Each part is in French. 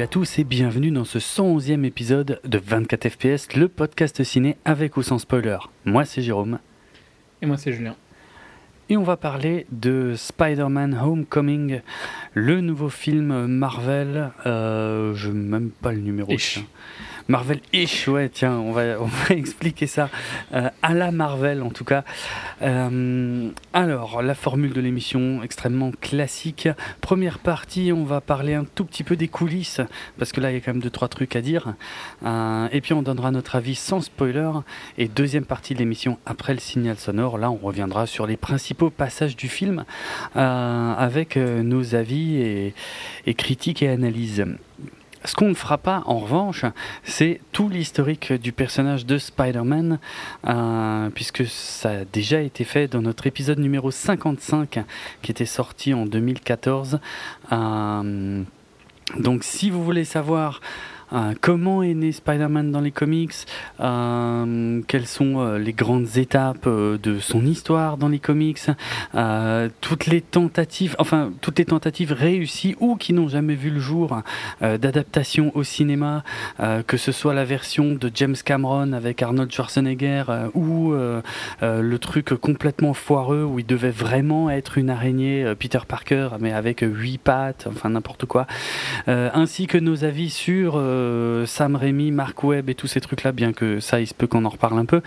Salut à tous et bienvenue dans ce 111e épisode de 24 FPS, le podcast ciné avec ou sans spoiler. Moi c'est Jérôme. Et moi c'est Julien. Et on va parler de Spider-Man Homecoming, le nouveau film Marvel. Euh, je même pas le numéro. Marvel-ish, ouais, tiens, on va, expliquer ça euh, à la Marvel en tout cas. Euh, alors, la formule de l'émission, extrêmement classique. Première partie, on va parler un tout petit peu des coulisses, parce que là, il y a quand même deux, trois trucs à dire. Euh, et puis, on donnera notre avis sans spoiler. Et deuxième partie de l'émission, après le signal sonore, là, on reviendra sur les principaux passages du film, avec nos avis et critiques et analyses. Ce qu'on ne fera pas, en revanche, c'est tout l'historique du personnage de Spider-Man, euh, puisque ça a déjà été fait dans notre épisode numéro 55, qui était sorti en 2014. Euh, donc si vous voulez savoir comment est né Spider-Man dans les comics, euh, quelles sont euh, les grandes étapes de son histoire dans les comics, toutes les tentatives, enfin toutes les tentatives réussies ou qui n'ont jamais vu le jour d'adaptation au cinéma, que ce soit la version de James Cameron avec Arnold Schwarzenegger ou le truc complètement foireux où il devait vraiment être une araignée Peter Parker mais avec huit pattes, enfin n'importe quoi, ainsi que nos avis sur euh, Sam Raimi, Mark Webb et tous ces trucs-là, bien que ça, il se peut qu'on en reparle un peu.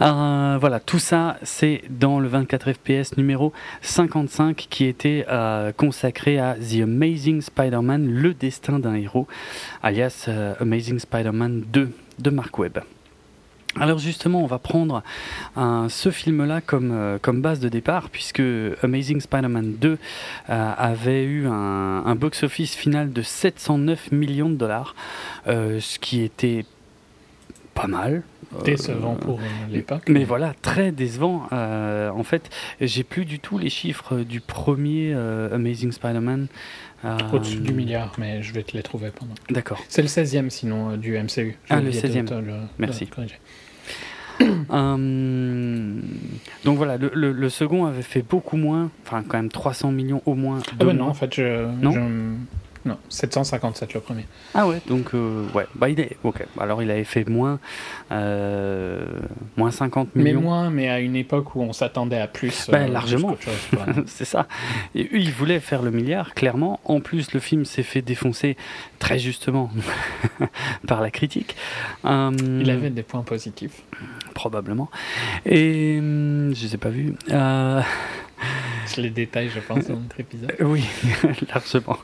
Euh, voilà, tout ça, c'est dans le 24 FPS numéro 55 qui était euh, consacré à The Amazing Spider-Man, le destin d'un héros, alias Amazing Spider-Man 2 de Mark Webb. Alors justement, on va prendre ce film-là comme, comme base de départ, puisque Amazing Spider-Man 2 avait eu un, un box-office final de 709 millions de dollars, euh, ce qui était pas mal. Décevant pour euh, l'époque. Mais voilà, très décevant. Euh, en fait, j'ai plus du tout les chiffres du premier Amazing Spider-Man. Au-dessus du milliard, mais je vais te les trouver pendant. D'accord. C'est le 16e sinon du MCU. Ah, le 16e. Merci. donc voilà, le, le, second avait fait beaucoup moins, enfin quand même 300 millions au moins. Ah bah non, en fait, je, non non, 757 le premier. Ah ouais, donc euh, ouais, bah il est ok. Alors il avait fait moins, euh, moins 50 millions. Mais moins, mais à une époque où on s'attendait à plus. Bah, euh, largement. C'est ça. Et eux, ils voulaient faire le milliard, clairement. En plus, le film s'est fait défoncer très justement par la critique. il avait des points positifs. Probablement. Et hum, je les ai pas vus. les détails, je pense, dans notre épisode. Oui, largement.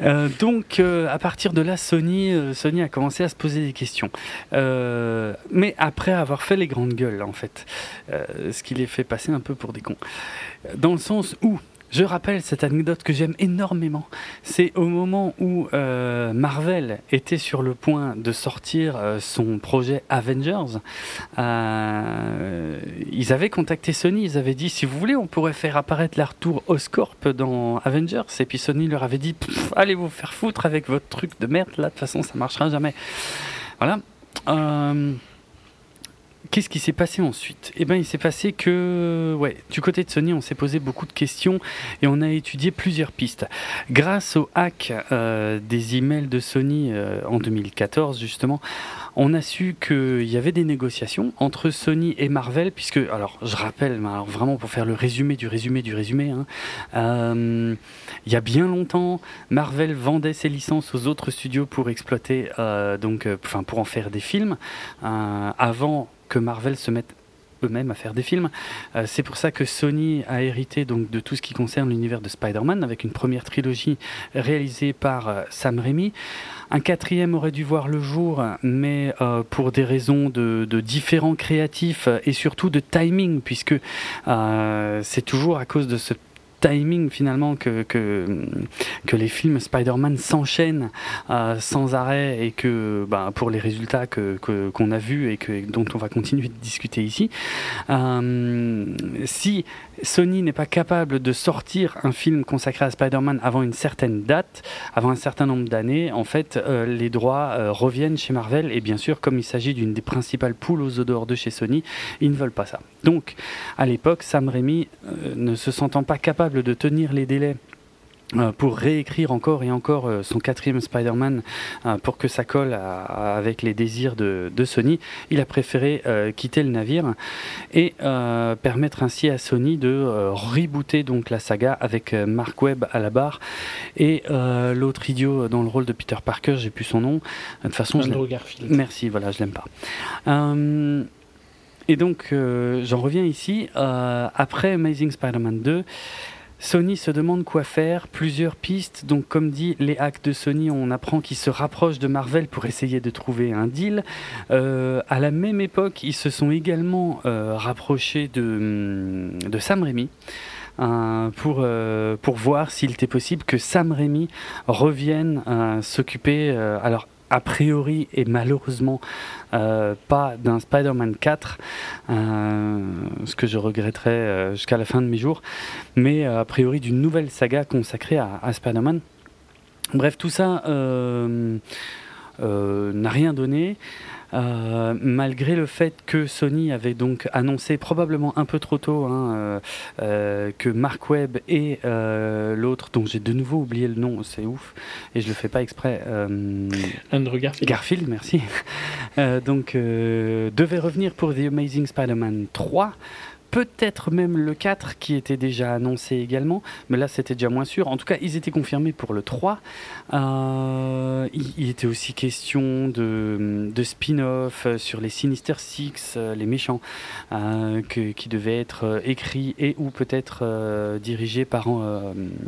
Euh, donc, euh, à partir de là, Sony, euh, Sony a commencé à se poser des questions. mais après avoir fait les grandes gueules, en fait. ce qui les fait passer un peu pour des cons. Dans le sens où je rappelle cette anecdote que j'aime énormément. C'est au moment où euh, Marvel était sur le point de sortir euh, son projet Avengers, euh, ils avaient contacté Sony, ils avaient dit si vous voulez on pourrait faire apparaître l'Artour Oscorp dans Avengers, et puis Sony leur avait dit allez vous faire foutre avec votre truc de merde là, de toute façon ça marchera jamais. Voilà. Qu'est-ce qui s'est passé ensuite? Eh bien, il s'est passé que, ouais, du côté de Sony, on s'est posé beaucoup de questions et on a étudié plusieurs pistes. Grâce au hack euh, des emails de Sony euh, en 2014, justement, on a su qu'il y avait des négociations entre Sony et Marvel, puisque, alors, je rappelle, alors vraiment pour faire le résumé du résumé du résumé, hein, euh, il y a bien longtemps, Marvel vendait ses licences aux autres studios pour exploiter, donc, enfin, pour en faire des films. avant que Marvel se mette eux-mêmes à faire des films. Euh, c'est pour ça que Sony a hérité donc de tout ce qui concerne l'univers de Spider-Man avec une première trilogie réalisée par euh, Sam Raimi. Un quatrième aurait dû voir le jour, mais euh, pour des raisons de, de, différents créatifs et surtout de timing, puisque c'est toujours à cause de ce timing finalement que, que, que les films Spider-Man s'enchaînent euh, sans arrêt et que bah, pour les résultats que, qu'on a vus et que, dont on va continuer de discuter ici, euh, si Sony n'est pas capable de sortir un film consacré à Spider-Man avant une certaine date, avant un certain nombre d'années, en fait, euh, les droits reviennent chez Marvel. Et bien sûr, comme il s'agit d'une des principales poules aux odeurs de chez Sony, ils ne veulent pas ça. Donc, à l'époque, Sam Raimi, ne se sentant pas capable de tenir les délais euh, pour réécrire encore et encore euh, son quatrième Spider-Man euh, pour que ça colle avec les désirs de, Sony, il a préféré quitter le navire et permettre ainsi à Sony de rebooter donc la saga avec Mark Webb à la barre et l'autre idiot dans le rôle de Peter Parker, j'ai plus son nom. De toute façon, Andrew Garfield. Merci, voilà, je l'aime pas. et donc, j'en reviens ici. après Amazing Spider-Man 2, Sony se demande quoi faire, plusieurs pistes. Donc, comme dit les hacks de Sony, on apprend qu'ils se rapprochent de Marvel pour essayer de trouver un deal. Euh, à la même époque, ils se sont également euh, rapprochés de, hum, de Sam Raimi. Euh, pour, pour voir s'il était possible que Sam Raimi revienne s'occuper. alors, a priori et malheureusement euh, pas d'un Spider-Man 4, euh, ce que je regretterai euh, jusqu'à la fin de mes jours, mais a priori d'une nouvelle saga consacrée à, à Spider-Man. Bref, tout ça n'a rien donné. Euh, malgré le fait que Sony avait donc annoncé probablement un peu trop tôt hein, euh, euh, que Mark Webb et l'autre, dont j'ai de nouveau oublié le nom, c'est ouf, et je le fais pas exprès. Andrew Garfield. Garfield, merci. donc devait revenir pour The Amazing Spider-Man 3 peut-être même le 4 qui était déjà annoncé également, mais là c'était déjà moins sûr. En tout cas, ils étaient confirmés pour le 3. Euh, il, était aussi question de, spin-off sur les Sinister Six, euh, les méchants, euh, qui devaient être écrits et ou peut-être dirigés par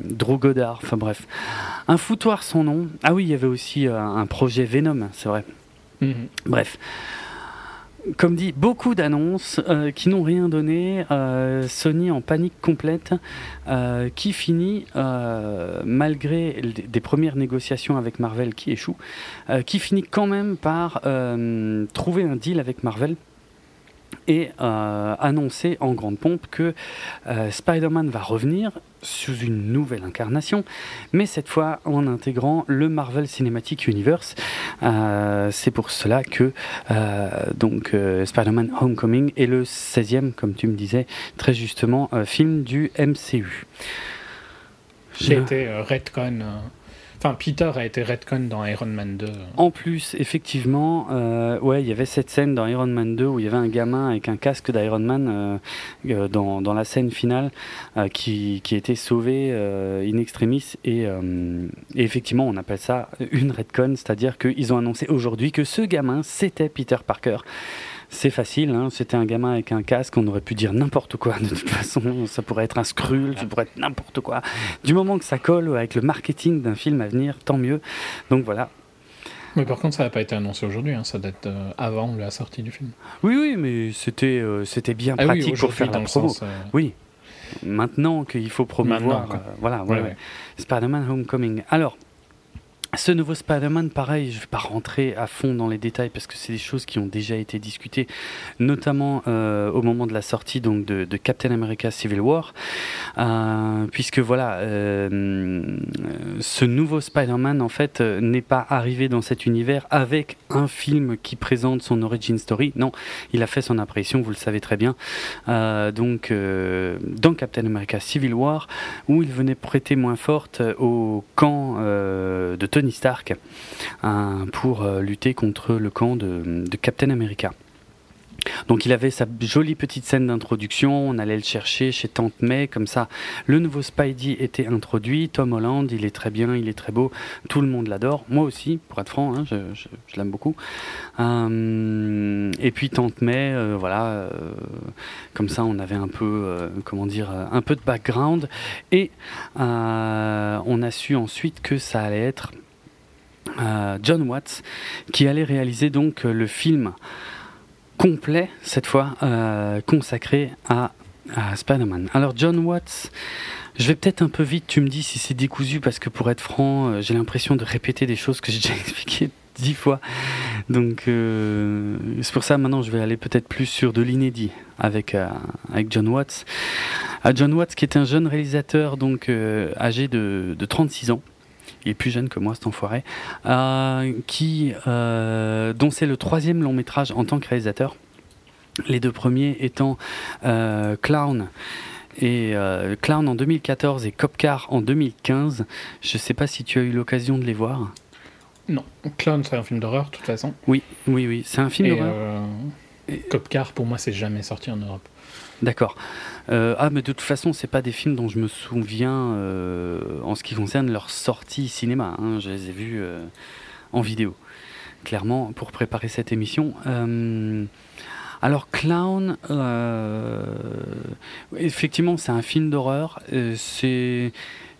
Drew Goddard. Enfin bref, un foutoir sans nom. Ah oui, il y avait aussi un projet Venom, c'est vrai. Mhm. Bref. Comme dit, beaucoup d'annonces euh, qui n'ont rien donné. Euh, Sony en panique complète, euh, qui finit, malgré des premières négociations avec Marvel qui échouent, qui finit quand même par trouver un deal avec Marvel et euh, annoncer en grande pompe que euh, Spider-Man va revenir sous une nouvelle incarnation, mais cette fois en intégrant le Marvel Cinematic Universe. Euh, c'est pour cela que donc Spider-Man Homecoming est le 16e, comme tu me disais très justement, film du MCU. J'ai été Redcon Enfin, Peter a été retcon dans Iron Man 2. En plus, effectivement, euh, ouais, il y avait cette scène dans Iron Man 2 où il y avait un gamin avec un casque d'Iron Man euh, euh, dans, dans, la scène finale qui, qui était sauvé in extremis. Et, et, effectivement, on appelle ça une retcon, c'est-à-dire qu'ils ont annoncé aujourd'hui que ce gamin, c'était Peter Parker c'est facile, hein. c'était un gamin avec un casque, on aurait pu dire n'importe quoi de toute façon, ça pourrait être un Skrull, ça pourrait être n'importe quoi. Du moment que ça colle avec le marketing d'un film à venir, tant mieux. Donc voilà, mais par contre, ça n'a pas été annoncé aujourd'hui, hein. ça date euh, avant la sortie du film. Oui, oui, mais c'était euh, c'était bien ah pratique pour faire la promo. Euh, oui, maintenant qu'il faut promouvoir. voilà, ouais, Spider-Man Homecoming. Alors, ce nouveau Spider-Man, pareil, je ne vais pas rentrer à fond dans les détails parce que c'est des choses qui ont déjà été discutées, notamment euh, au moment de la sortie donc, de, Captain America Civil War, euh, puisque voilà, euh, ce nouveau Spider-Man en fait n'est pas arrivé dans cet univers avec un film qui présente son origin story. Non, il a fait son apparition, vous le savez très bien, donc dans Captain America Civil War, où il venait prêter moins forte au camp de Tony Tony Stark pour euh, lutter contre le camp de, de Captain America. Donc il avait sa jolie petite scène d'introduction, on allait le chercher chez Tante May, comme ça le nouveau Spidey était introduit, Tom Holland, il est très bien, il est très beau, tout le monde l'adore, moi aussi, pour être franc, hein, je, l'aime beaucoup. Euh, et puis Tante May, euh, voilà, comme ça on avait un peu, comment dire, un peu de background, et on a su ensuite que ça allait être John Watts, qui allait réaliser donc le film complet, cette fois, euh, consacré à, Spider-Man. Alors John Watts, je vais peut-être un peu vite, tu me dis si c'est décousu, parce que pour être franc, euh, j'ai l'impression de répéter des choses que j'ai déjà expliquées dix fois. Donc euh, c'est pour ça maintenant je vais aller peut-être plus sur de l'inédit avec, John Watts. John Watts qui est un jeune réalisateur donc âgé de 36 ans il est plus jeune que moi cet enfoiré, euh, qui, euh, dont c'est le troisième long métrage en tant que réalisateur. Les deux premiers étant euh, Clown et Clown en 2014 et Copcar en 2015. Je sais pas si tu as eu l'occasion de les voir. Non, Clown c'est un film d'horreur de toute façon. Oui, oui, oui, c'est un film d'horreur. Copcar pour moi c'est jamais sorti en Europe. D'accord. Euh, ah, mais de toute façon, c'est pas des films dont je me souviens euh, en ce qui concerne leur sortie cinéma. Hein. Je les ai vus euh, en vidéo, clairement, pour préparer cette émission. alors, Clown, effectivement, c'est un film d'horreur. c'est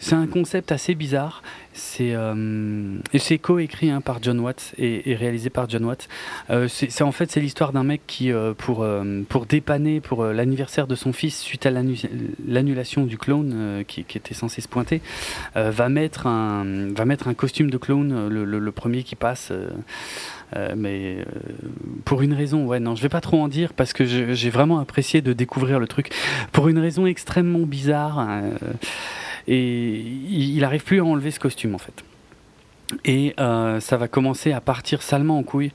c'est un concept assez bizarre. C'est euh, c'est coécrit hein, par John Watts et, réalisé par John Watts. Euh, c'est en fait c'est l'histoire d'un mec qui euh, pour pour dépanner pour l'anniversaire de son fils suite à l'annulation du clone qui, était censé se pointer va mettre un va mettre un costume de clone le, premier qui passe. mais pour une raison, ouais, non, je vais pas trop en dire parce que j'ai vraiment apprécié de découvrir le truc. Pour une raison extrêmement bizarre. Et il n'arrive plus à enlever ce costume en fait. Et euh, ça va commencer à partir salement en couille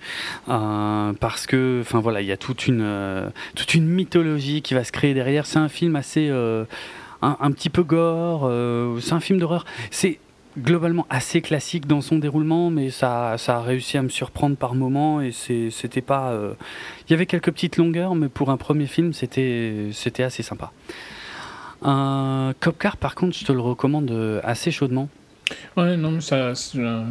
euh, parce que, enfin voilà, il y a toute une euh, toute une mythologie qui va se créer derrière. C'est un film assez un, petit peu gore. c'est un film d'horreur. C'est globalement assez classique dans son déroulement, mais ça, ça a réussi à me surprendre par moments et c'était pas. Il y avait quelques petites longueurs, mais pour un premier film, c'était c'était assez sympa. Un Copcar, par contre, je te le recommande euh, assez chaudement. Ouais, non, ça,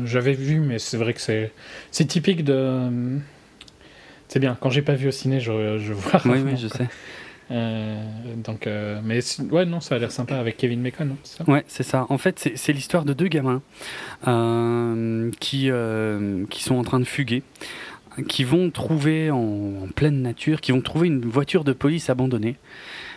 j'avais vu, mais c'est vrai que c'est, c'est typique de. C'est bien. Quand j'ai pas vu au ciné, je, je vois. Oui, oui, je sais. Euh, donc, euh, mais ouais, non, ça a l'air sympa avec Kevin Bacon. Non, ça? Ouais, c'est ça. En fait, c'est, l'histoire de deux gamins qui, qui sont en train de fuguer, qui vont trouver en, en, pleine nature, qui vont trouver une voiture de police abandonnée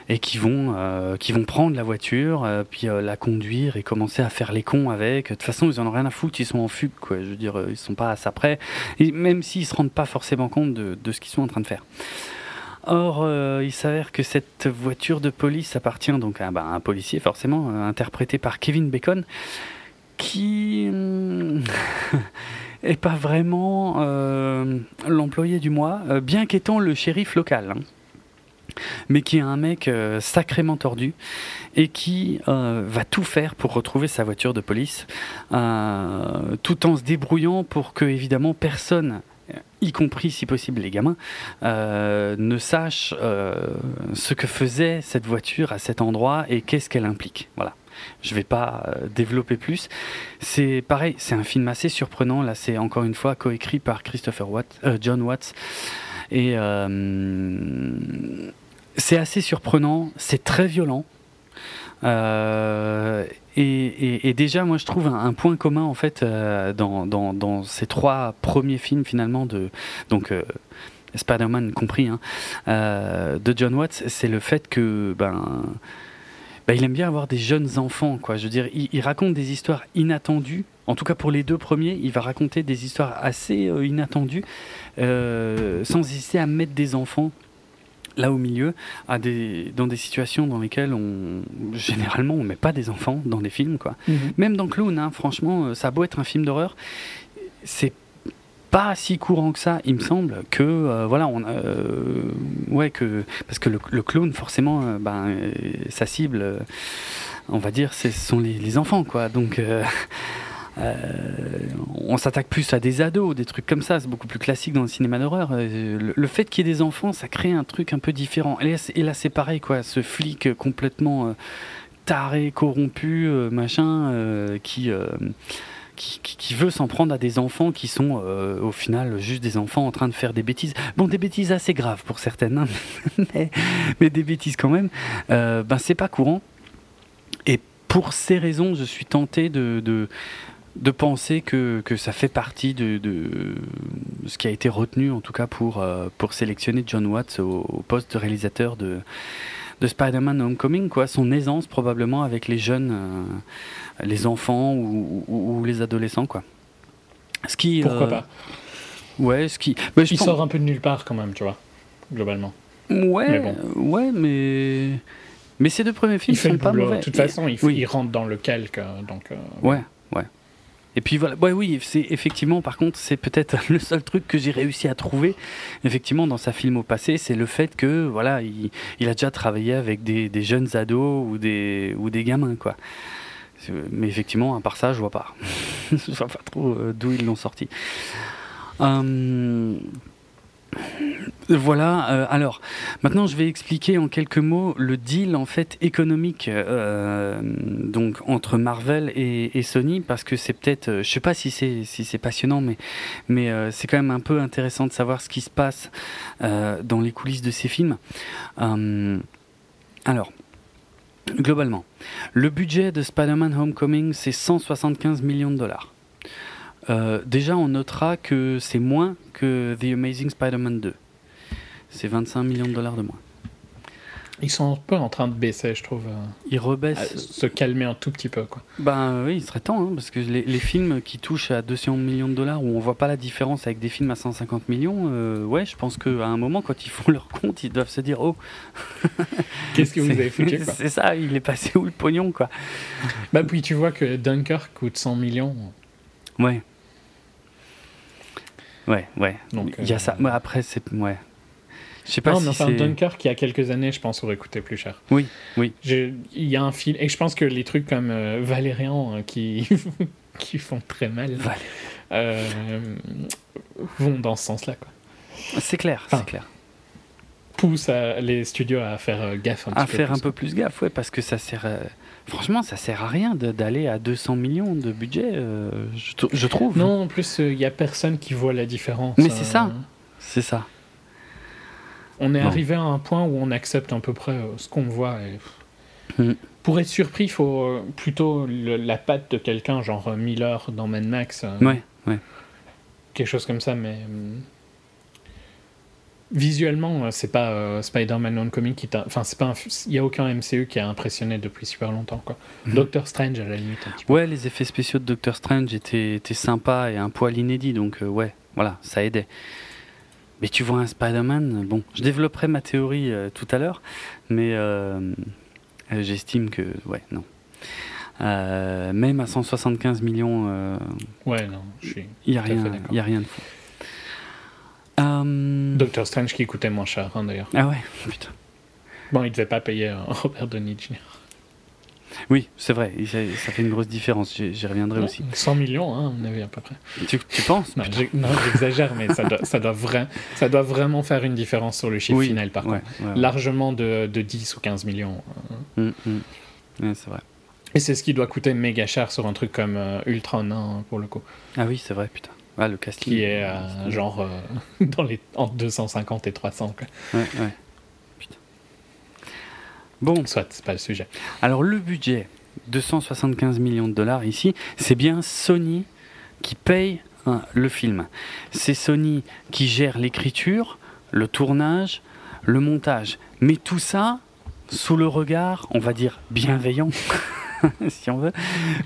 et qui vont, euh, qui vont prendre la voiture, euh, puis euh, la conduire et commencer à faire les cons avec. De toute façon, ils en ont rien à foutre, ils sont en fugue, quoi. Je veux dire, ils sont pas à ça près, et même s'ils se rendent pas forcément compte de, de ce qu'ils sont en train de faire. Or, il s'avère que cette voiture de police appartient donc à, bah, un policier, forcément, interprété par Kevin Bacon, qui est pas vraiment l'employé du mois, bien qu'étant le shérif local. Hein mais qui est un mec euh, sacrément tordu et qui euh, va tout faire pour retrouver sa voiture de police, euh, tout en se débrouillant pour que évidemment personne y compris si possible les gamins, ne sache ce que faisait cette voiture à cet endroit et qu'est-ce qu'elle implique. Voilà. Je vais pas développer plus. C'est pareil, c'est un film assez surprenant. Là, c'est encore une fois coécrit par Christopher John Watts. Et c'est assez surprenant, c'est très violent. Euh, et, déjà, moi, je trouve un, point commun en fait euh, dans, ces trois premiers films finalement de donc euh, Spider-Man compris hein, de John Watts, c'est le fait que ben, ben il aime bien avoir des jeunes enfants, quoi. Je veux dire, il, raconte des histoires inattendues. En tout cas, pour les deux premiers, il va raconter des histoires assez inattendues, sans hésiter à mettre des enfants là au milieu, à des, dans des situations dans lesquelles on, généralement on met pas des enfants dans des films. Quoi. Mhm. Même dans Clown, hein, franchement, euh, ça a beau être un film d'horreur, c'est pas si courant que ça, il me semble, que euh, voilà, on euh, ouais que parce que le, clown forcément, ben sa cible, on va dire, ce sont les, les enfants quoi, donc euh, on s'attaque plus à des ados, des trucs comme ça, c'est beaucoup plus classique dans le cinéma d'horreur. Euh, le, fait qu'il y ait des enfants, ça crée un truc un peu différent. Et là, c'est pareil, quoi, ce flic complètement euh, taré, corrompu, machin, qui, qui, veut s'en prendre à des enfants qui sont au final juste des enfants en train de faire des bêtises. Bon, des bêtises assez graves pour certaines, hein, mais, des bêtises quand même. ben, c'est pas courant. Et pour ces raisons, je suis tenté de de penser que, que, ça fait partie de, de, ce qui a été retenu, en tout cas pour, euh, pour sélectionner John Watts au, poste de réalisateur de, de Spider-Man Homecoming, quoi. Son aisance probablement avec les jeunes, euh, les enfants ou, ou, les adolescents, quoi. Ce qui, Pourquoi euh, pas? Ouais, ce qui. Il sort un peu de nulle part quand même, tu vois, globalement. Ouais, mais ouais, mais. Mais ces deux premiers films il sont pas mauvais. De toute façon, il, il rentre dans le calque, donc. ouais. Et puis voilà, oui, c'est effectivement, par contre, c'est peut-être le seul truc que j'ai réussi à trouver, effectivement, dans sa film au passé, c'est le fait que, voilà, il, a déjà travaillé avec des, jeunes ados ou des, ou des gamins, quoi. Mais effectivement, à part ça, je vois pas. je vois pas trop euh, d'où ils l'ont sorti. Hum, voilà. Euh, alors, maintenant, je vais expliquer en quelques mots le deal en fait économique euh, donc entre Marvel et, Sony parce que c'est peut-être, euh, je sais pas si c'est si c'est passionnant, mais mais c'est quand même un peu intéressant de savoir ce qui se passe dans les coulisses de ces films. alors. Globalement, le budget de Spider-Man Homecoming, c'est 175 millions de dollars. Euh, déjà, on notera que c'est moins que The Amazing Spider-Man 2. C'est 25 millions de dollars de moins. Ils sont un peu en train de baisser, je trouve. Euh, ils rebaissent. se calmer un tout petit peu, quoi. Ben oui, il serait temps, hein, parce que les, films qui touchent à 200 millions de dollars, où on voit pas la différence avec des films à 150 millions, euh, ouais, je pense qu'à un moment, quand ils font leur compte, ils doivent se dire Oh Qu'est-ce que vous avez foutu C'est ça, il est passé où le pognon, quoi Bah, puis tu vois que Dunker coûte 100 millions. Ouais. Ouais, ouais. Donc, il y a ça. Euh, après, c'est. Ouais. Je sais pas non, si mais enfin, Dunkirk, il y a quelques années, je pense, aurait coûté plus cher. Oui, oui. Il y a un film. Et je pense que les trucs comme euh, Valérian, euh, qui, qui font très mal, vont dans ce sens-là. C'est clair, c'est clair. Pousse les studios à faire gaffe un à petit peu faire un peu plus gaffe, ouais, parce que ça sert. Franchement, ça sert à rien d'aller à 200 millions de budget, euh, je, trouve. Non, en plus, il euh, n'y a personne qui voit la différence. Mais c'est ça, euh. c'est ça. On est arrivé à un point où on accepte à peu près ce qu'on voit. Hmm. Pour être surpris, il faut plutôt la patte de quelqu'un, genre Miller dans Mad Max. ouais, ouais. Quelque chose comme ça, mais visuellement, euh, c'est pas euh, Spider-Man Homecoming qui t'a. Enfin, c'est pas. Il y a aucun MCU qui a impressionné depuis super longtemps, quoi. Mhm. Doctor Strange à la limite. Un petit peu. Ouais, les effets spéciaux de Doctor Strange étaient, étaient sympas et un poil inédit, donc euh, ouais, voilà, ça aidait. Mais tu vois un Spider-Man, bon, je développerai ma théorie tout à l'heure, mais j'estime que, ouais, non. même à 175 millions, ouais, non, il n'y a, rien, y a rien de fou. Euh, Doctor Strange qui coûtait moins cher, hein, d'ailleurs. Ah ouais, putain. Bon, il devait pas payer Robert Downey Jr. Oui, c'est vrai, ça fait une grosse différence, j'y reviendrai aussi. 100 millions, hein, on avait à peu près. Tu, penses? Non, j'exagère, mais ça doit, ça, doit ça doit vraiment faire une différence sur le chiffre final, par contre. Largement de, de, 10 ou 15 millions. Hum, hum. c'est vrai. Et c'est ce qui doit coûter méga cher sur un truc comme euh, Ultron, hein, pour le coup. Ah oui, c'est vrai, putain. Ah, le casting. Qui est euh, genre euh, dans les, entre 250 et 300. Quoi. Ouais, ouais. Putain. Bon. Soit, c'est pas le sujet. Alors, le budget, 275 millions de dollars ici, c'est bien Sony qui paye hein, le film. C'est Sony qui gère l'écriture, le tournage, le montage. Mais tout ça sous le regard, on va dire, bienveillant si on veut,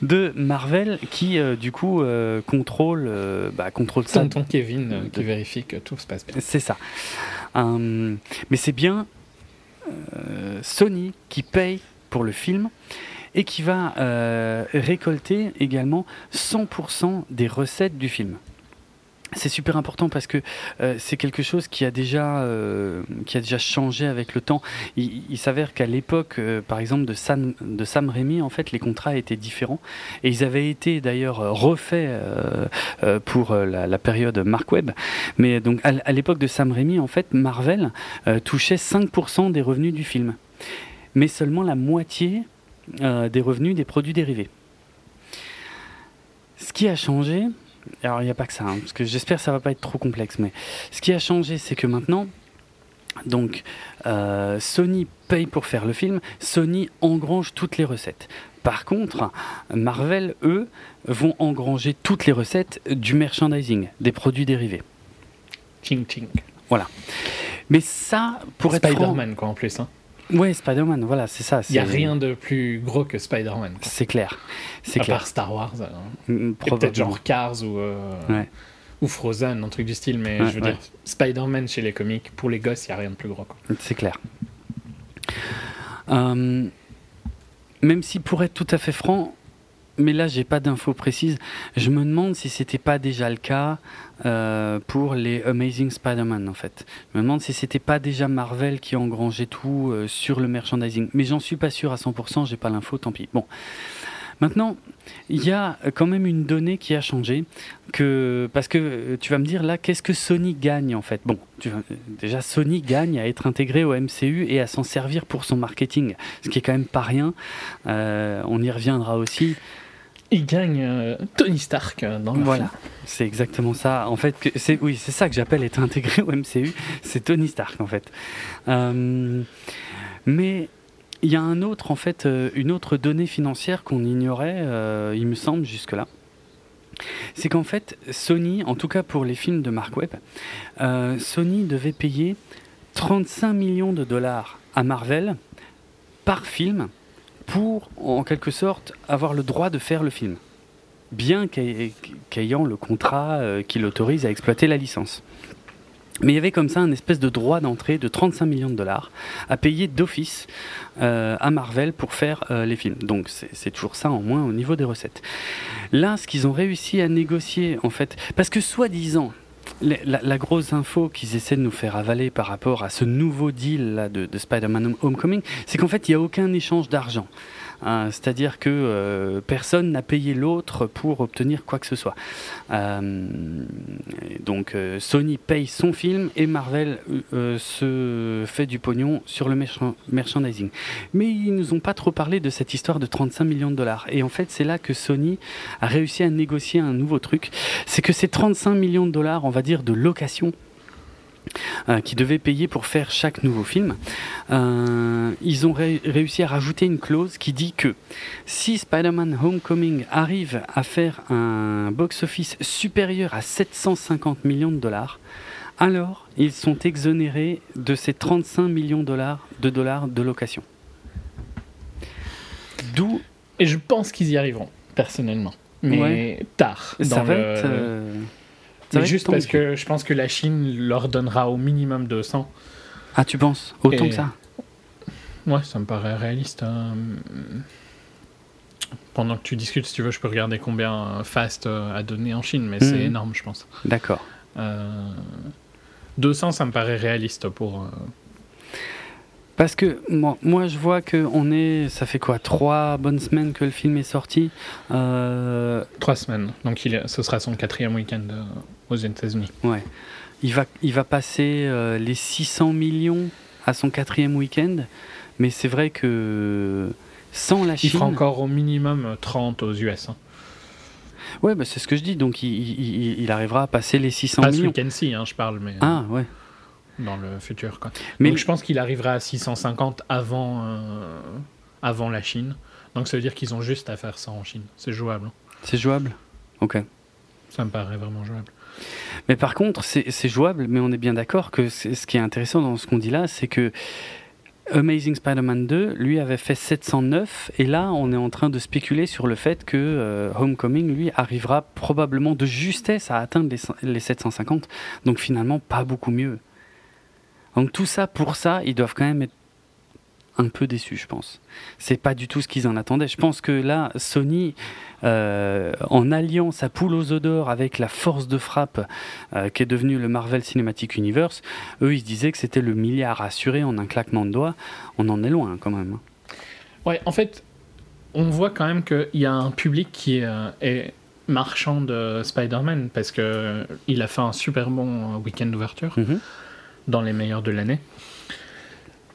de Marvel qui, euh, du coup, euh, contrôle, euh, bah, contrôle ça. Tonton Kevin qui vérifie que tout se passe bien. C'est ça. mais c'est bien Sony qui paye pour le film et qui va récolter également 100% des recettes du film. C'est super important parce que euh, c'est quelque chose qui a déjà euh, qui a déjà changé avec le temps. Il, s'avère qu'à l'époque, euh, par exemple de Sam de Sam Raimi, en fait, les contrats étaient différents et ils avaient été d'ailleurs refaits pour la, période Mark Webb. Mais donc à, l'époque de Sam Raimi, en fait, Marvel touchait 5% des revenus du film, mais seulement la moitié des revenus des produits dérivés. Ce qui a changé, alors il n'y a pas que ça, hein, parce que j'espère que ça va pas être trop complexe, mais ce qui a changé, c'est que maintenant, donc euh, Sony paye pour faire le film, Sony engrange toutes les recettes. Par contre, Marvel, eux, vont engranger toutes les recettes du merchandising, des produits dérivés. Ching ching. Voilà. Mais ça, pour être Spider-Man, quoi, en plus. Hein. Oui, Spider-Man, voilà, c'est ça. Il n'y a rien de plus gros que Spider-Man. C'est clair. C'est clair. part Star Wars. Hein. Mm, peut-être genre Cars ou, euh, ou Frozen, un truc du style, mais je veux dire, Spider-Man chez les comics, pour les gosses, il n'y a rien de plus gros. C'est clair. Euh, même si, pour être tout à fait franc, mais là j'ai pas d'infos précises. Je me demande si c'était pas déjà le cas euh, pour les Amazing Spider-Man en fait. Je me demande si c'était pas déjà Marvel qui engrangeait tout euh, sur le merchandising. Mais j'en suis pas sûr à 100%, j'ai pas l'info, tant pis. Bon. Maintenant, il y a quand même une donnée qui a changé, que, parce que euh, tu vas me dire là, qu'est-ce que Sony gagne en fait? Bon, déjà Sony gagne à être intégré au MCU et à s'en servir pour son marketing, ce qui est quand même pas rien. on y reviendra aussi il gagne euh, Tony Stark euh, dans le Voilà, c'est exactement ça. En fait, c'est oui, c'est ça que j'appelle être intégré au MCU. C'est Tony Stark en fait. Euh, mais il y a un autre en fait, une autre donnée financière qu'on ignorait, il me semble jusque là. C'est qu'en fait, Sony, en tout cas pour les films de Mark Webb, Sony devait payer 35 millions de dollars à Marvel par film pour, en quelque sorte, avoir le droit de faire le film, bien qu'ayant le contrat euh, qui l'autorise à exploiter la licence. Mais il y avait comme ça un espèce de droit d'entrée de 35 millions de dollars à payer d'office euh, à Marvel pour faire euh, les films. Donc c'est toujours ça en moins au niveau des recettes. Là, ce qu'ils ont réussi à négocier, en fait, parce que soi-disant, la, grosse info qu'ils essaient de nous faire avaler par rapport à ce nouveau deal là, de, de Spider-Man Homecoming, c'est qu'en fait, il n'y a aucun échange d'argent. Hein, c'est-à-dire que euh, personne n'a payé l'autre pour obtenir quoi que ce soit. Euh, donc euh, Sony paye son film et Marvel se fait du pognon sur le merchandising. Mais ils nous ont pas trop parlé de cette histoire de 35 millions de dollars. Et en fait, c'est là que Sony a réussi à négocier un nouveau truc. C'est que ces 35 millions de dollars, on va dire, de location euh, qui devaient payer pour faire chaque nouveau film, euh, ils ont réussi à rajouter une clause qui dit que si Spider-Man Homecoming arrive à faire un box-office supérieur à 750 millions de dollars, alors ils sont exonérés de ces 35 millions de dollars de, dollars de location. D'où... Et je pense qu'ils y arriveront, personnellement. Mais tard. Ça va être... Euh, mais juste parce que je pense que la Chine leur donnera au minimum 200. Ah, tu penses Autant que ça Ouais, ça me paraît réaliste. Hein. Pendant que tu discutes, si tu veux, je peux regarder combien Fast euh, a donné en Chine, mais c'est mhm. énorme, je pense. D'accord. 200, euh, ça me paraît réaliste pour. Euh, parce que moi, moi je vois que on est, ça fait quoi, trois bonnes semaines que le film est sorti. Trois semaines. Donc il ce sera son quatrième week-end aux États-Unis. Ouais. Il va, il va passer euh, les 600 millions à son quatrième week-end, mais c'est vrai que sans la Chine. Il fera encore au minimum 30 aux US. Hein. Ouais, bah c'est ce que je dis. Donc il, il, arrivera à passer les 600 Pas millions. Pas ce week-end-ci, hein, je parle, mais. Ah ouais. Dans le futur, quoi. Mais donc, je pense qu'il arrivera à 650 avant, euh, avant la Chine. Donc ça veut dire qu'ils ont juste à faire ça en Chine. C'est jouable. Hein. C'est jouable? Ok. Ça me paraît vraiment jouable. Mais par contre, c'est jouable, mais on est bien d'accord que ce qui est intéressant dans ce qu'on dit là, c'est que Amazing Spider-Man 2, lui, avait fait 709, et là, on est en train de spéculer sur le fait que euh, Homecoming, lui, arrivera probablement de justesse à atteindre les, les 750. Donc finalement, pas beaucoup mieux. Donc tout ça, pour ça, ils doivent quand même être un peu déçus, je pense. C'est pas du tout ce qu'ils en attendaient. Je pense que là, Sony, euh, en alliant sa poule aux odeurs avec la force de frappe euh, qui est devenue le Marvel Cinematic Universe, eux, ils se disaient que c'était le milliard assuré en un claquement de doigts. On en est loin, quand même. Ouais, en fait, on voit quand même qu'il y a un public qui est, euh, marchand de Spider-Man parce que il a fait un super bon week-end d'ouverture mm-hmm. Dans les meilleurs de l'année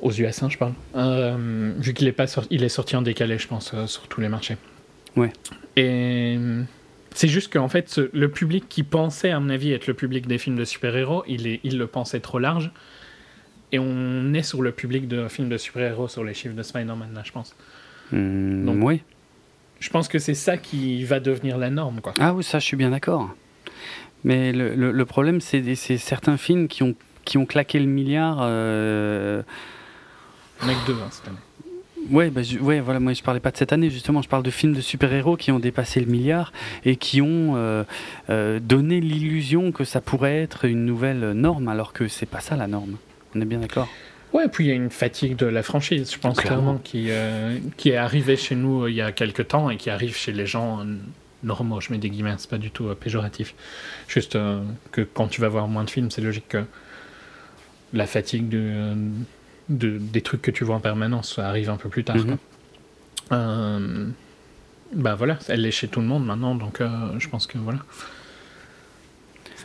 aux US, hein, je parle. Euh, vu qu'il est pas sorti, il est sorti en décalé, je pense, euh, sur tous les marchés. Ouais. Et c'est juste qu'en fait, le public qui pensait, à mon avis, être le public des films de super-héros, il, est, il le pensait trop large. Et on est sur le public de films de super-héros sur les chiffres de Spider-Man, là, je pense. Hmm, Donc, oui. Je pense que c'est ça qui va devenir la norme, quoi. Ah oui, ça, je suis bien d'accord. Mais le, le, problème, c'est certains films qui ont, qui ont claqué le milliard. Euh, Mec 2 hein, cette année. Ouais, bah, ouais, voilà, moi je parlais pas de cette année justement, je parle de films de super-héros qui ont dépassé le milliard et qui ont euh, euh, donné l'illusion que ça pourrait être une nouvelle norme alors que c'est pas ça la norme. On est bien d'accord? Ouais, puis il y a une fatigue de la franchise, je pense clairement, qui, euh, qui est arrivée chez nous il y a quelques temps et qui arrive chez les gens normaux. Je mets des guillemets, c'est pas du tout péjoratif. Juste que quand tu vas voir moins de films, c'est logique que la fatigue de, de, des trucs que tu vois en permanence arrive un peu plus tard. Mhm. bah voilà, elle est chez tout le monde maintenant, donc je pense que voilà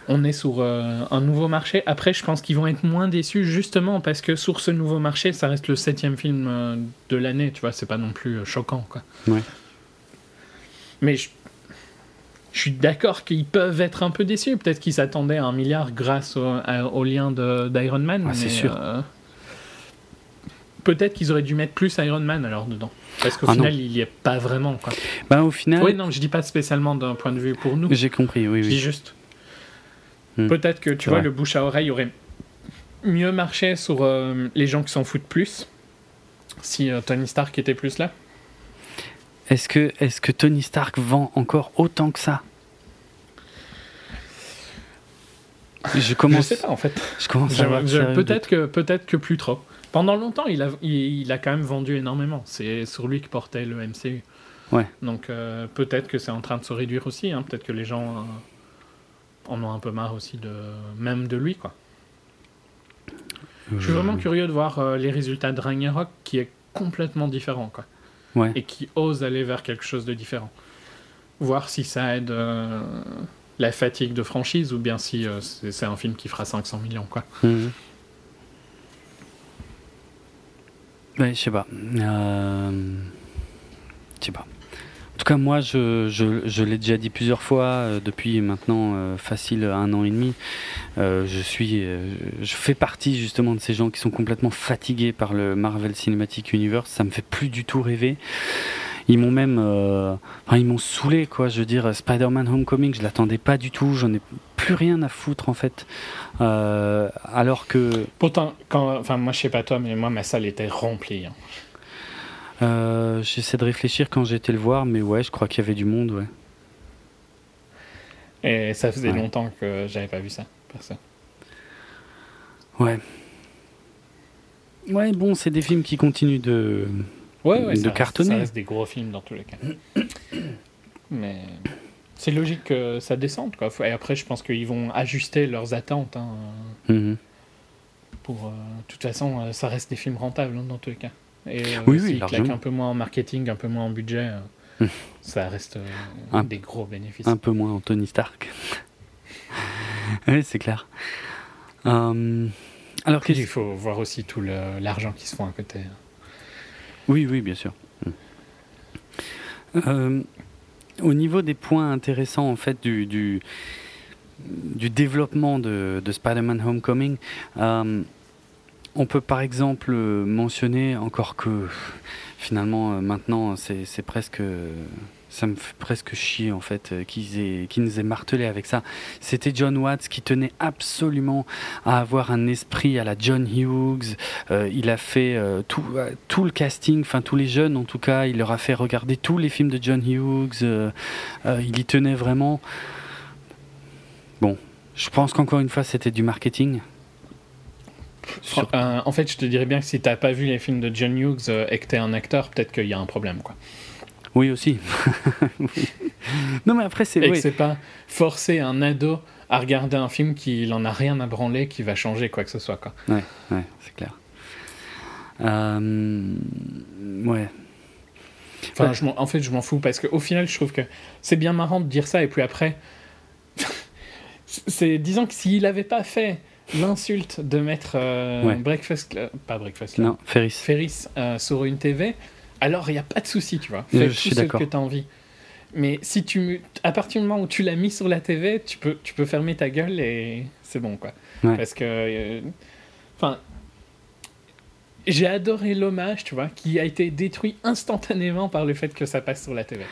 on est sur euh, un nouveau marché. Après, je pense qu'ils vont être moins déçus justement parce que sur ce nouveau marché, ça reste le septième film euh, de l'année. Tu vois, c'est pas non plus euh, choquant, quoi. Mais je, suis d'accord qu'ils peuvent être un peu déçus. Peut-être qu'ils s'attendaient à un milliard grâce au, lien d'Iron Man. Ah, c'est sûr. Peut-être qu'ils auraient dû mettre plus Iron Man alors dedans. Parce qu'au ah, final, il n'y est pas vraiment. Quoi. Ben, au final. Oui, non, je dis pas spécialement d'un point de vue pour nous. J'ai compris, oui, oui. Je dis juste. Hmm. Peut-être que tu vois, le bouche à oreille aurait mieux marché sur euh, les gens qui s'en foutent plus si euh, Tony Stark était plus là. Est-ce que, est que Tony Stark vend encore autant que ça? Je commence. Je sais pas en fait. Je commence peut-être que peut-être que plus trop. Pendant longtemps, il a, il, a quand même vendu énormément. C'est sur lui que portait le MCU. Ouais. Donc euh, peut-être que c'est en train de se réduire aussi. Hein. Peut-être que les gens en ont un peu marre aussi de même de lui quoi. Je suis vraiment curieux de voir euh, les résultats de Ragnarok qui est complètement différent quoi. Ouais. Et qui ose aller vers quelque chose de différent. Voir si ça aide euh, la fatigue de franchise ou bien si euh, c'est un film qui fera 500 millions quoi. Ouais, je sais pas. Je sais pas tout cas, moi, je, l'ai déjà dit plusieurs fois, euh, depuis maintenant euh, facile un an et demi, euh, je suis, je fais partie justement de ces gens qui sont complètement fatigués par le Marvel Cinematic Universe. Ça me fait plus du tout rêver. Ils m'ont même, enfin, ils m'ont saoulé, quoi. Je veux dire, Spider-Man Homecoming, je l'attendais pas du tout. J'en ai plus rien à foutre en fait. alors que. Pourtant, enfin, moi, je sais pas toi, mais moi, ma salle était remplie. Hein. Euh, j'essaie de réfléchir quand j'étais le voir, mais ouais, je crois qu'il y avait du monde, ouais. Et ça faisait longtemps que j'avais pas vu ça, ça. Ouais. Ouais, bon, c'est des films qui continuent de, ouais, ouais, de cartonner. ça reste des gros films dans tous les cas. mais c'est logique que ça descende, quoi. Et après, je pense qu'ils vont ajuster leurs attentes. Hein, mhm. Pour, euh, de toute façon, euh, ça reste des films rentables hein, dans tous les cas. Et euh, oui, oui, un peu moins en marketing, un peu moins en budget, euh, hum. ça reste euh, des gros bénéfices. Un peu moins en Tony Stark. oui, c'est clair. alors qu'il faut voir aussi tout l'argent qui se font à côté. Oui, oui, bien sûr. Hum. au niveau des points intéressants en fait du, du, du développement de, de Spider-Man Homecoming, on peut par exemple mentionner, encore que finalement euh, maintenant c'est presque ça me fait presque chier en fait euh, qu'ils nous aient martelé avec ça. C'était John Watts qui tenait absolument à avoir un esprit à la John Hughes. Euh, il a fait tout, tout, le casting, enfin tous les jeunes en tout cas, il leur a fait regarder tous les films de John Hughes. il y tenait vraiment. Bon, je pense qu'encore une fois c'était du marketing. Euh, en fait, je te dirais bien que si t'as pas vu les films de John Hughes euh, et que t'es un acteur, peut-être qu'il y a un problème, quoi. Oui, aussi. Non, mais après, c'est. Et que c'est pas forcer un ado à regarder un film qui n'en a rien à branler, qui va changer quoi que ce soit, quoi. Ouais, ouais, c'est clair. Euh, ouais. Enfin, en fait, je m'en fous parce qu'au final, je trouve que c'est bien marrant de dire ça et puis après. c'est disons que s'il avait pas fait l'insulte de mettre euh, Breakfast Club, pas Breakfast Club, non, Ferris, Ferris euh, sur une TV, alors il n'y a pas de souci, tu vois. Fais tout ce que tu as envie. Mais si tu, à partir du moment où tu l'as mis sur la TV, tu peux, tu peux fermer ta gueule et c'est bon, quoi. Parce que, euh, enfin, j'ai adoré l'hommage, tu vois, qui a été détruit instantanément par le fait que ça passe sur la TV.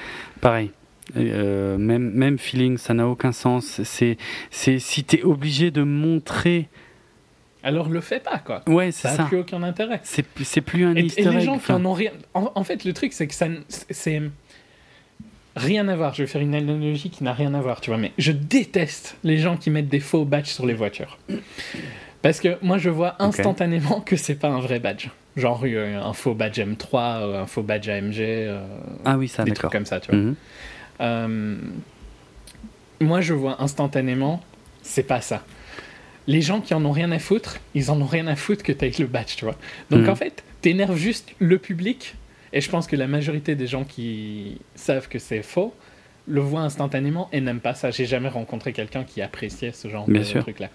Pareil. Euh, même, même feeling, ça n'a aucun sens. C'est, c'est si t'es obligé de montrer. Alors le fais pas, quoi. Ouais, c'est ça. Ça n'a plus aucun intérêt. C'est, c'est plus un et, easter et les gens qui en ont rien. En, fait, le truc, c'est que ça, c'est rien à voir. Je vais faire une analogie qui n'a rien à voir, tu vois. Mais je déteste les gens qui mettent des faux badges sur les voitures. Parce que moi, je vois instantanément que c'est pas un vrai badge. Genre euh, un faux badge M3, euh, un faux badge AMG. Ah oui, ça, Des trucs comme ça, tu vois. Mhm. moi, je vois instantanément, c'est pas ça. Les gens qui en ont rien à foutre, ils en ont rien à foutre que t'aies le badge, tu vois. Donc mhm. en fait, t'énerves juste le public. Et je pense que la majorité des gens qui savent que c'est faux le voient instantanément et n'aiment pas ça. J'ai jamais rencontré quelqu'un qui appréciait ce genre de truc-là.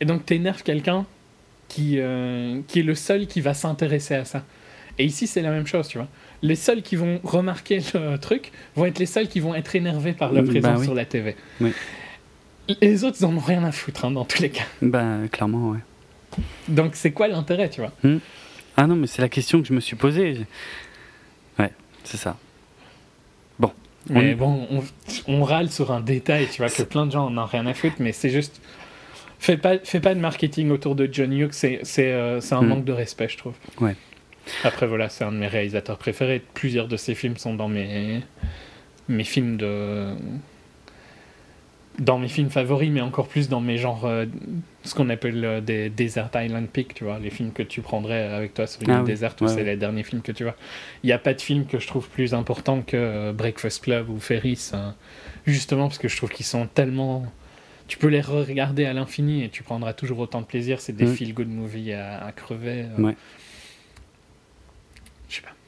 Et donc, t'énerves quelqu'un qui, euh, qui est le seul qui va s'intéresser à ça. Et ici, c'est la même chose, tu vois. Les seuls qui vont remarquer le truc vont être les seuls qui vont être énervés par la bah présence sur la TV. Les autres, ils en ont rien à foutre, hein, dans tous les cas. Ben, clairement, ouais. Donc, c'est quoi l'intérêt, tu vois? Hmm. Ah non, mais c'est la question que je me suis posée. Ouais, c'est ça. Bon. Mais bon, on, on, râle sur un détail, tu vois, que plein de gens en ont rien à foutre, mais c'est juste Fais pas, fais pas de marketing autour de John Hughes, c'est, euh, c'est un hmm. manque de respect, je trouve. Ouais. Après, voilà, c'est un de mes réalisateurs préférés. Plusieurs de ses films sont dans mes, mes films de. Dans mes films favoris, mais encore plus dans mes genres. Euh, ce qu'on appelle euh, des Desert Island Pick, tu vois, les films que tu prendrais avec toi sur une ah désert, ou c'est les derniers films que tu vois. Il n'y a pas de film que je trouve plus important que Breakfast Club ou Ferris, hein. justement parce que je trouve qu'ils sont tellement tu peux les re-regarder à l'infini et tu prendras toujours autant de plaisir. C'est des mm. feel-good movies à, crever. Euh. Ouais.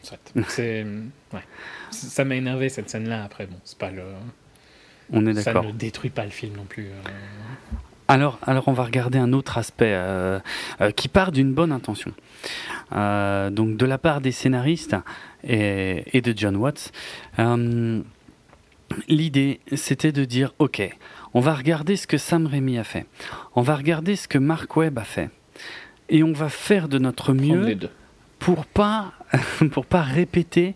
Soit. c'est, ouais. Ça m'a énervé cette scène-là. Après, bon, c'est pas le. On est d'accord. Ça ne détruit pas le film non plus. Euh. Alors, alors, on va regarder un autre aspect euh, qui part d'une bonne intention. donc, de la part des scénaristes et, et de John Watts, l'idée, c'était de dire, ok, on va regarder ce que Sam Raimi a fait. On va regarder ce que Mark Webb a fait. Et on va faire de notre mieux pour pas pour pas répéter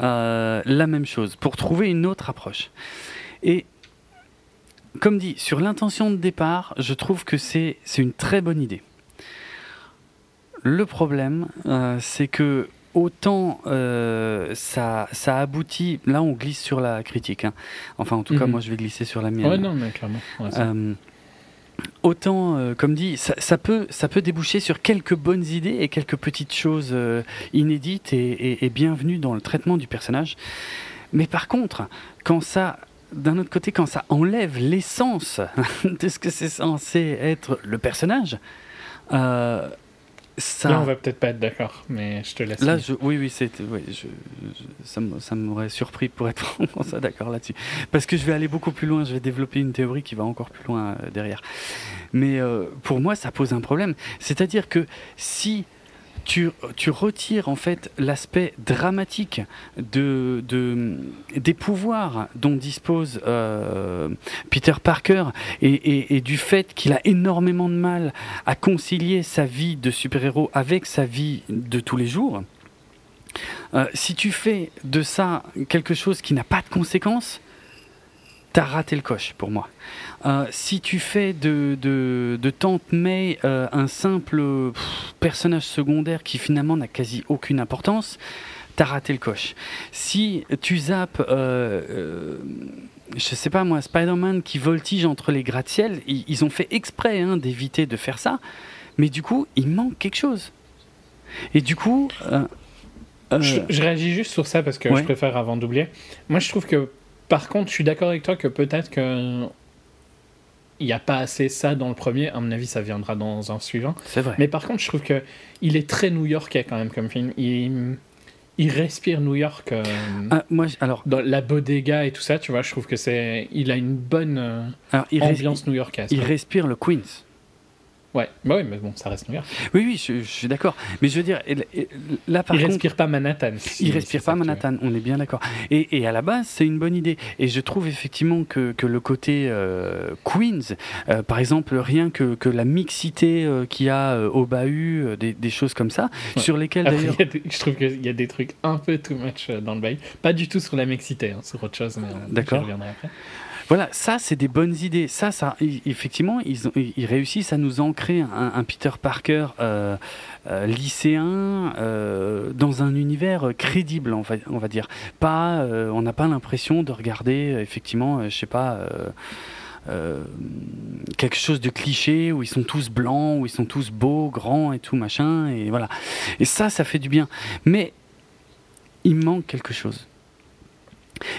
euh, la même chose, pour trouver une autre approche. Et comme dit, sur l'intention de départ, je trouve que c'est une très bonne idée. Le problème, euh, c'est que autant euh, ça, ça aboutit. Là, on glisse sur la critique. Hein. Enfin, en tout cas, mhm. moi, je vais glisser sur la mienne. Ouais, non, mais clairement. Euh, autant, euh, comme dit, ça, peut, ça peut déboucher sur quelques bonnes idées et quelques petites choses inédites et, et, bienvenues dans le traitement du personnage. Mais par contre, quand ça d'un autre côté, quand ça enlève l'essence de ce que c'est censé être le personnage, Là, on va peut-être pas être d'accord, mais je te laisse. Là, oui, oui, c'est, oui, ça, m'aurait surpris pour être ça d'accord là-dessus. Parce que je vais aller beaucoup plus loin, je vais développer une théorie qui va encore plus loin euh, derrière. Mais euh, pour moi, ça pose un problème. C'est-à-dire que si tu, retires en fait l'aspect dramatique de, de, des pouvoirs dont dispose euh, Peter Parker et, et, du fait qu'il a énormément de mal à concilier sa vie de super-héros avec sa vie de tous les jours. Euh, si tu fais de ça quelque chose qui n'a pas de conséquences, t'as raté le coche pour moi. Euh, si tu fais de, de, de Tante May euh, un simple personnage secondaire qui finalement n'a quasi aucune importance, t'as raté le coche. Si tu zappes, euh, je sais pas moi, Spider-Man qui voltige entre les gratte-ciels, ils, ont fait exprès hein, d'éviter de faire ça, mais du coup, il manque quelque chose. Et du coup. Je, réagis juste sur ça parce que je préfère avant d'oublier. Moi, je trouve que par contre, je suis d'accord avec toi que peut-être que il n'y a pas assez ça dans le premier. À mon avis, ça viendra dans un suivant. C'est vrai. Mais par contre, je trouve que il est très new-yorkais quand même comme film. Il, il respire New York. Euh, ah, moi, alors dans la bodega et tout ça, tu vois, je trouve que c'est, il a une bonne euh, ambiance new-yorkaise. Il respire le Queens. Ouais, bah oui, mais bon, ça reste York. Oui, oui, je, suis d'accord. Mais je veux dire, là par il respire pas Manhattan. il respire pas Manhattan, on est bien d'accord. Et, et, à la base, c'est une bonne idée. Et je trouve effectivement que, que le côté euh, Queens, euh, par exemple, rien que, que la mixité euh, qu'il y a au bahut, des, des, choses comme ça, sur lesquelles d'ailleurs. Je trouve qu'il y a des trucs un peu too much dans le bahut. Pas du tout sur la mixité, hein, sur autre chose, mais d'accord. reviendrai après. Voilà, ça, c'est des bonnes idées. Ça, ça, effectivement, ils, réussissent à nous ancrer un, Peter Parker euh, euh, lycéen euh, dans un univers crédible, on va, dire. Pas, on n'a pas l'impression de regarder, effectivement, je sais pas. quelque chose de cliché où ils sont tous blancs, où ils sont tous beaux, grands et tout machin, et voilà. Et ça, ça fait du bien. Mais il manque quelque chose.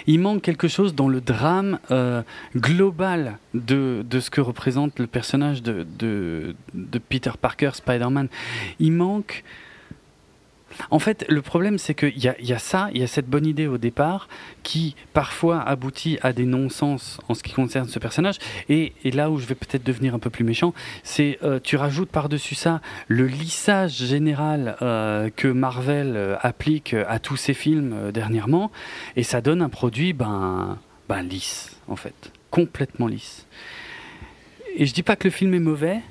Il manque quelque chose dans le drame euh, global de, de, ce que représente le personnage de, Peter Parker, Spider-Man. Il manque en fait, le problème, c'est qu'il y, y a, ça, il y a cette bonne idée au départ qui parfois aboutit à des non-sens en ce qui concerne ce personnage. Et, là où je vais peut-être devenir un peu plus méchant, c'est euh, tu rajoutes par-dessus ça le lissage général euh, que Marvel euh, applique à tous ses films dernièrement, et ça donne un produit ben, ben lisse, en fait, complètement lisse. Et je dis pas que le film est mauvais,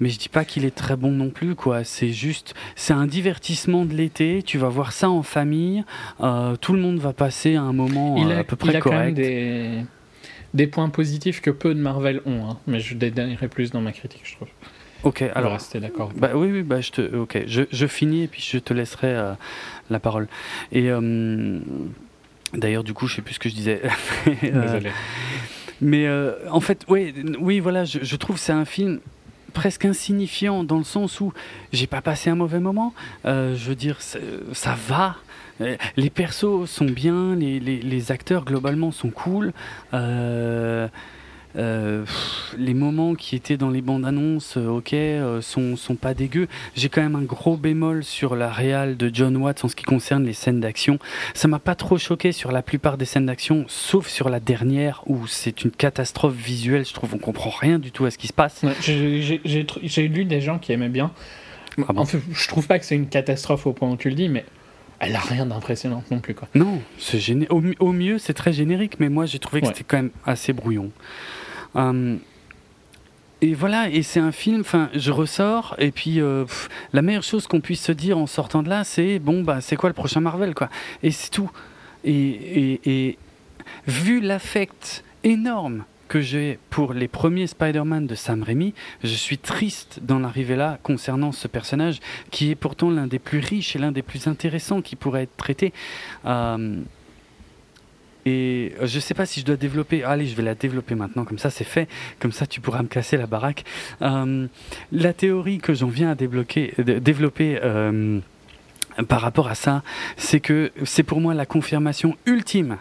mais je dis pas qu'il est très bon non plus quoi. C'est juste c'est un divertissement de l'été. Tu vas voir ça en famille. Euh, tout le monde va passer un moment il a, à peu près il a Quand même des, des points positifs que peu de Marvel ont hein, mais je dédaignerai plus dans ma critique je trouve. Ok alors rester d'accord. bah oui oui bah je te ok je, je, finis et puis je te laisserai euh, la parole. Et euh, d'ailleurs du coup je sais plus ce que je disais. Désolé. mais en fait oui oui voilà je, je trouve c'est un film presque insignifiant dans le sens où j'ai pas passé un mauvais moment. Euh, je veux dire, ça va. Euh, les persos sont bien, les, les, les acteurs globalement sont cool. Euh, euh, les moments qui étaient dans les bandes annonces, euh, ok, euh, sont, sont pas dégueux. J'ai quand même un gros bémol sur la réal de John Watts en ce qui concerne les scènes d'action. Ça m'a pas trop choqué sur la plupart des scènes d'action, sauf sur la dernière où c'est une catastrophe visuelle. Je trouve on comprend rien du tout à ce qui se passe. Ouais, J'ai lu des gens qui aimaient bien. Ah bon en fait, je trouve pas que c'est une catastrophe au point où tu le dis, mais elle a rien d'impressionnant non plus quoi. Non, c'est au, au, mieux c'est très générique, mais moi j'ai trouvé que ouais. c'était quand même assez brouillon. Euh, et voilà, et c'est un film, enfin, je ressors, et puis euh, la meilleure chose qu'on puisse se dire en sortant de là, c'est bon, bah, c'est quoi le prochain Marvel, quoi. Et c'est tout. Et, vu l'affect énorme que j'ai pour les premiers Spider-Man de Sam Raimi, je suis triste d'en arriver là concernant ce personnage qui est pourtant l'un des plus riches et l'un des plus intéressants qui pourrait être traité. Euh, et je sais pas si je dois développer. Allez, je vais la développer maintenant, comme ça c'est fait. Comme ça tu pourras me casser la baraque. Euh, la théorie que j'en viens à débloquer, développer euh, par rapport à ça, c'est que c'est pour moi la confirmation ultime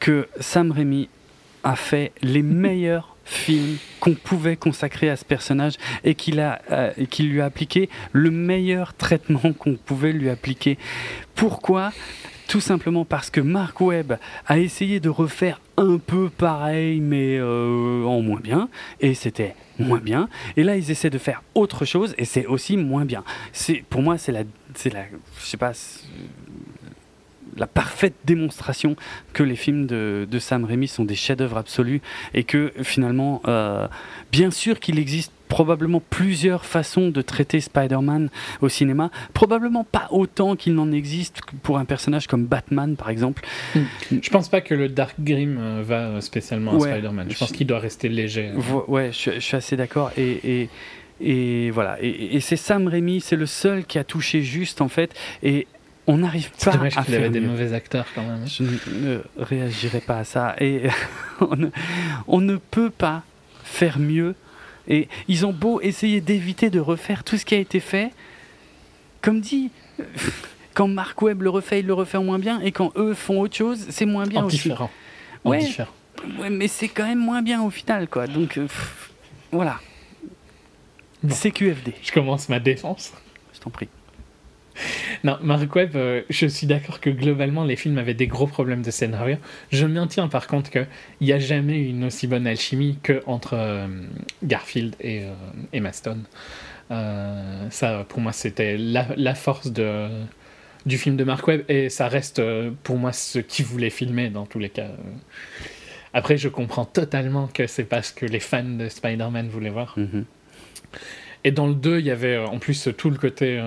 que Sam Raimi a fait les meilleurs films qu'on pouvait consacrer à ce personnage et qu'il a euh, qu'il lui a appliqué le meilleur traitement qu'on pouvait lui appliquer. Pourquoi tout simplement parce que Mark Webb a essayé de refaire un peu pareil, mais euh, en moins bien, et c'était moins bien. Et là, ils essaient de faire autre chose, et c'est aussi moins bien. C'est, pour moi, c'est la, c'est la, je sais pas, la parfaite démonstration que les films de, de Sam Raimi sont des chefs-d'œuvre absolus, et que finalement, euh, bien sûr qu'il existe probablement plusieurs façons de traiter Spider-Man au cinéma, probablement pas autant qu'il n'en existe pour un personnage comme Batman par exemple. Mm. Je pense pas que le Dark Grim va spécialement à ouais, Spider-Man, je pense qu'il doit rester léger. Ouais, je, je suis assez d'accord et, et, et, voilà, et, et c'est Sam Raimi, c'est le seul qui a touché juste en fait, et on n'arrive pas dommage à qu'il faire avait des mieux. mauvais acteurs quand même. Je ne réagirai pas à ça et on ne, on ne peut pas faire mieux et ils ont beau essayer d'éviter de refaire tout ce qui a été fait, comme dit, quand Mark Webb le refait, il le refait moins bien, et quand eux font autre chose, c'est moins bien en aussi. Différent. Ouais, en différent. ouais, mais c'est quand même moins bien au final, quoi. Donc euh, voilà. Bon. CQFD. Je commence ma défense. Je t'en prie. Non, Mark Webb, euh, je suis d'accord que globalement les films avaient des gros problèmes de scénario. Je maintiens par contre qu'il n'y a jamais une aussi bonne alchimie qu'entre euh, Garfield et euh, Emma Stone. Ça, pour moi, c'était la, la, force de, du film de Mark Webb et ça reste pour moi ce qu'il voulait filmer dans tous les cas. Après, je comprends totalement que c'est pas ce que les fans de Spider-Man voulaient voir. Mm -hmm. Et dans le 2, il y avait en plus tout le côté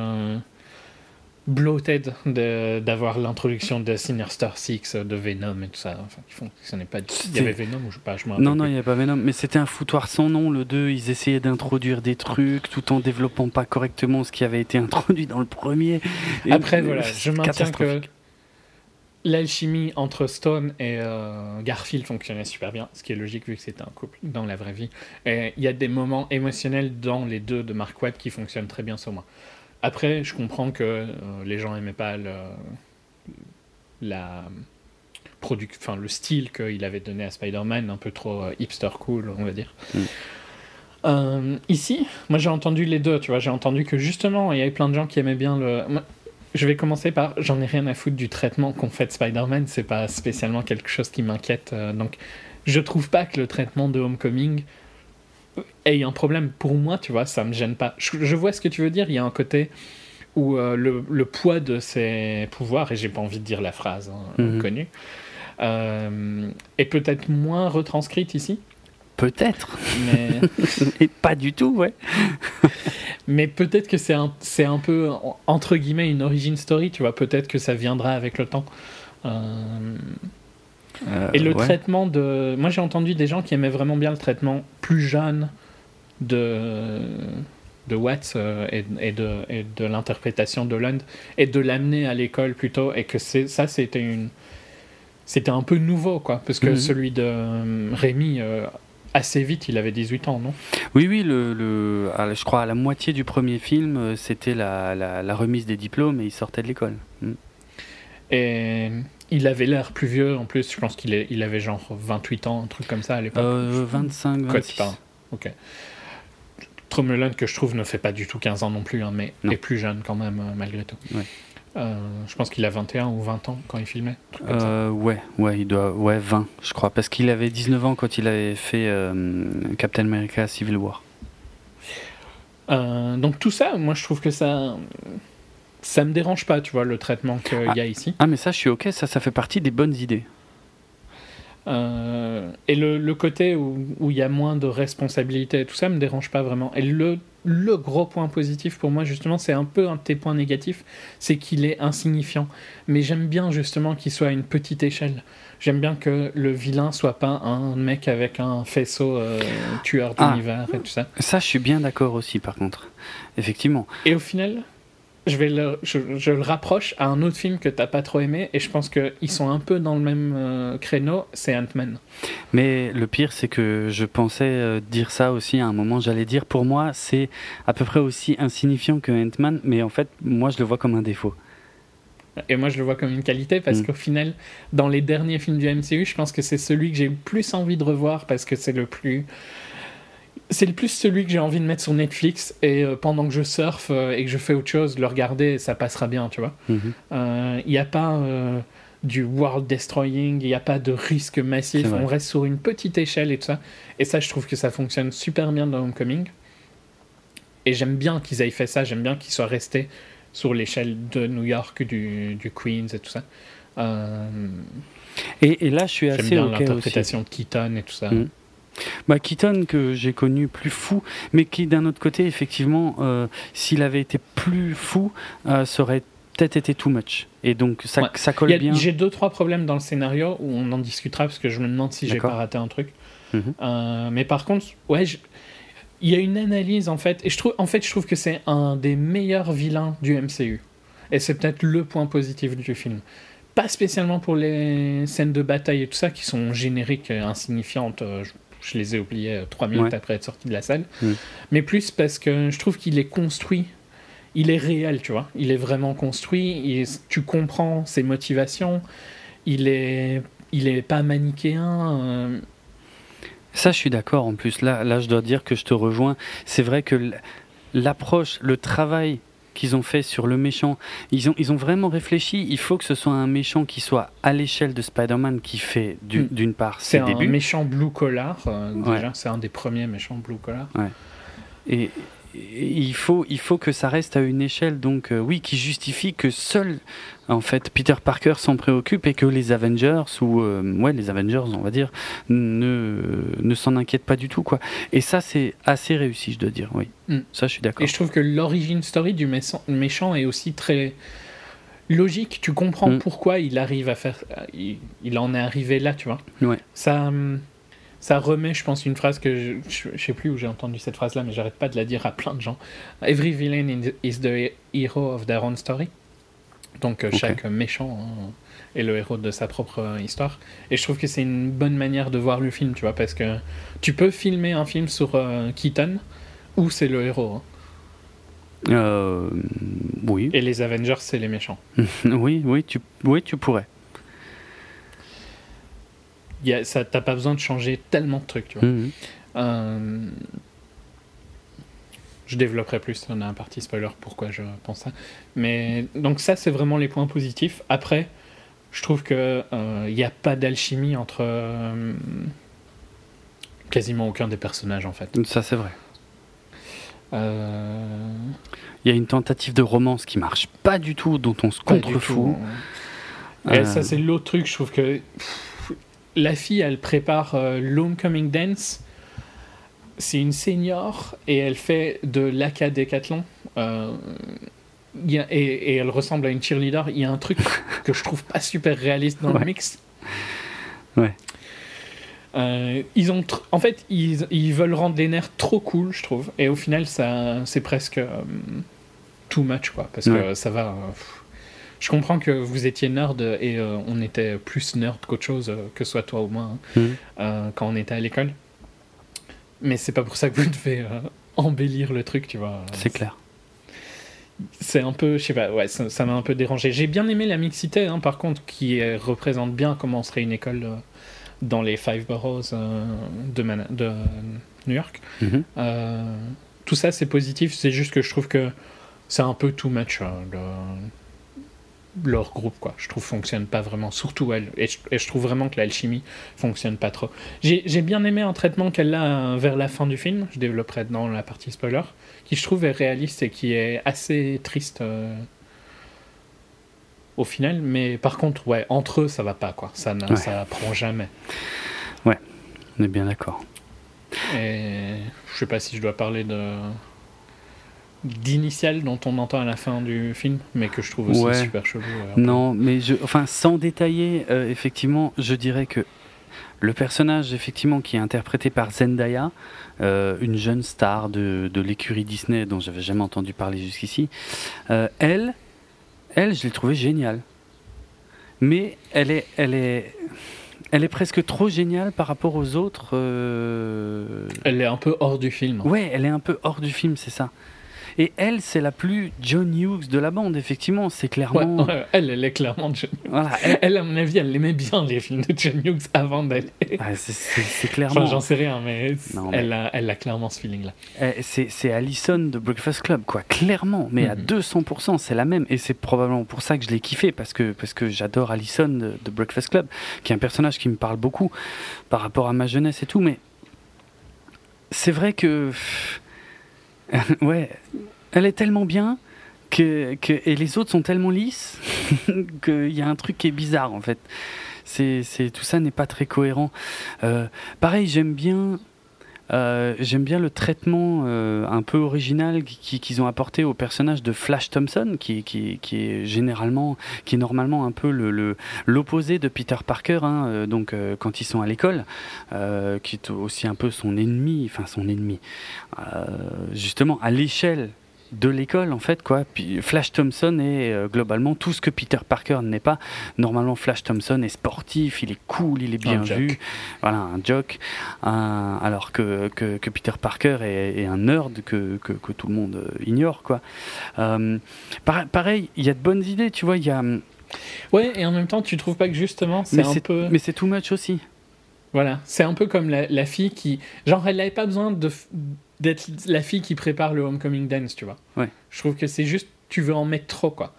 bloated d'avoir l'introduction de Sinister Six, de Venom et tout ça. Enfin, qui font ce n'est pas. Il y avait Venom ou je sais pas, je Non, non, il n'y avait pas Venom, mais c'était un foutoir sans nom. Le 2, ils essayaient d'introduire des trucs tout en développant pas correctement ce qui avait été introduit dans le premier. Et Après, voilà, je maintiens que l'alchimie entre Stone et euh, Garfield fonctionnait super bien, ce qui est logique vu que c'était un couple dans la vraie vie. Et il y a des moments émotionnels dans les deux de Mark Waid qui fonctionnent très bien sur moi. Après, je comprends que euh, les gens n'aimaient pas le, la enfin, le style qu'il avait donné à Spider-Man, un peu trop euh, hipster cool, on va dire. Mm. ici, moi j'ai entendu les deux, tu vois, j'ai entendu que justement, il y avait plein de gens qui aimaient bien le je vais commencer par j'en ai rien à foutre du traitement qu'on fait de Spider-Man, c'est pas spécialement quelque chose qui m'inquiète. Euh, donc, je trouve pas que le traitement de Homecoming ait un problème. Pour moi, tu vois, ça me gêne pas. Je, vois ce que tu veux dire. Il y a un côté où euh, le, poids de ses pouvoirs, et j'ai pas envie de dire la phrase hein, mhm. connue, euh, est peut-être moins retranscrite ici. Peut-être. Mais... Et pas du tout, ouais. Mais peut-être que c'est un, c'est un peu, entre guillemets, une origin story, tu vois. Peut-être que ça viendra avec le temps. Euh, euh, et le traitement de. Moi, j'ai entendu des gens qui aimaient vraiment bien le traitement plus jeune de, de Watts euh, et, et, de, et de l'interprétation de Lund et de l'amener à l'école plutôt. Et que c'est, ça, c'était une. C'était un peu nouveau, quoi. Parce que mhm. celui de Rémi assez vite, il avait 18 ans, non? Oui, oui, le, le, je crois à la moitié du premier film, euh, c'était la, la, remise des diplômes et il sortait de l'école. Mm. Et il avait l'air plus vieux en plus, je pense qu'il il avait genre 28 ans, un truc comme ça à l'époque. Euh, 25, 26. Pas, ok. Tom que je trouve, ne fait pas du tout 15 ans non plus, hein, mais est plus jeune quand même, euh, malgré tout. Ouais. Euh, je pense qu'il a 21 ou 20 ans quand il filmait. Euh, ouais, ouais, il doit, ouais, 20, je crois, parce qu'il avait 19 ans quand il avait fait euh, Captain America Civil War. donc tout ça, moi je trouve que ça, ça me dérange pas, tu vois, le traitement qu'il y a ah. ici. Ah mais ça, je suis ok, ça, ça fait partie des bonnes idées. et le, le, côté où il y a moins de responsabilité, tout ça me dérange pas vraiment. Et le le gros point positif pour moi, justement, c'est un peu un de tes points négatifs, c'est qu'il est insignifiant. Mais j'aime bien, justement, qu'il soit à une petite échelle. J'aime bien que le vilain soit pas un mec avec un faisceau euh, tueur ah. d'univers et tout ça. Ça, je suis bien d'accord aussi, par contre. Effectivement. Et au final, je, vais le, je, le rapproche à un autre film que t'as pas trop aimé et je pense qu'ils sont un peu dans le même euh, créneau, c'est Ant-Man. Mais le pire, c'est que je pensais euh, dire ça aussi à un moment. J'allais dire, pour moi, c'est à peu près aussi insignifiant que Ant-Man, mais en fait, moi, je le vois comme un défaut. Et moi, je le vois comme une qualité parce mm. qu'au final, dans les derniers films du MCU, je pense que c'est celui que j'ai le plus envie de revoir parce que c'est le plus c'est le plus celui que j'ai envie de mettre sur Netflix et euh, pendant que je surfe euh, et que je fais autre chose, le regarder, ça passera bien, tu vois. Il mhm. n'y euh, a pas du world destroying, il n'y a pas de risque massif, on reste sur une petite échelle et tout ça. Et ça, je trouve que ça fonctionne super bien dans Homecoming. Et j'aime bien qu'ils aient fait ça, j'aime bien qu'ils soient restés sur l'échelle de New York, du, du, Queens et tout ça. Et, et, là, je suis assez. J'aime bien l'interprétation de Keaton et tout ça. Mhm. Bah, Keaton, que j'ai connu plus fou, mais qui d'un autre côté, effectivement, euh, s'il avait été plus fou, euh, ça aurait peut-être été too much. Et donc ça, ça colle bien. J'ai deux, trois problèmes dans le scénario où on en discutera parce que je me demande si j'ai pas raté un truc. Mhm. Euh, mais par contre, ouais, il y a une analyse en fait, et je trouve, en fait, je trouve que c'est un des meilleurs vilains du MCU. Et c'est peut-être le point positif du film. Pas spécialement pour les scènes de bataille et tout ça qui sont génériques et insignifiantes je les ai oubliés euh, trois minutes après être sorti de la salle. Mais plus parce que je trouve qu'il est construit. Il est réel, tu vois. Il est vraiment construit. tu comprends ses motivations. Il est, il est pas manichéen. Euh. Ça, je suis d'accord. En plus, là, là, je dois dire que je te rejoins. C'est vrai que l'approche, le travail qu'ils ont fait sur le méchant. Ils ont, ils ont vraiment réfléchi. Il faut que ce soit un méchant qui soit à l'échelle de Spider-Man, qui fait hmm. d'une part ses débuts. C'est un méchant blue collar, euh, déjà. C'est un des premiers méchants blue collar. Ouais. Et, il faut, il faut que ça reste à une échelle, donc euh, oui, qui justifie que seul, en fait, Peter Parker s'en préoccupe et que les Avengers, ou euh, ouais, les Avengers, on va dire, ne, ne s'en inquiètent pas du tout, quoi. Et ça, c'est assez réussi, je dois dire, oui. Mm. Ça, je suis d'accord. Et je trouve que l'origine story du méchant est aussi très logique. Tu comprends mm. pourquoi il arrive à faire, il, il, en est arrivé là, tu vois. Ouais. Ça. Hum, ça remet, je pense, une phrase que je, ne sais plus où j'ai entendu cette phrase-là, mais j'arrête pas de la dire à plein de gens. Every villain is the hero of their own story. Donc euh, chaque méchant hein, est le héros de sa propre histoire. Et je trouve que c'est une bonne manière de voir le film, tu vois, parce que tu peux filmer un film sur Keaton où c'est le héros. Hein. Euh, oui. Et les Avengers, c'est les méchants. oui, oui, tu, oui, tu pourrais. Y a, ça, t'as pas besoin de changer tellement de trucs, tu vois. Mhm. Euh, je développerai plus dans un partie spoiler pourquoi je pense ça. Mais donc ça, c'est vraiment les points positifs. Après, je trouve que il euh, n'y a pas d'alchimie entre euh, quasiment aucun des personnages en fait. Ça, c'est vrai. Il y a une tentative de romance qui marche pas du tout, dont on se contrefout. Et ça, c'est l'autre truc. Je trouve que la fille, elle prépare euh, l'Homecoming Dance. C'est une senior et elle fait de l'AK Décathlon. Euh, et, elle ressemble à une cheerleader. Il y a un truc que je trouve pas super réaliste dans le mix. Ouais. Euh, ils ont en fait, ils, ils, veulent rendre les nerfs trop cool, je trouve. Et au final, ça, c'est presque too much, quoi. Parce que ça va. Je comprends que vous étiez nerd et euh, on était plus nerd qu'autre chose, euh, que soit toi ou moi, hein, mhm. euh, quand on était à l'école. Mais c'est pas pour ça que vous devez embellir le truc, tu vois. C'est clair. C'est un peu, je sais pas, ouais, ça m'a un peu dérangé. J'ai bien aimé la mixité, hein, par contre, qui représente bien comment serait une école dans les Five Boroughs de, de, New York. Mhm. tout ça, c'est positif, c'est juste que je trouve que c'est un peu too much. Hein, leur groupe, quoi. Je trouve fonctionne pas vraiment, surtout elle. Et je, trouve vraiment que l'alchimie fonctionne pas trop. J'ai bien aimé un traitement qu'elle a vers la fin du film, je développerai dans la partie spoiler, qui je trouve est réaliste et qui est assez triste euh, au final. Mais par contre, ouais, entre eux, ça va pas, quoi. Ça, ne, ça prend jamais. Ouais, on est bien d'accord. Et je sais pas si je dois parler de d'initial dont on entend à la fin du film, mais que je trouve aussi super chelou. non, mais je, enfin, sans détailler, euh, effectivement, je dirais que le personnage, effectivement, qui est interprété par Zendaya, euh, une jeune star de, de l'écurie Disney dont j'avais jamais entendu parler jusqu'ici, euh, elle, elle, je l'ai trouvée géniale. Mais elle est, elle est, elle est presque trop géniale par rapport aux autres. Elle est un peu hors du film. Ouais, elle est un peu hors du film, c'est ça. Et elle, c'est la plus John Hughes de la bande, effectivement. C'est clairement. elle, elle est clairement John Hughes. Voilà, elle... à mon avis, elle aimait bien les films de John Hughes avant d'aller. c'est clairement. j'en sais rien, mais, elle, a, elle a clairement ce feeling-là. Eh, c'est Allison de Breakfast Club, quoi. Clairement, mais à 200%, mhm. c'est la même. Et c'est probablement pour ça que je l'ai kiffé, parce que, parce que j'adore Allison de, de Breakfast Club, qui est un personnage qui me parle beaucoup par rapport à ma jeunesse et tout, mais c'est vrai que ouais, elle est tellement bien que, et les autres sont tellement lisses qu'il y a un truc qui est bizarre en fait. C'est, tout ça n'est pas très cohérent. Euh, pareil, j'aime bien euh, j'aime bien le traitement euh, un peu original qu'ils ont apporté au personnage de Flash Thompson, qui, est généralement, qui est normalement un peu l'opposé de Peter Parker, hein, euh, donc quand ils sont à l'école, qui est aussi un peu son ennemi, enfin son ennemi, justement à l'échelle de l'école en fait quoi. Puis Flash Thompson est euh, globalement tout ce que Peter Parker n'est pas. Normalement Flash Thompson est sportif, il est cool, il est bien vu, voilà un joke. alors que, que, Peter Parker est, un nerd que, que, tout le monde euh, ignore quoi. Euh, pareil, il y a de bonnes idées, tu vois. Il y a hum, ouais et en même temps tu trouves pas que justement c'est un peu mais c'est too much aussi. Voilà, c'est un peu comme la, la, fille qui genre elle n'avait pas besoin de d'être la fille qui prépare le homecoming dance, tu vois. Ouais. Je trouve que c'est juste, tu veux en mettre trop, quoi.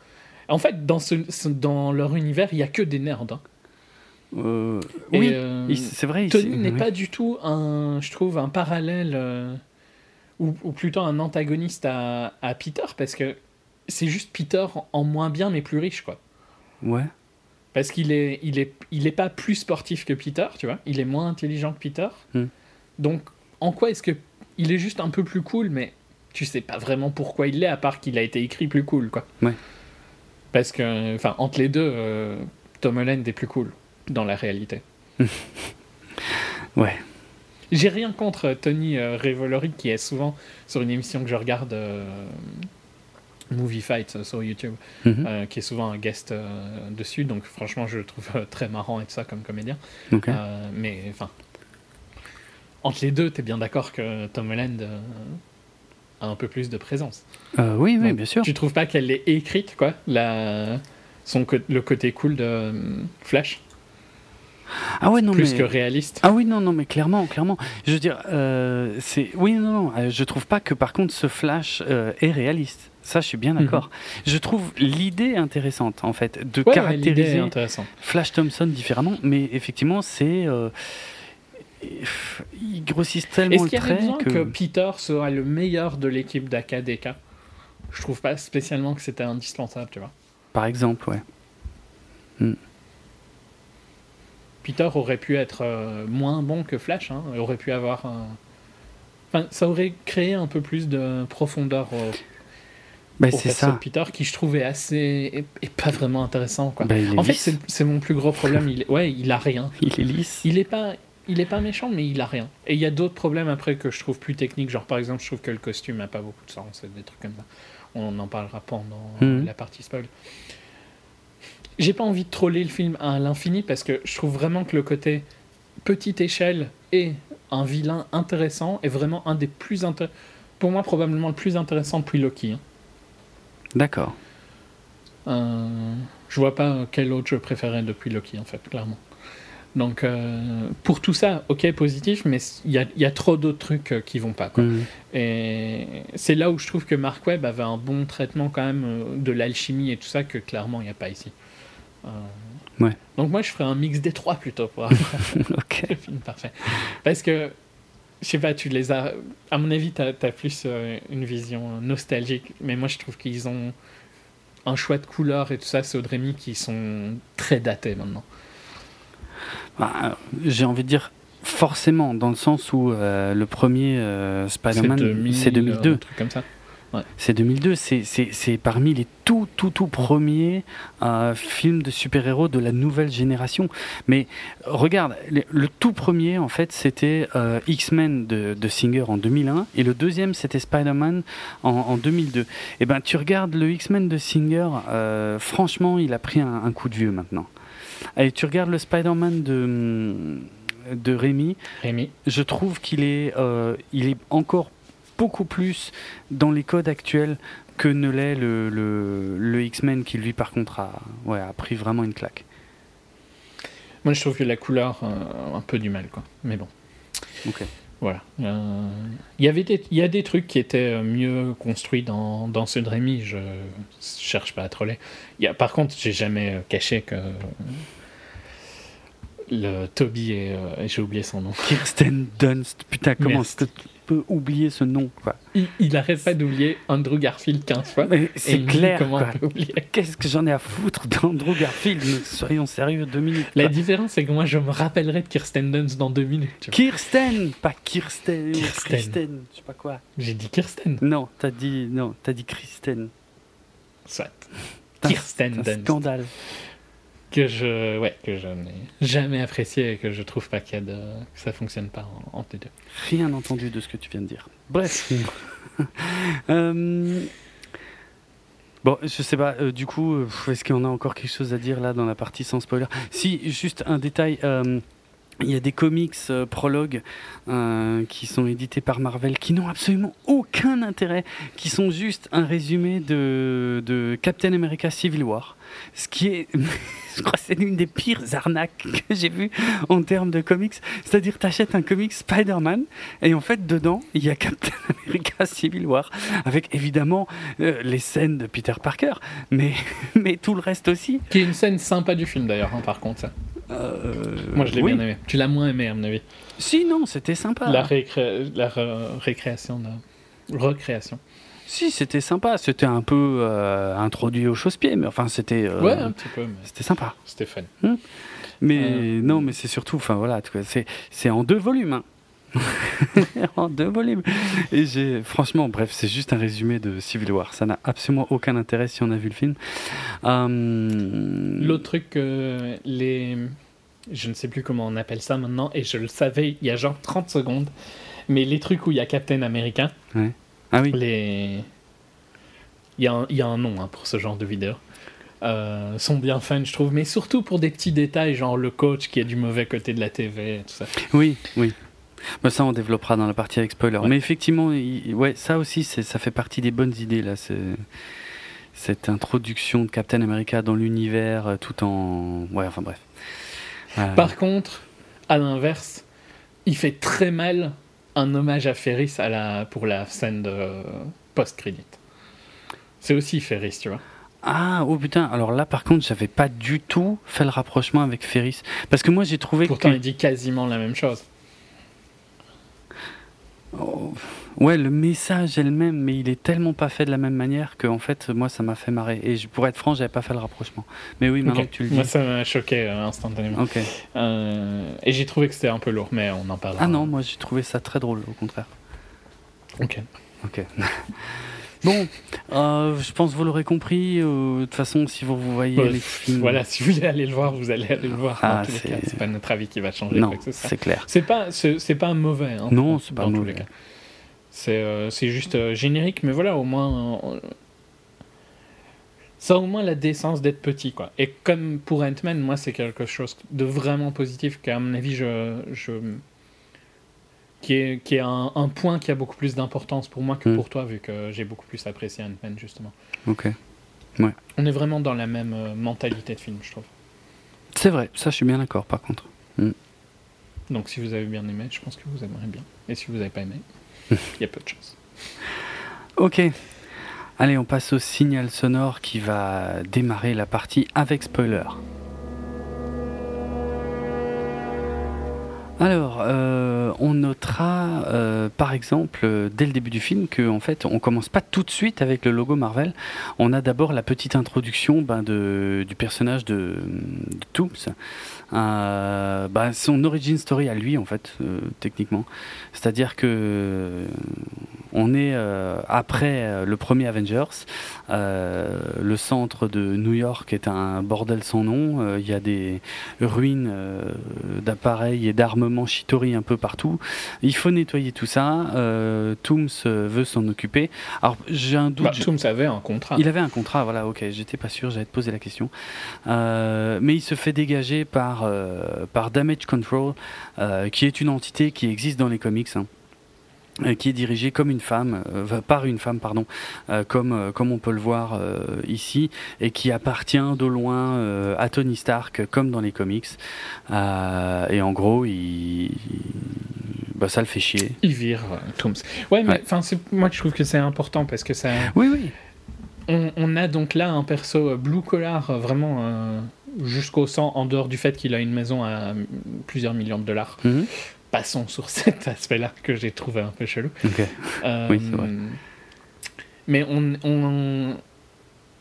En fait, dans, ce, dans leur univers, il y a que des nerds. Hein. Euh, oui, euh, c'est vrai. Tony n'est pas du tout un, je trouve, un parallèle euh, ou, ou, plutôt un antagoniste à, à Peter parce que c'est juste Peter en, moins bien mais plus riche, quoi. Ouais. Parce qu'il est, il est, il est pas plus sportif que Peter, tu vois. Il est moins intelligent que Peter. Hmm. Donc, en quoi est-ce que il est juste un peu plus cool, mais tu sais pas vraiment pourquoi il l'est, à part qu'il a été écrit plus cool, quoi. Ouais. Parce que, enfin, entre les deux, euh, Tom Holland est plus cool dans la réalité. ouais. J'ai rien contre Tony euh, qui est souvent sur une émission que je regarde, euh, Movie Fight sur YouTube, Mhm. qui est souvent un guest dessus. Donc franchement, je le trouve très marrant et tout ça comme comédien. Euh, mais enfin, entre les deux, t'es bien d'accord que Tom Holland euh, a un peu plus de présence. Euh, oui, oui, Donc, bien sûr. Tu trouves pas qu'elle est écrite, quoi, la... Son co- le côté cool de euh, Flash, Ah ouais, non, plus mais... que réaliste Ah oui, non, non, mais clairement, clairement. Je veux dire, euh, c'est. Oui, non, non. Je trouve pas que par contre ce Flash euh, est réaliste. Ça, je suis bien d'accord. Je trouve l'idée intéressante, en fait, de Mhm. Ouais, caractériser. Flash Thompson différemment, mais effectivement, c'est. euh, Ils grossissent tellement Est-ce qu'il y trait besoin que... que. Peter soit le meilleur de l'équipe d'AKDK Je trouve pas spécialement que c'était indispensable, tu vois. Par exemple, ouais. Peter aurait pu être euh, moins bon que Flash, hein, aurait pu avoir un... Enfin, ça aurait créé un peu plus de profondeur au, Bah, c'est ça. Peter qui je trouvais assez et, pas vraiment intéressant quoi. Bah, en fait lisse. c'est c'est mon plus gros problème. Il est- ouais il a rien. Il est lisse. Il est pas il est pas méchant mais il a rien. Et il y a d'autres problèmes après que je trouve plus techniques. Genre par exemple je trouve que le costume a pas beaucoup de sens. Des trucs comme ça. On en parlera pendant Mhm. la partie spoil. J'ai pas envie de troller le film à l'infini parce que je trouve vraiment que le côté petite échelle et un vilain intéressant est vraiment un des plus intér- pour moi probablement le plus intéressant depuis Loki. hein. D'accord. Euh, je vois pas quel autre je préférais depuis Loki, en fait, clairement. Donc, euh, pour tout ça, ok, positif, mais il y a, il y a trop d'autres trucs euh, qui vont pas. Quoi. Mhm. Et c'est là où je trouve que Mark Webb avait un bon traitement quand même euh, de l'alchimie et tout ça que clairement il n'y a pas ici. Euh, Ouais. Donc moi je ferais un mix des trois plutôt pour avoir ok. le film parfait. Parce que, je sais pas, tu les as... À mon avis, tu as, plus une vision nostalgique, mais moi je trouve qu'ils ont un choix de couleurs et tout ça, c'est Audrey qui sont très datés maintenant. Bah, euh, J'ai envie de dire forcément, dans le sens où euh, le premier euh, Spider-Man, 2000, c'est 2002. Un truc comme ça. C'est 2002, c'est- parmi les tout, tout, tout premiers euh, films de super-héros de la nouvelle génération. Mais regarde, le, le tout premier, en fait, c'était euh, X-Men de, de Singer en 2001, et le deuxième, c'était Spider-Man en, en 2002. Et ben, tu regardes le X-Men de Singer, euh, franchement, il a pris un, un coup de vieux maintenant. Et tu regardes le Spider-Man de, de Rémi, Rémi. je trouve qu'il est, euh, il est encore beaucoup plus dans les codes actuels que ne l'est le, le, le X-Men qui lui par contre a, ouais, a pris vraiment une claque. Moi je trouve que la couleur euh, un peu du mal, quoi. Mais bon. Ok. Voilà. Euh, Il y avait des, il y a des trucs qui étaient euh, mieux construits dans, dans de Rémi, je cherche pas à troller. Il y a, par contre, j'ai jamais euh, caché que le Toby et, euh, et j'ai oublié son nom. Kirsten Dunst, putain, comment Merci. Peux oublier ce nom quoi Il, il arrête pas d'oublier Andrew Garfield 15 fois. C'est clair. Qu'est-ce que j'en ai à foutre d'Andrew Garfield? Soyons sérieux deux minutes. La quoi. différence, c'est que moi, je me rappellerai de Kirsten Dunst dans deux minutes. Kirsten, pas Kirsten, Kirsten. Kristen, je sais pas quoi. J'ai dit Kirsten. Non, t'as dit non, t'as dit Kristen. Soit. Kirsten Dunst. scandale. Que je ouais que je n'ai jamais apprécié et que je trouve pas qu'il y a de que ça fonctionne pas en, entre les deux. Rien entendu de ce que tu viens de dire. Bref. Euh, Bon, je sais pas, euh, du coup, euh, est-ce qu'on a encore quelque chose à dire là dans la partie sans spoiler? Si, juste un détail. euh, il y a des comics euh, prologues euh, qui sont édités par Marvel qui n'ont absolument aucun intérêt, qui sont juste un résumé de, Captain America Civil War. Ce qui est, je crois, c'est l'une des pires arnaques que j'ai vues en termes de comics. C'est-à-dire, tu achètes un comic Spider-Man et en fait, dedans, il y a Captain America Civil War avec évidemment euh, les scènes de Peter Parker, mais, mais tout le reste aussi. Qui est une scène sympa du film d'ailleurs hein, par contre. Euh, Moi je l'ai oui. bien aimé. Tu l'as moins aimé à mon avis. Si, non, c'était sympa. La, récré- la re- récréation de recréation. Si, c'était sympa. C'était un peu euh, introduit au chausse-pied, mais enfin, c'était euh, ouais un petit peu mais c'était sympa. c'était fun. Mais Euh, non, mais c'est surtout, enfin voilà, c'est en deux volumes. hein. en deux volumes. Et j'ai, franchement, bref, c'est juste un résumé de Civil War. Ça n'a absolument aucun intérêt si on a vu le film. Euh, L'autre truc les je ne sais plus comment on appelle ça maintenant et je le savais il y a genre 30 secondes mais les trucs où il y a Captain America Ah oui. les Il y, a un, y a un nom hein, pour ce genre de vidéos. Euh, sont bien fun, je trouve, mais surtout pour des petits détails, genre le coach qui est du mauvais côté de la TV, et tout ça. Oui, oui. Bah, ça, on développera dans la partie avec spoiler. Mais effectivement, ouais, ça aussi, ça fait partie des bonnes idées là. Cette introduction de Captain America dans l'univers, euh, tout en, ouais, enfin bref. Euh. Par contre, à l'inverse, il fait très mal un hommage à Ferris à la, pour la scène de post-crédit. C'est aussi Ferris, tu vois. Ah, oh putain, alors là par contre, j'avais pas du tout fait le rapprochement avec Ferris. Parce que moi j'ai trouvé Pourtant, il dit quasiment la même chose. Oh, ouais, le message est le même, mais il est tellement pas fait de la même manière que en fait, moi ça m'a fait marrer. Et pour être franc, j'avais pas fait le rapprochement. Mais oui, maintenant que tu le dis. Moi ça m'a choqué euh, instantanément. Ok. Euh, et j'ai trouvé que c'était un peu lourd, mais on en parlera. Ah non, moi j'ai trouvé ça très drôle, au contraire. Ok. Ok. Bon, euh, je pense que vous l'aurez compris. Euh, de toute façon, si vous, vous voyez les films. Voilà, si vous voulez aller le voir, vous allez aller le voir. Ah, c'est pas notre avis qui va changer. Non, c'est clair. C'est pas, c'est pas mauvais. Hein, non, c'est pas mauvais. C'est euh, juste générique, mais voilà, au moins. ça a au moins la décence d'être petit, quoi. Et comme pour Ant-Man, moi, c'est quelque chose de vraiment positif, qu'à mon avis, je, je qui est, qui est un, un, point qui a beaucoup plus d'importance pour moi que hmm. pour toi, vu que j'ai beaucoup plus apprécié Ant-Man, justement. Ok. Ouais. On est vraiment dans la même euh, mentalité de film, je trouve. C'est vrai, ça je suis bien d'accord, par contre. Hmm. Donc si vous avez bien aimé, je pense que vous aimerez bien. Et si vous n'avez pas aimé, il y a peu de chance. Ok. Allez, on passe au signal sonore qui va démarrer la partie avec spoiler. Alors, euh, on notera euh, par exemple dès le début du film que en fait on commence pas tout de suite avec le logo Marvel. On a d'abord la petite introduction ben, du personnage de, de euh, ben, son origin story à lui en fait techniquement. C'est-à-dire que on est après le premier Avengers, le centre de New York est un bordel sans nom. Il y a des ruines d'appareils et d'armements Chitori un peu partout. Il faut nettoyer tout ça. Euh, Tooms euh, veut s'en occuper. Alors j'ai un doute. Bah, Tooms avait un contrat. Il avait un contrat, voilà, ok, j'étais pas sûr, j'allais te poser la question. Euh, mais il se fait dégager par, par Damage Control, qui est une entité qui existe dans les comics. Hein. Euh, qui est dirigée comme une femme, euh, par une femme, pardon, euh, comme, comme on peut le voir ici, et qui appartient de loin à Tony Stark, comme dans les comics. et en gros, il, bah, ça le fait chier. Il vire Tooms. Ouais, mais enfin, moi je trouve que c'est important parce que ça. Oui, oui. On, on, a donc là un perso blue collar vraiment jusqu'au sang, en dehors du fait qu'il a une maison à plusieurs millions de dollars. Mhm passons sur cet aspect-là que j'ai trouvé un peu chelou. Euh, oui, c'est vrai. Mais on, on...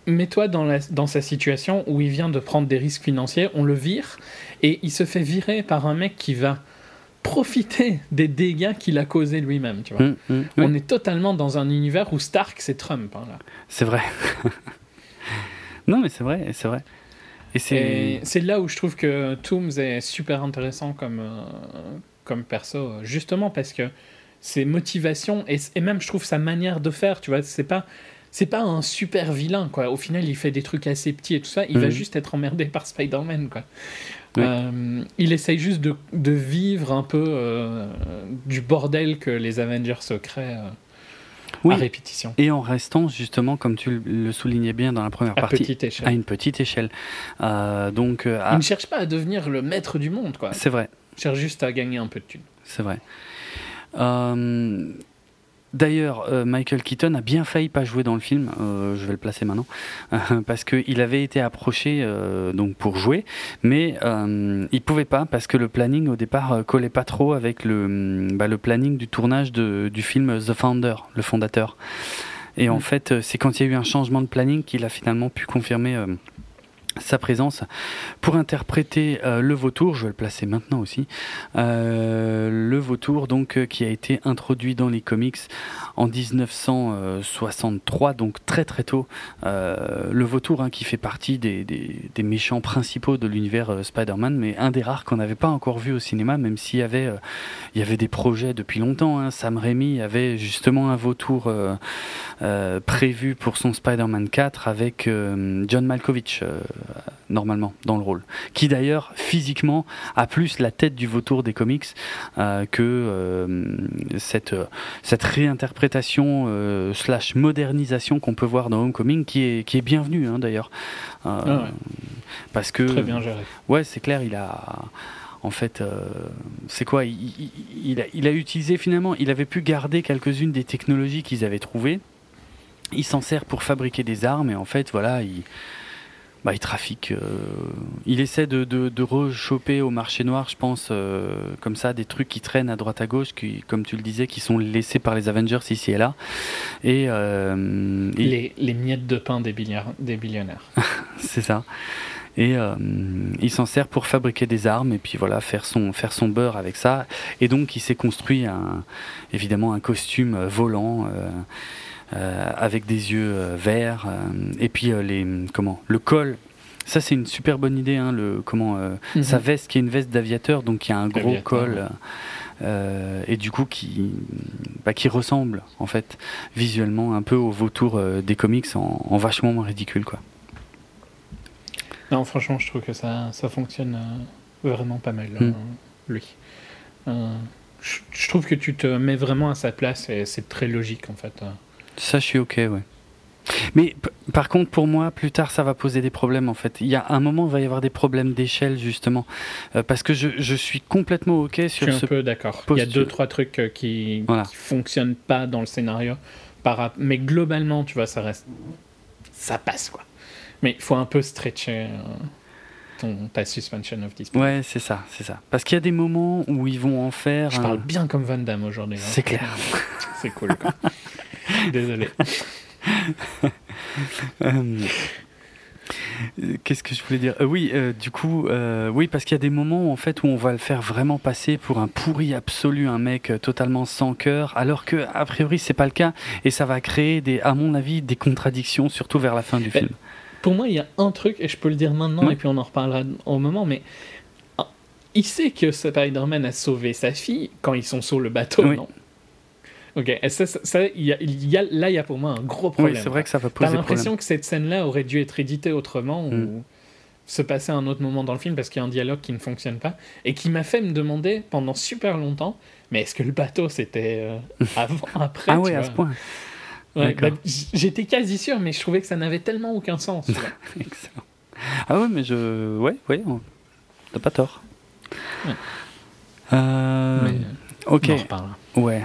mets-toi dans, la, dans sa situation où il vient de prendre des risques financiers, on le vire et il se fait virer par un mec qui va profiter des dégâts qu'il a causés lui-même. Tu vois. Hum, hum, on est totalement dans un univers où Stark c'est Trump. Hein, c'est vrai. non, mais c'est vrai, c'est vrai. Et c'est là où je trouve que Tooms est super intéressant comme, euh, comme perso, justement parce que ses motivations et, même je trouve sa manière de faire, tu vois, c'est pas c'est pas un super vilain quoi. Au final, il fait des trucs assez petits et tout ça. Il va mhm. juste être emmerdé par Spider-Man quoi. Euh, il essaye juste de, de vivre un peu euh, du bordel que les Avengers se créent. Euh, à répétition. Et en restant justement, comme tu le soulignais bien dans la première à partie, à une petite échelle. donc, Il ne cherche pas à devenir le maître du monde, quoi. C'est vrai cherche juste à gagner un peu de thunes. C'est vrai. Euh, d'ailleurs, euh, Michael Keaton a bien failli pas jouer dans le film. Euh, je vais le placer maintenant parce qu'il avait été approché donc pour jouer, mais il pouvait pas parce que le planning au départ collait pas trop avec le, bah, le planning du tournage de, du film The Founder, le fondateur. Et en mm. fait, c'est quand il y a eu un changement de planning qu'il a finalement pu confirmer sa présence pour interpréter euh, le vautour, je vais le placer maintenant aussi, euh, le vautour donc euh, qui a été introduit dans les comics en 1963, donc très très tôt. le vautour hein, qui fait partie des, des, méchants principaux de l'univers Spider-Man, mais un des rares qu'on n'avait pas encore vu au cinéma, même s'il y avait, y avait des projets depuis longtemps. Hein. Sam Raimi avait justement un vautour prévu pour son Spider-Man 4 avec John Malkovich normalement dans le rôle. Qui d'ailleurs physiquement a plus la tête du vautour des comics euh, que euh, cette, cette réinterprétation euh, slash modernisation qu'on peut voir dans Homecoming qui est, qui est bienvenue hein, d'ailleurs. Ah parce que très bien géré. Ouais, c'est clair, il a en fait, c'est quoi il, il, a, il, a, utilisé finalement, il avait pu garder quelques-unes des technologies qu'ils avaient trouvées. Il s'en sert pour fabriquer des armes et en fait, voilà, il, bah, il trafique. Euh, il essaie de, de, de rechoper au marché noir, je pense, euh, comme ça, des trucs qui traînent à droite à gauche, qui, comme tu le disais, qui sont laissés par les Avengers ici et là. Et, euh, les, les, miettes de pain des, des billionnaires. C'est ça. Et il s'en sert pour fabriquer des armes et puis voilà faire son faire son beurre avec ça. Et donc il s'est construit un, évidemment un costume volant. Euh, avec des yeux euh, verts euh, et puis les comment le col. Ça c'est une super bonne idée hein, le comment mhm. sa veste qui est une veste d'aviateur donc qui a un gros col et du coup qui bah, qui ressemble en fait visuellement un peu au vautour des comics en, vachement moins ridicule quoi. Non franchement je trouve que ça ça fonctionne vraiment pas mal hmm. lui. Je, trouve que tu te mets vraiment à sa place et c'est très logique en fait ça, je suis ok, ouais. Mais par contre, pour moi, plus tard, ça va poser des problèmes en fait. Il y a un moment, il va y avoir des problèmes d'échelle justement, euh, parce que je, je, suis complètement ok sur je suis un peu d'accord. Il y a deux trois trucs euh, qui, ne fonctionnent pas dans le scénario, par... mais globalement, tu vois, ça reste, ça passe quoi. Mais il faut un peu stretcher. Euh, ta suspension of disbelief. Ouais, c'est ça, c'est ça. Parce qu'il y a des moments où ils vont en faire. Je parle bien comme Van Damme aujourd'hui. Hein. C'est clair. c'est cool. Quoi. Désolé. Euh, qu'est-ce que je voulais dire? Euh, Oui, euh, du coup, oui, parce qu'il y a des moments en fait où on va le faire vraiment passer pour un pourri absolu, un mec totalement sans cœur, alors que a priori c'est pas le cas, et ça va créer des, à mon avis, des contradictions, surtout vers la fin du film. Pour moi, il y a un truc, et je peux le dire maintenant, et puis on en reparlera au moment, mais ah, il sait que Spider-Man a sauvé sa fille quand ils sont sur le bateau, non? Ok, ça, ça, y a, y a, là, il y a pour moi un gros problème. Oui, c'est vrai que ça va poser T'as l'impression que cette scène-là aurait dû être éditée autrement ou mm. se passer à un autre moment dans le film parce qu'il y a un dialogue qui ne fonctionne pas et qui m'a fait me demander pendant super longtemps mais est-ce que le bateau c'était euh, avant, après Ah ouais, à ce point. Ouais, bah, J'étais quasi sûr, mais je trouvais que ça n'avait tellement aucun sens. Excellent. Ah ouais, mais je. Ouais, ouais, t'as pas tort. Ouais. Euh... Mais, ok. On en reparle. Ouais.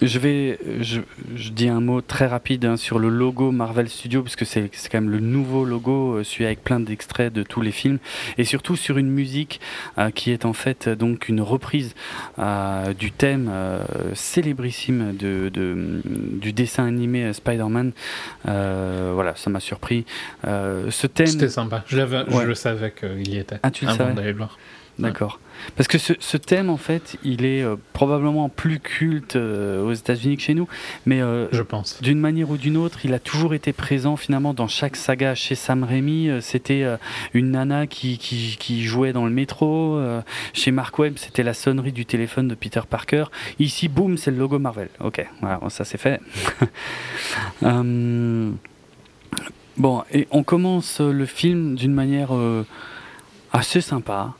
Je vais, je, je, dis un mot très rapide hein, sur le logo Marvel Studios, parce que c'est quand même le nouveau logo, euh, celui avec plein d'extraits de tous les films, et surtout sur une musique euh, qui est en fait donc une reprise euh, du thème célébrissime de, de, du dessin animé Spider-Man. voilà, ça m'a surpris. ce thème. C'était sympa. Je, je le savais qu'il y était. Ah, tu le savais. D'accord. Parce que ce, ce, thème, en fait, il est euh, probablement plus culte euh, aux États-Unis que chez nous, mais euh, je pense. D'une manière ou d'une autre, il a toujours été présent finalement dans chaque saga. Chez Sam Raimi, c'était une nana qui, qui, qui, jouait dans le métro. chez Mark Webb, c'était la sonnerie du téléphone de Peter Parker. Ici, boum, c'est le logo Marvel. Ok, voilà, ça c'est fait. bon, et on commence le film d'une manière assez sympa.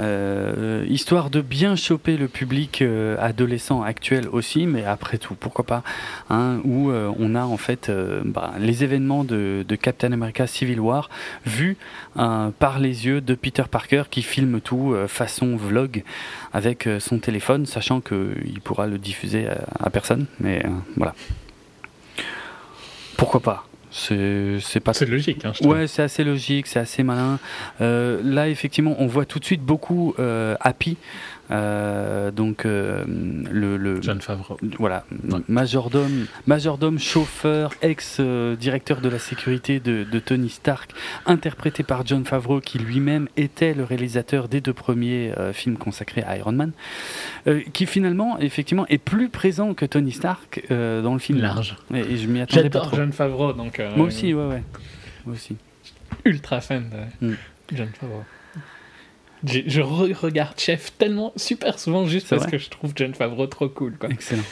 Euh, histoire de bien choper le public euh, adolescent actuel aussi, mais après tout, pourquoi pas, hein, où euh, on a en fait bah, les événements de, Captain America Civil War vus par les yeux de Peter Parker qui filme tout façon vlog avec son téléphone, sachant qu'il pourra le diffuser à personne, mais voilà. Pourquoi pas c'est pas. C'est logique. Hein, ouais, c'est assez logique, c'est assez malin. Euh, là, effectivement, on voit tout de suite beaucoup euh, Happy donc euh, le, le, John Favreau. Voilà, majordome, majordome, chauffeur, ex-directeur de la sécurité de, Tony Stark, interprété par John Favreau, qui lui-même était le réalisateur des deux premiers euh, films consacrés à Iron Man, qui finalement, effectivement, est plus présent que Tony Stark dans le film. Large. Et, je m'y attendais pas trop. John Favreau, donc. Moi aussi, ouais, ouais. Moi aussi. Ultra fan de mm. John Favreau. Je, regarde Chef tellement super souvent juste parce que je trouve John Favreau trop cool. Quoi. Excellent.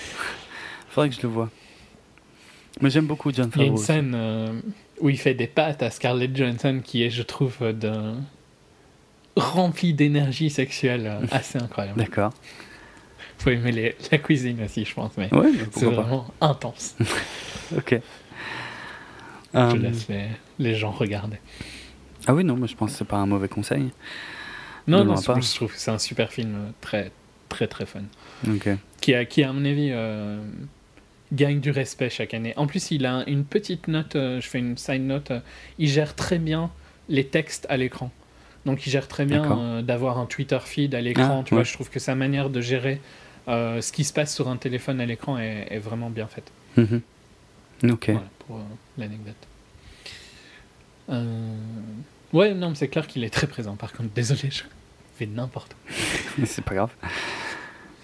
Faudrait que je le vois. Mais j'aime beaucoup John Favreau. Il y a une scène euh, où il fait des pattes à Scarlett Johansson qui est, je trouve, euh, de... remplie d'énergie sexuelle euh, assez incroyable. D'accord. Faut aimer les... la cuisine aussi, je pense. Mais c'est vraiment intense. ok. Je laisse les... les gens regarder. Ah oui, non, mais je pense que c'est pas un mauvais conseil. Non, non, je trouve que c'est un super film euh, très, très, très fun. Qui, a, qui, à mon avis, euh, gagne du respect chaque année. En plus, il a une petite note, euh, je fais une side note, il gère très bien les textes à l'écran. Donc, il gère très bien d'avoir un Twitter feed à l'écran. Ah, tu vois, je trouve que sa manière de gérer ce qui se passe sur un téléphone à l'écran est, vraiment bien faite. Mhm. Ok. Voilà pour l'anecdote. Ouais, non, mais c'est clair qu'il est très présent. Par contre, désolé, je fais n'importe quoi. c'est pas grave.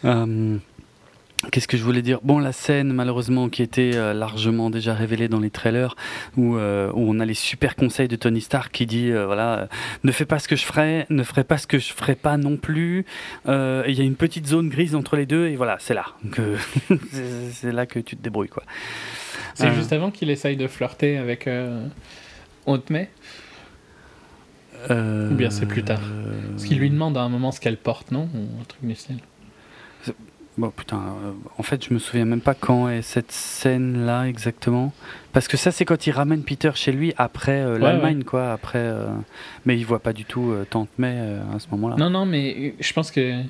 Euh, qu'est-ce que je voulais dire? Bon, la scène, malheureusement, qui était euh, largement déjà révélée dans les trailers, où, euh, où, on a les super conseils de Tony Stark qui dit voilà, ne fais pas ce que je ferai, ne ferai pas ce que je ferai pas non plus. Il y a une petite zone grise entre les deux, et voilà, c'est là. c'est là que tu te débrouilles, quoi. C'est juste avant qu'il essaye de flirter avec Aunt May? Ou bien c'est plus tard Parce qu'il lui demande à un moment ce qu'elle porte, non Ou un truc du style. Bon, putain, euh, en fait, je me souviens même pas quand est cette scène-là exactement. Parce que ça, c'est quand il ramène Peter chez lui après euh, l'Allemagne, quoi. Après, euh, mais il voit pas du tout Tante May à ce moment-là. Non, non, mais je pense que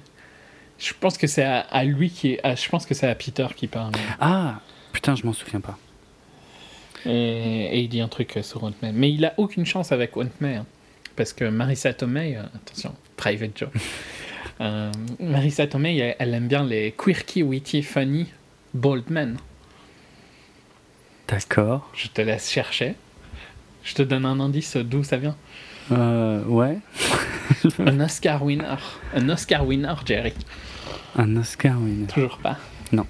je pense que c'est à, lui qui est. je pense que c'est à Peter qui parle. Ah, putain, je m'en souviens pas. Et, il dit un truc sur Aunt May. Mais il a aucune chance avec Aunt May. Hein parce que Marissa Tomei, euh, attention, private joke, euh, Marissa Tomei, elle, aime bien les quirky, witty, funny, bold men. D'accord. Je te laisse chercher. Je te donne un indice d'où ça vient. Euh, ouais. un Oscar winner. Un Oscar winner, Jerry. Un Oscar winner. Toujours pas. Non.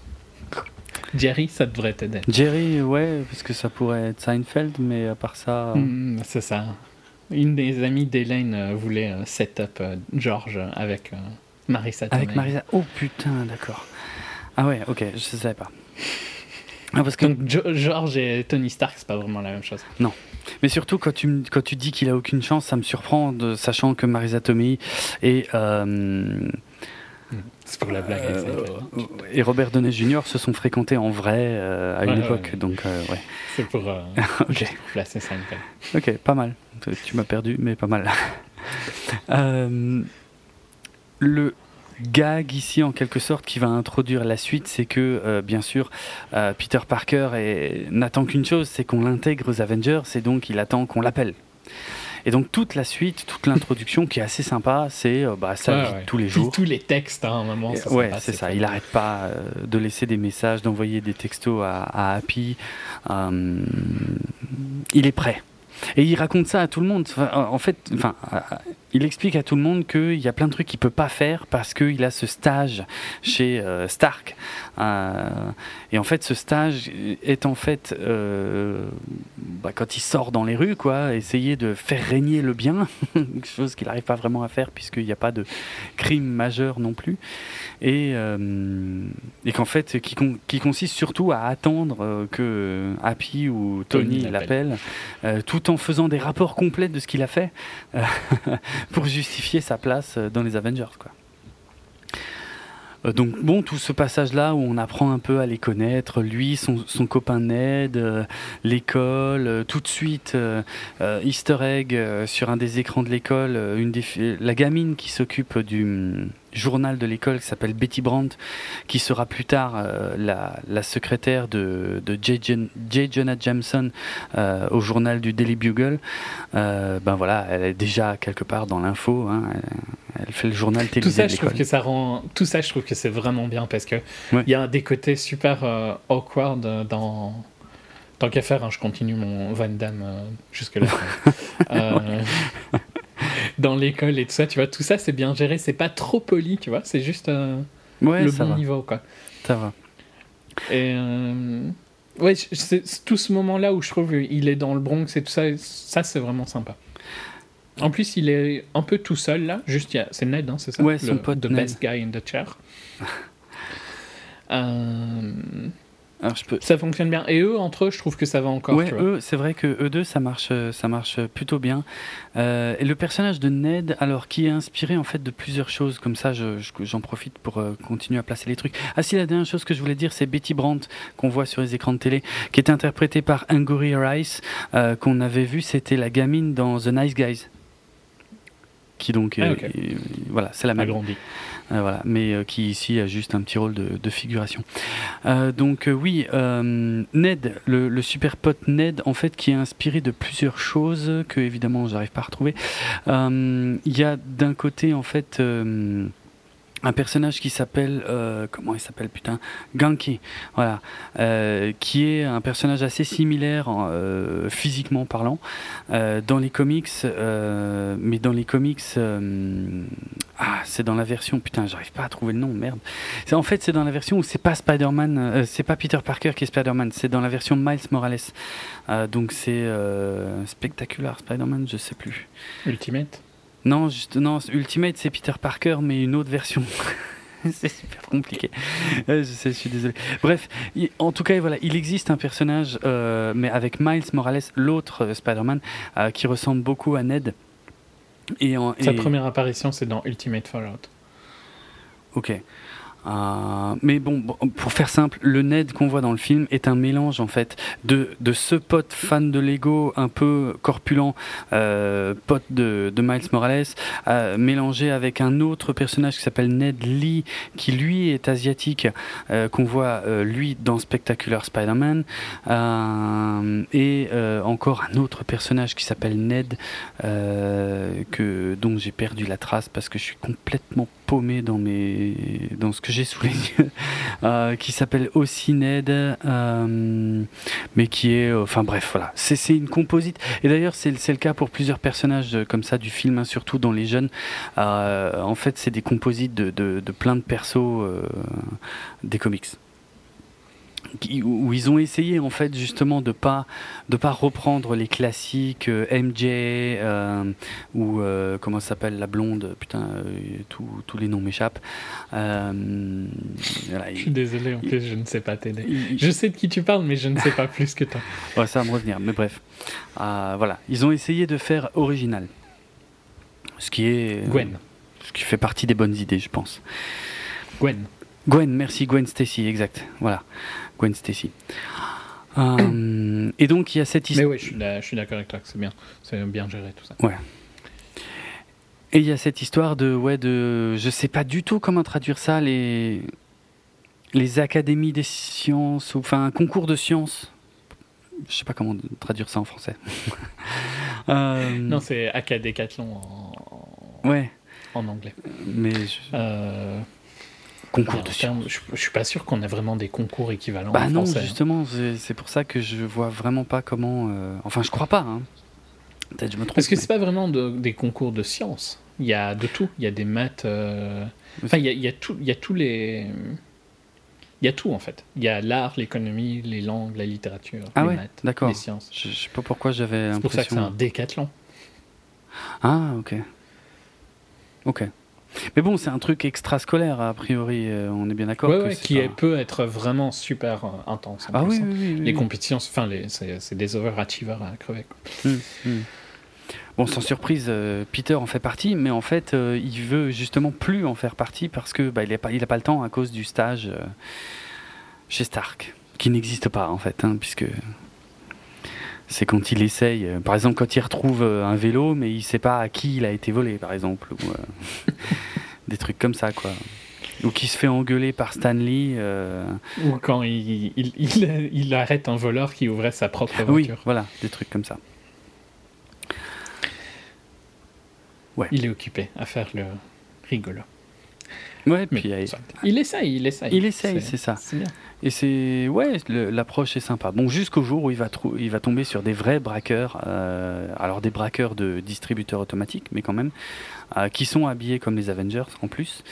Jerry, ça devrait t'aider. Jerry, ouais, parce que ça pourrait être Seinfeld, mais à part ça. Hmm, c'est ça. Une des amies d'Elaine euh, voulait euh, set up euh, George avec Marissa Avec Marissa Oh putain, d'accord. Ah ouais, ok, je ne savais pas. Ah, parce que... Donc George et Tony Stark, c'est pas vraiment la même chose. Non. Mais surtout, quand tu, quand tu dis qu'il a aucune chance, ça me surprend, de, sachant que Marisa Tomei est c'est pour la blague. Euh, et Robert Downey Jr. se sont fréquentés en vrai euh, à une époque, donc euh, ouais. C'est pour okay. placer ça. Ok, pas mal. Tu m'as perdu, mais pas mal. le gag ici en quelque sorte qui va introduire la suite, c'est que bien sûr Peter Parker n'attend qu'une chose, c'est qu'on l'intègre aux Avengers, et donc il attend qu'on l'appelle. Et donc toute la suite, toute l'introduction qui est assez sympa, c'est euh, bah, sa vie tous les jours. Tous les textes, hein, à un moment. ouais, c'est ça. Il n'arrête pas euh, de laisser des messages, d'envoyer des textos à, Happy. Euh, il est prêt. Et il raconte ça à tout le monde. en fait, enfin, il explique à tout le monde qu'il y a plein de trucs qu'il peut pas faire parce qu'il a ce stage chez Stark. et en fait, ce stage est en fait bah, quand il sort dans les rues, quoi, essayer de faire régner le bien, chose qu'il n'arrive pas vraiment à faire puisqu'il n'y a pas de crime majeur non plus, et, euh, et qu'en fait, qui, qui, consiste surtout à attendre euh, que Happy ou Tony, l'appelle, euh, tout en faisant des rapports complets de ce qu'il a fait pour justifier sa place dans les Avengers, quoi. Euh, donc bon, tout ce passage-là où on apprend un peu à les connaître, lui, son, copain Ned, euh, l'école, euh, tout de suite Easter egg sur un des écrans de l'école, la gamine qui s'occupe du journal de l'école qui s'appelle Betty Brandt, qui sera plus tard euh, la, secrétaire de, de J. Jonah Jameson euh, au journal du Daily Bugle. Euh, ben voilà, elle est déjà quelque part dans l'info. Hein. elle, fait le journal télévisé. Tout ça, je trouve que ça rend. Tout ça, je trouve que c'est vraiment bien parce que il y a des côtés super awkward dans. Tant qu'à faire, hein, je continue mon Van Damme jusque là. dans l'école et tout ça, tu vois, tout ça c'est bien géré, c'est pas trop poli, tu vois, c'est juste euh, le bon niveau, quoi. Ça va. Et euh, ouais, c'est tout ce moment-là où je trouve il est dans le Bronx et tout ça, ça c'est vraiment sympa. En plus, il est un peu tout seul là, juste, c'est Ned, hein, c'est ça? Ouais, son le, pote The best guy in the chair. euh, ça fonctionne bien. Et eux, entre eux, je trouve que ça va encore. Ouais, eux, c'est vrai que eux deux, ça marche, ça marche plutôt bien. Euh, et le personnage de Ned, alors qui est inspiré en fait de plusieurs choses, comme ça, j'en profite pour euh, continuer à placer les trucs. Ah si, la dernière chose que je voulais dire, c'est Betty Brandt qu'on voit sur les écrans de télé, qui est interprétée par Angourie Rice, euh, qu'on avait vu, c'était la gamine dans The Nice Guys qui donc ah, voilà c'est la même euh, voilà, mais euh, qui ici a juste un petit rôle de, figuration. Euh, donc oui, Ned, le, super pote Ned, en fait, qui est inspiré de plusieurs choses que évidemment j'arrive pas à retrouver. Il y a d'un côté en fait un personnage qui s'appelle euh, comment il s'appelle putain Ganki voilà euh, qui est un personnage assez similaire euh, physiquement parlant dans les comics mais dans les comics c'est dans la version putain j'arrive pas à trouver le nom merde en fait c'est dans la version où c'est pas Spider-Man c'est pas Peter Parker qui est Spider-Man c'est dans la version Miles Morales donc c'est spectaculaire Spider-Man je sais plus Ultimate? Non, juste, non, Ultimate c'est Peter Parker, mais une autre version. c'est super compliqué. je sais, je suis désolé. Bref, en tout cas, voilà, il existe un personnage, euh, mais avec Miles Morales, l'autre euh, Spider-Man, euh, qui ressemble beaucoup à Ned. Et, Sa première apparition, c'est dans Ultimate Fallout. Ok. Euh, mais bon, pour faire simple, le Ned qu'on voit dans le film est un mélange en fait de, ce pote fan de Lego un peu corpulent, euh, pote de, Miles Morales, euh, mélangé avec un autre personnage qui s'appelle Ned Lee, qui lui est asiatique, qu'on voit lui dans Spectacular Spider-Man, et encore un autre personnage qui s'appelle Ned, que dont j'ai perdu la trace parce que je suis complètement paumé dans mes dans ce que sous les yeux euh, qui s'appelle aussi Ned euh, mais qui est euh, enfin bref voilà. C'est une composite. Et d'ailleurs c'est le cas pour plusieurs personnages comme ça du film hein, surtout dans les jeunes. En fait c'est des composites de, de, plein de persos des comics où ils ont essayé en fait justement de pas de pas reprendre les classiques euh, MJ euh, ou euh, comment s'appelle la blonde putain tous les noms m'échappent. Je suis désolé en plus je ne sais pas t'aider. je sais de qui tu parles mais je ne sais pas plus que toi. Ouais, ça va me revenir mais bref. Voilà ils ont essayé de faire original. Ce qui est Gwen. ce qui fait partie des bonnes idées je pense. Gwen. Gwen, merci Gwen Stacy, exact. Voilà. Gwen Stacy. Euh, et donc il y a cette histoire. Mais oui, je suis d'accord avec toi, c'est bien, c'est bien géré tout ça. Ouais. Et il y a cette histoire de, ouais, de, je sais pas du tout comment traduire ça, les, les académies des sciences, ou enfin un concours de sciences. Je sais pas comment traduire ça en français. euh... Non, c'est Acadécathlon en... Ouais. En anglais. Mais. Euh concours de sciences. Je, je, suis pas sûr qu'on ait vraiment des concours équivalents. Bah non, justement, c'est pour ça que je vois vraiment pas comment. Euh, enfin, je crois pas. Hein. Peut-être je me trompe. Parce que c'est pas vraiment des concours de sciences. Il y a de tout. Il y a des maths. Euh, enfin, il y a, il y a tout. Il y a tous les. Il y a tout en fait. Il y a l'art, l'économie, les langues, la littérature, ah les ouais, maths, les sciences. Je, je sais pas pourquoi j'avais C'est pour ça que c'est un décathlon. Ah ok. Ok. Mais bon, c'est un truc extrascolaire, a priori, euh, on est bien d'accord. Ouais, qui peut être vraiment super euh, intense. Ah oui, hein. oui, Les compétitions, enfin, c'est des overachievers à crever. Hum, hum. Bon, sans surprise, euh, Peter en fait partie, mais en fait, il veut justement plus en faire partie parce que bah, il n'a pas, il a pas le temps à cause du stage chez Stark, qui n'existe pas en fait, hein, puisque c'est quand il essaye. Par exemple, quand il retrouve euh, un vélo, mais il sait pas à qui il a été volé, par exemple. Euh, des trucs comme ça, quoi. Ou qui se fait engueuler par Stanley. Euh... Ou quand il, il, il, il, arrête un voleur qui ouvrait sa propre voiture. Oui, voilà, des trucs comme ça. Ouais. Il est occupé à faire le rigolo. Ouais, puis il, il essaye, il essaye. Il essaye, c'est ça. C'est bien. Et c'est ouais, l'approche est sympa. Bon, jusqu'au jour où il va il va tomber sur des vrais braqueurs, euh, alors des braqueurs de distributeurs automatiques, mais quand même, euh, qui sont habillés comme les Avengers en plus,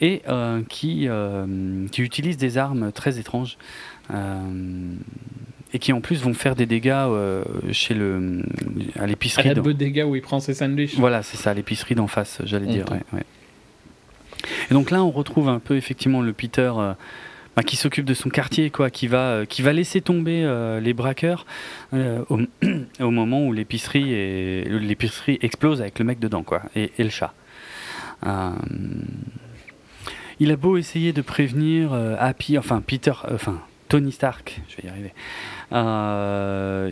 et euh, qui qui utilisent des armes très étranges. Et qui en plus vont faire des dégâts euh, chez le à l'épicerie. À la dans... dégâts où il prend ses sandwichs. Voilà, c'est ça, l'épicerie d'en face, j'allais dire. Ouais, ouais. Et donc là, on retrouve un peu effectivement le Peter euh, qui s'occupe de son quartier, quoi, qui va, euh, qui va laisser tomber euh, les braqueurs euh, au, moment où l'épicerie et l'épicerie explose avec le mec dedans, quoi, et, le chat. Il a beau essayer de prévenir Happy, enfin Peter, enfin Tony Stark, je vais y arriver.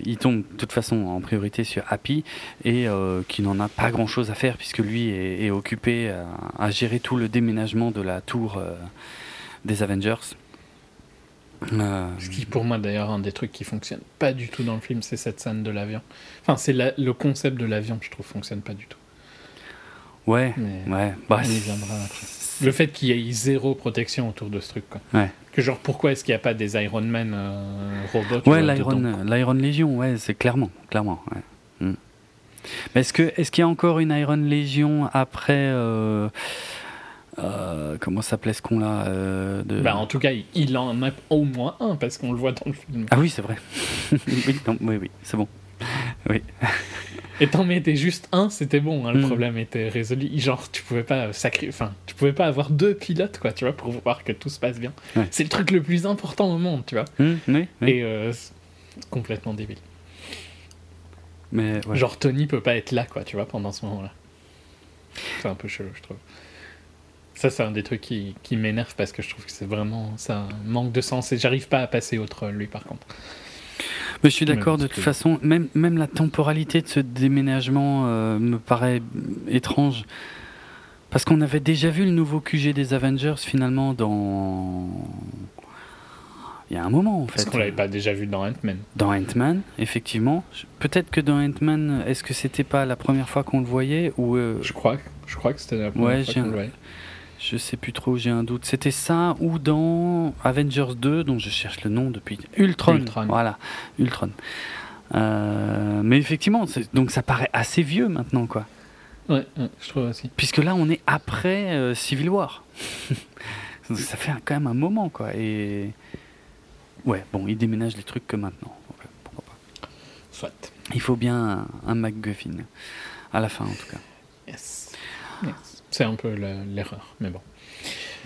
Il tombe de toute façon en priorité sur Happy et qui n'en a pas grand chose à faire puisque lui est, occupé à, gérer tout le déménagement de la tour des Avengers. Euh... Ce qui pour moi d'ailleurs un des trucs qui fonctionne pas du tout dans le film, c'est cette scène de l'avion. Enfin, c'est le concept de l'avion, je trouve, fonctionne pas du tout. Ouais, Mais ouais. Bah, le fait qu'il y ait zéro protection autour de ce truc, quoi. Ouais. Que genre, pourquoi est-ce qu'il n'y a pas des Iron Man euh, robots Ouais, l'Iron Légion, ouais, c'est clairement, clairement. Ouais. Mm. Mais est-ce que est-ce qu'il y a encore une Iron Légion après euh, euh, comment s'appelait ce con-là euh, de... bah, En tout cas, il en a au moins un parce qu'on le voit dans le film. Ah oui, c'est vrai. oui, non, oui, oui, c'est bon. Oui. Et t'en mettais juste un, c'était bon, hein, le mm. problème était résolu. Genre, tu pouvais pas sacré... enfin, tu pouvais pas avoir deux pilotes, quoi, tu vois, pour voir que tout se passe bien. Ouais. C'est le truc le plus important au monde, tu vois. Mm, oui, oui. Et euh, complètement débile. Mais ouais. genre Tony peut pas être là, quoi, tu vois, pendant ce moment-là. C'est un peu chelou, je trouve. Ça, c'est un des trucs qui, qui m'énerve parce que je trouve que c'est vraiment ça manque de sens et j'arrive pas à passer outre lui, par contre. Mais je suis d'accord, de toute que... façon, même, même la temporalité de ce déménagement euh, me paraît étrange. Parce qu'on avait déjà vu le nouveau QG des Avengers finalement dans. Il y a un moment en fait. Est-ce qu'on l'avait pas déjà vu dans Ant-Man Dans Ant-Man, effectivement. Peut-être que dans Ant-Man, est-ce que c'était pas la première fois qu'on le voyait ou euh... Je crois, je crois que c'était la première ouais, fois qu'on le voyait. Je sais plus trop, j'ai un doute. C'était ça ou dans Avengers 2, dont je cherche le nom depuis. Ultron. Ultron. Voilà, Ultron. Euh, mais effectivement, donc ça paraît assez vieux maintenant, quoi. Ouais, ouais, je trouve aussi. Puisque là, on est après euh, Civil War. ça fait quand même un moment, quoi. Et. Ouais, bon, il déménage les trucs que maintenant. Ouais, pourquoi pas. Soit. Il faut bien un, un MacGuffin. À la fin, en tout cas. Yes. yes. C'est un peu l'erreur, mais bon.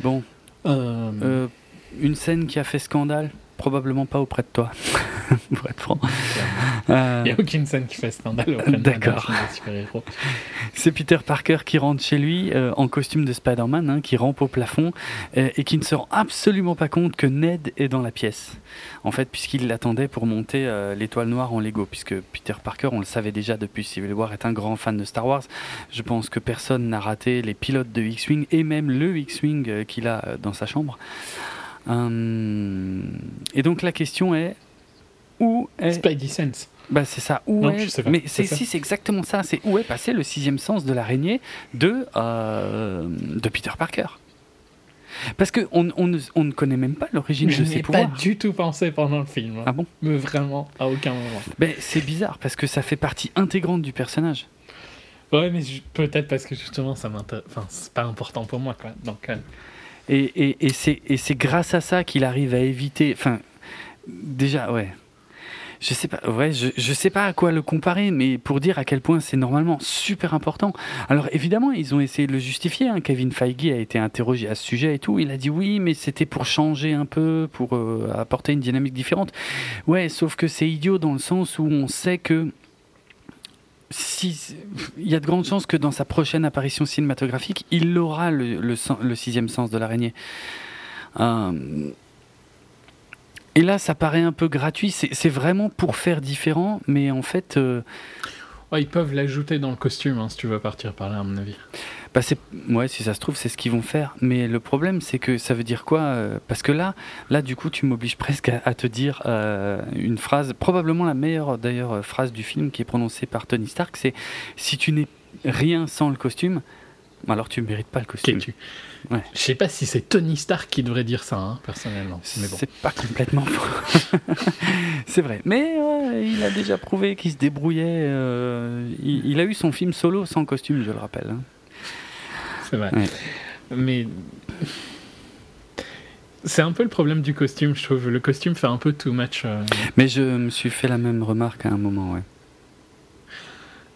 Bon. Euh... Euh, une scène qui a fait scandale, probablement pas auprès de toi, pour être franc. Euh... Il n'y a aucune scène qui fait scandale auprès D'accord. C'est Peter Parker qui rentre chez lui euh, en costume de Spider-Man, hein, qui rampe au plafond euh, et qui ne se rend absolument pas compte que Ned est dans la pièce. En fait, puisqu'il l'attendait pour monter euh, l'étoile noire en Lego, puisque Peter Parker, on le savait déjà depuis Civil War, est un grand fan de Star Wars. Je pense que personne n'a raté les pilotes de X-Wing et même le X-Wing euh, qu'il a euh, dans sa chambre. Hum, et donc la question est où est Spidey Sense bah c'est ça. Où non, est... Mais c'est si c'est exactement ça. C'est où est passé le sixième sens de l'araignée de euh, de Peter Parker. Parce que on, on, on ne connaît même pas l'origine de ses pouvoirs. Je n'ai pas du tout pensé pendant le film. Ah bon? Mais vraiment, à aucun moment. Ben, c'est bizarre parce que ça fait partie intégrante du personnage. Ouais, mais peut-être parce que justement, ça m'intéresse. Enfin, c'est pas important pour moi, quoi. Donc. Euh... Et, c'est grâce à ça qu'il arrive à éviter. Enfin, déjà, ouais. Je sais pas, ouais, je sais pas à quoi le comparer, mais pour dire à quel point c'est normalement super important. Alors évidemment, ils ont essayé de le justifier. Hein. Kevin Feige a été interrogé à ce sujet et tout. Il a dit oui, mais c'était pour changer un peu, pour euh, apporter une dynamique différente. Ouais, sauf que c'est idiot dans le sens où on sait que il y a de grandes chances que dans sa prochaine apparition cinématographique, il aura le, sixième sens de l'araignée. Euh, et là, ça paraît un peu gratuit. C'est vraiment pour faire différent, mais en fait. Euh... Ils peuvent l'ajouter dans le costume, hein, si tu veux partir par là, à mon avis. Bah ouais, si ça se trouve, c'est ce qu'ils vont faire. Mais le problème, c'est que ça veut dire quoi euh, Parce que là, là, du coup, tu m'obliges presque à, te dire euh, une phrase, probablement la meilleure d'ailleurs phrase du film qui est prononcée par Tony Stark, c'est si tu n'es rien sans le costume, alors tu mérites pas le costume. Ouais. Je sais pas si c'est Tony Stark qui devrait dire ça, hein, personnellement. C'est pas complètement faux. c'est vrai. Mais il a déjà prouvé qu'il se débrouillait. Euh, il, a eu son film solo sans costume, je le rappelle. Hein. C'est vrai. Mais c'est un peu le problème du costume, je trouve. Le costume fait un peu too much. Euh. Mais je me suis fait la même remarque à un moment, ouais.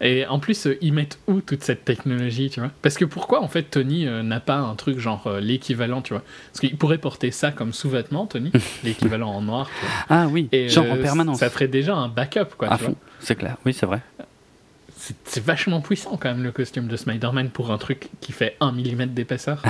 Et en plus, euh, ils mettent où toute cette technologie, tu vois? Parce que pourquoi, en fait, Tony euh, n'a pas un truc genre euh, l'équivalent, tu vois? Parce qu'il pourrait porter ça comme sous-vêtement, Tony, l'équivalent en noir. Tu vois? Ah oui, Et, genre en permanence. Ça ferait déjà un backup, quoi. À fond, c'est clair, oui, c'est vrai. C'est vachement puissant, quand même, le costume de Spider-Man pour un truc qui fait 1 mm d'épaisseur.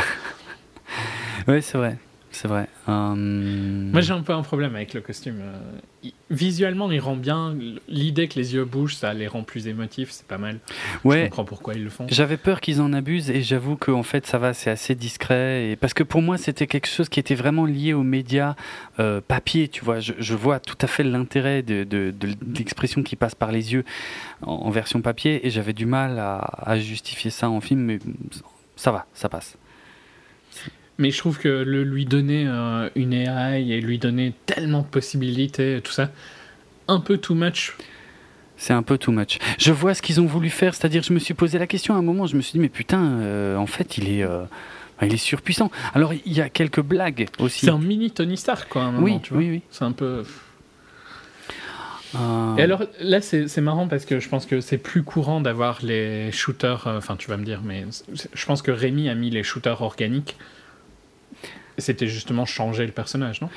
oui, c'est vrai. C'est vrai. Euh, Moi, j'ai un peu un problème avec le costume. Euh, visuellement, il rend bien. L'idée que les yeux bougent, ça les rend plus émotifs, c'est pas mal. Ouais. Je comprends pourquoi ils le font. J'avais peur qu'ils en abusent et j'avoue qu'en fait, ça va, c'est assez discret. Et... Parce que pour moi, c'était quelque chose qui était vraiment lié aux médias euh, papier, tu vois. Je, vois tout à fait l'intérêt de, de, l'expression qui passe par les yeux en, version papier et j'avais du mal à, à justifier ça en film, mais ça va, ça passe. Mais je trouve que le lui donner euh, une AI et lui donner tellement de possibilités, et tout ça, un peu too much. C'est un peu too much. Je vois ce qu'ils ont voulu faire, c'est-à-dire je me suis posé la question à un moment, je me suis dit mais putain, euh, en fait il est, euh, il est surpuissant. Alors il y a quelques blagues aussi. C'est un mini Tony Stark quoi. À un moment, oui, tu vois. oui, oui. C'est un peu. Et alors là, c'est marrant parce que je pense que c'est plus courant d'avoir les shooters. Enfin, tu vas me dire, mais je pense que Rémi a mis les shooters organiques c'était justement changer le personnage, non?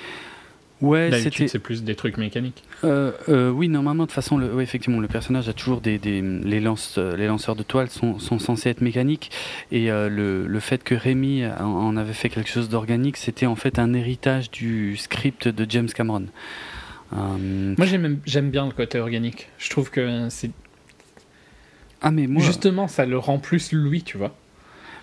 Ouais, c'était. C'est plus des trucs mécaniques. Euh, euh, oui, normalement, de toute façon, le, effectivement, le personnage a toujours des, des les, lance, les lanceurs de toile sont, sont censés être mécaniques et euh, le, le, fait que Rémi en avait fait quelque chose d'organique, c'était en fait un héritage du script de James Cameron. Moi, j'aime bien le côté organique. Je trouve que c'est. Ah mais moi... Justement, ça le rend plus lui, tu vois.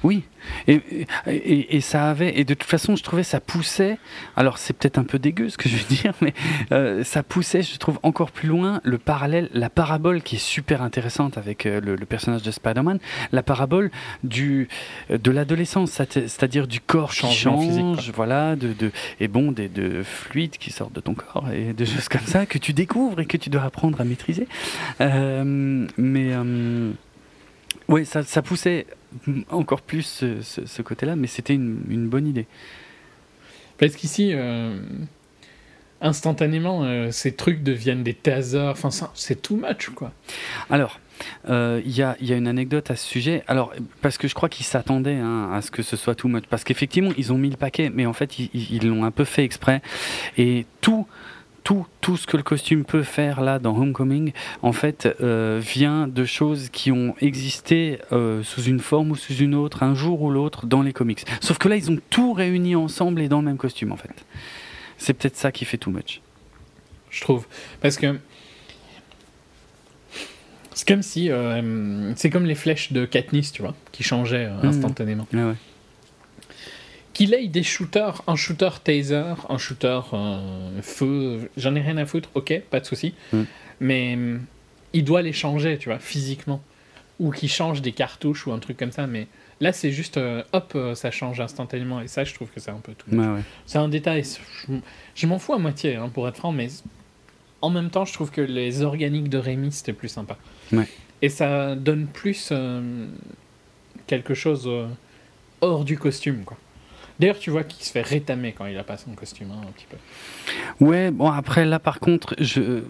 Oui, et, et, ça avait, et de toute façon, je trouvais ça poussait, alors c'est peut-être un peu dégueu ce que je veux dire, mais euh, ça poussait, je trouve, encore plus loin le parallèle, la parabole qui est super intéressante avec euh, le, personnage de Spider-Man, la parabole du, de l'adolescence, c'est-à-dire du corps qui change, voilà, de, de, et bon, des de fluides qui sortent de ton corps et de choses comme ça que tu découvres et que tu dois apprendre à maîtriser. Euh, mais. Oui, ça, ça, poussait encore plus ce, côté-là, mais c'était une, bonne idée. Parce qu'ici, euh, instantanément, euh, ces trucs deviennent des tasers, enfin, c'est too much, quoi. Alors, euh, il y, a, y, a, une anecdote à ce sujet. Alors, parce que je crois qu'ils s'attendaient hein, à ce que ce soit too much. Parce qu'effectivement, ils ont mis le paquet, mais en fait, ils l'ont un peu fait exprès. Et tout tout, tout ce que le costume peut faire là dans Homecoming, en fait, euh, vient de choses qui ont existé euh, sous une forme ou sous une autre, un jour ou l'autre, dans les comics. Sauf que là, ils ont tout réuni ensemble et dans le même costume, en fait. C'est peut-être ça qui fait too much. Je trouve. Parce que. C'est comme si. Euh, c'est comme les flèches de Katniss, tu vois, qui changeaient mmh. instantanément. Ouais qu'il ait des shooters, un shooter taser, un shooter euh, feu, j'en ai rien à foutre, ok, pas de souci. Mm. Mais mm, il doit les changer, tu vois, physiquement. Ou qu'il change des cartouches ou un truc comme ça. Mais là, c'est juste, euh, hop, euh, ça change instantanément. Et ça, je trouve que c'est un peu tout. C'est un détail. Je, m'en fous à moitié, hein, pour être franc, mais en même temps, je trouve que les organiques de Rémi, c'était plus sympa. Et ça donne plus quelque chose hors du costume, quoi. D'ailleurs, tu vois qu'il se fait rétamer quand il a pas son costume, hein, un petit peu. Ouais, bon, après, là, par contre, je.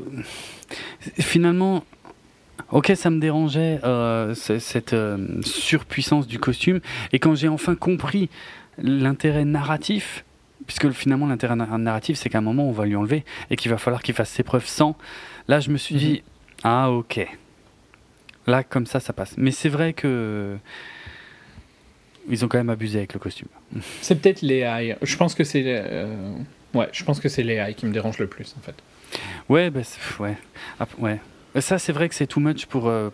Finalement. Ok, ça me dérangeait euh, cette euh, surpuissance du costume. Et quand j'ai enfin compris l'intérêt narratif, puisque finalement l'intérêt narratif, c'est qu'à un moment on va lui enlever et qu'il va falloir qu'il fasse ses preuves sans. Là, je me suis dit, mhm. ah ok. Là, comme ça, ça passe. Mais c'est vrai que ils ont quand même abusé avec le costume. C'est peut-être les AI. Je pense que c'est euh, ouais, je pense que c'est les AI qui me dérangent le plus en fait. Ouais, bah, ouais, ouais. Ça, c'est vrai que c'est too much pour euh,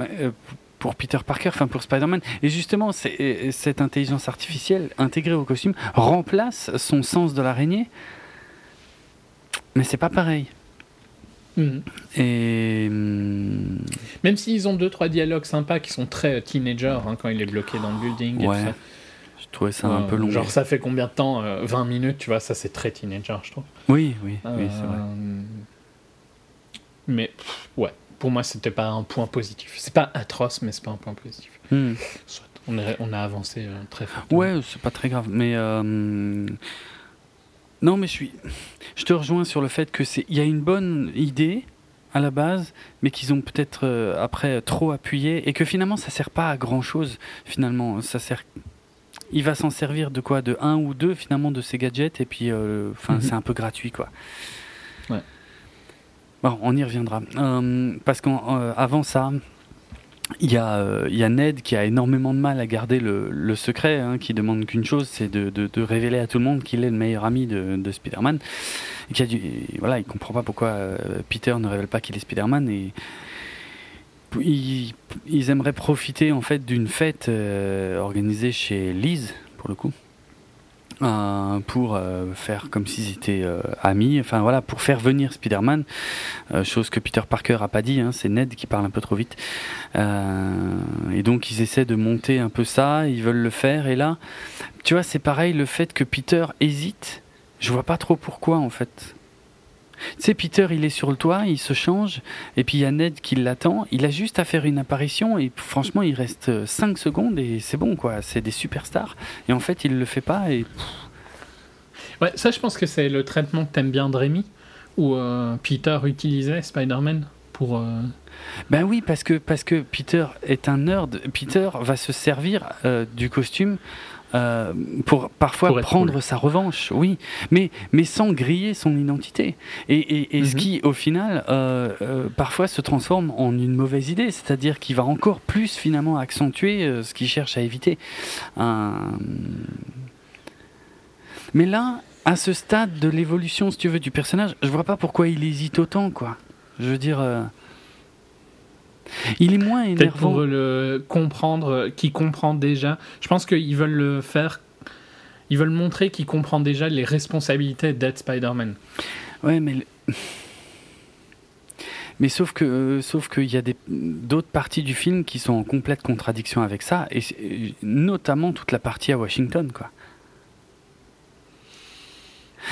euh, pour Peter Parker, enfin pour Spider-Man. Et justement, cette intelligence artificielle intégrée au costume remplace son sens de l'araignée. Mais c'est pas pareil. Mhm. Et hmm, même s'ils ont deux trois dialogues sympas qui sont très teenager hein, quand il est bloqué dans le building. Et ouais. ça. Je trouvais ça un peu long. Genre ça fait combien de temps 20 euh, minutes, tu vois, ça c'est très teenager, je trouve. Oui, oui, oui c'est vrai. Euh, mais ouais, pour moi c'était pas un point positif. C'est pas atroce, mais c'est pas un point positif. Hmm. on, on, a avancé euh, très fort. Ouais, c'est pas très grave, mais non, mais je suis, je te rejoins sur le fait que c'est, il y a une bonne idée à la base, mais qu'ils ont peut-être euh, après trop appuyé et que finalement ça sert pas à grand chose. Finalement, ça sert. Il va s'en servir de quoi? De un ou deux finalement de ces gadgets et puis, euh, mhm. c'est un peu gratuit quoi. Ouais. Bon, on y reviendra. Euh, parce qu'avant ça, il y, a, euh, il y, a, Ned qui a énormément de mal à garder le, secret, hein, qui demande qu'une chose, c'est de, révéler à tout le monde qu'il est le meilleur ami de, de Spider-Man. Et qui voilà, il comprend pas pourquoi euh, Peter ne révèle pas qu'il est Spider-Man. Et ils, ils, aimeraient profiter en fait d'une fête euh, organisée chez Liz, pour le coup. Euh, pour euh, faire comme s'ils étaient euh, amis, enfin voilà, pour faire venir Spider-Man, chose que Peter Parker a pas dit, hein, c'est Ned qui parle un peu trop vite. et donc ils essaient de monter un peu ça, ils veulent le faire, et là, tu vois, c'est pareil, le fait que Peter hésite, je vois pas trop pourquoi en fait. Tu sais, Peter, il est sur le toit, il se change, et puis il y a Ned qui l'attend. Il a juste à faire une apparition, et franchement, il reste 5 secondes, et c'est bon, quoi. C'est des superstars. Et en fait, il le fait pas, et. Ouais, ça, je pense que c'est le traitement que t'aimes bien de Rémi, où euh, Peter utilisait Spider-Man pour. Euh, ben oui, parce que, parce que Peter est un nerd. Peter va se servir euh, du costume euh, pour parfois prendre sa revanche, oui, mais, mais sans griller son identité. Et, et, ce mhm. qui, au final, euh, euh, parfois se transforme en une mauvaise idée, c'est-à-dire qu'il va encore plus finalement accentuer ce qu'il cherche à éviter. Mais là, à ce stade de l'évolution, si tu veux, du personnage, je vois pas pourquoi il hésite autant, quoi. Je veux dire. Il est moins énervant. pour le comprendre, qui comprend déjà. Je pense qu'ils veulent le faire. Ils veulent montrer qu'il comprend déjà les responsabilités d'être Spider-Man. Ouais, mais. Mais sauf que, sauf qu'il y a d'autres parties du film qui sont en complète contradiction avec ça, et notamment toute la partie à Washington, quoi.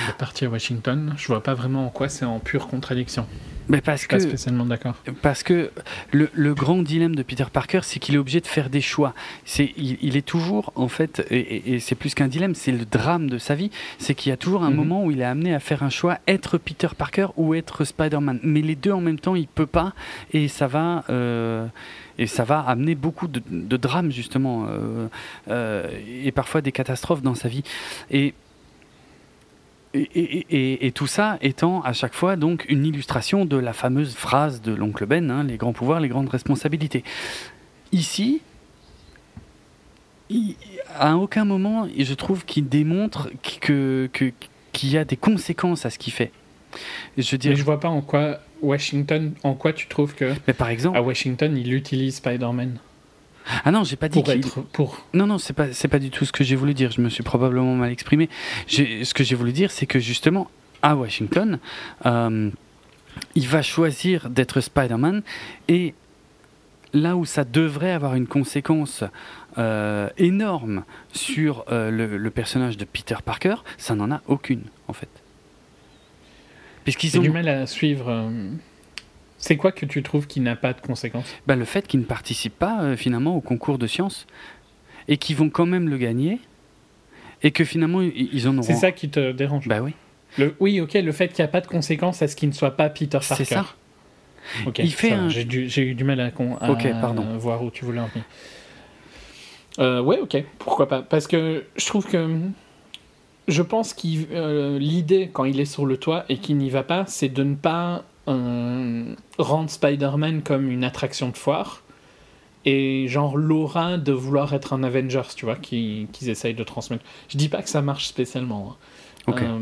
La partie à Washington, je vois pas vraiment en quoi c'est en pure contradiction. Mais parce je suis que, pas spécialement d'accord. Parce que le, le, grand dilemme de Peter Parker, c'est qu'il est obligé de faire des choix. C'est, il, est toujours, en fait, et, c'est plus qu'un dilemme, c'est le drame de sa vie, c'est qu'il y a toujours un mhm. moment où il est amené à faire un choix, être Peter Parker ou être Spider-Man. Mais les deux en même temps, il peut pas, et ça va. Euh, et ça va amener beaucoup de, de drames justement euh, euh, et parfois des catastrophes dans sa vie et et, tout ça étant à chaque fois donc une illustration de la fameuse phrase de l'oncle Ben, hein, les grands pouvoirs, les grandes responsabilités. Ici, à aucun moment, je trouve qu'il démontre que, qu'il y a des conséquences à ce qu'il fait. Je veux Mais je vois pas en quoi Washington, en quoi tu trouves que. Mais par exemple. À Washington, il utilise Spider-Man. Ah non, j'ai pas dit pour pour. Non non, c'est pas c'est pas du tout ce que j'ai voulu dire. Je me suis probablement mal exprimé. Ce que j'ai voulu dire, c'est que justement à Washington, euh, il va choisir d'être Spider-Man et là où ça devrait avoir une conséquence euh, énorme sur euh, le, le, personnage de Peter Parker, ça n'en a aucune en fait. Puisqu'ils ont du mal à suivre. C'est quoi que tu trouves qui n'a pas de conséquences? Bah, Le fait qu'ils ne participent pas euh, finalement au concours de sciences et qu'ils vont quand même le gagner et que finalement ils en auront. C'est ça qui te dérange? Bah oui. Le, oui, ok, le fait qu'il n'y a pas de conséquences à ce qu'il ne soit pas Peter Parker. C'est ça. il fait un... J'ai eu du mal à, à, voir où tu voulais en venir. Euh, ouais, ok, pourquoi pas Parce que je trouve que je pense que euh, l'idée quand il est sur le toit et qu'il n'y va pas, c'est de ne pas rendre Spider-Man comme une attraction de foire et genre l'aura de vouloir être un Avengers, tu vois, qu'ils essayent de transmettre. Je dis pas que ça marche spécialement. Hein. Euh,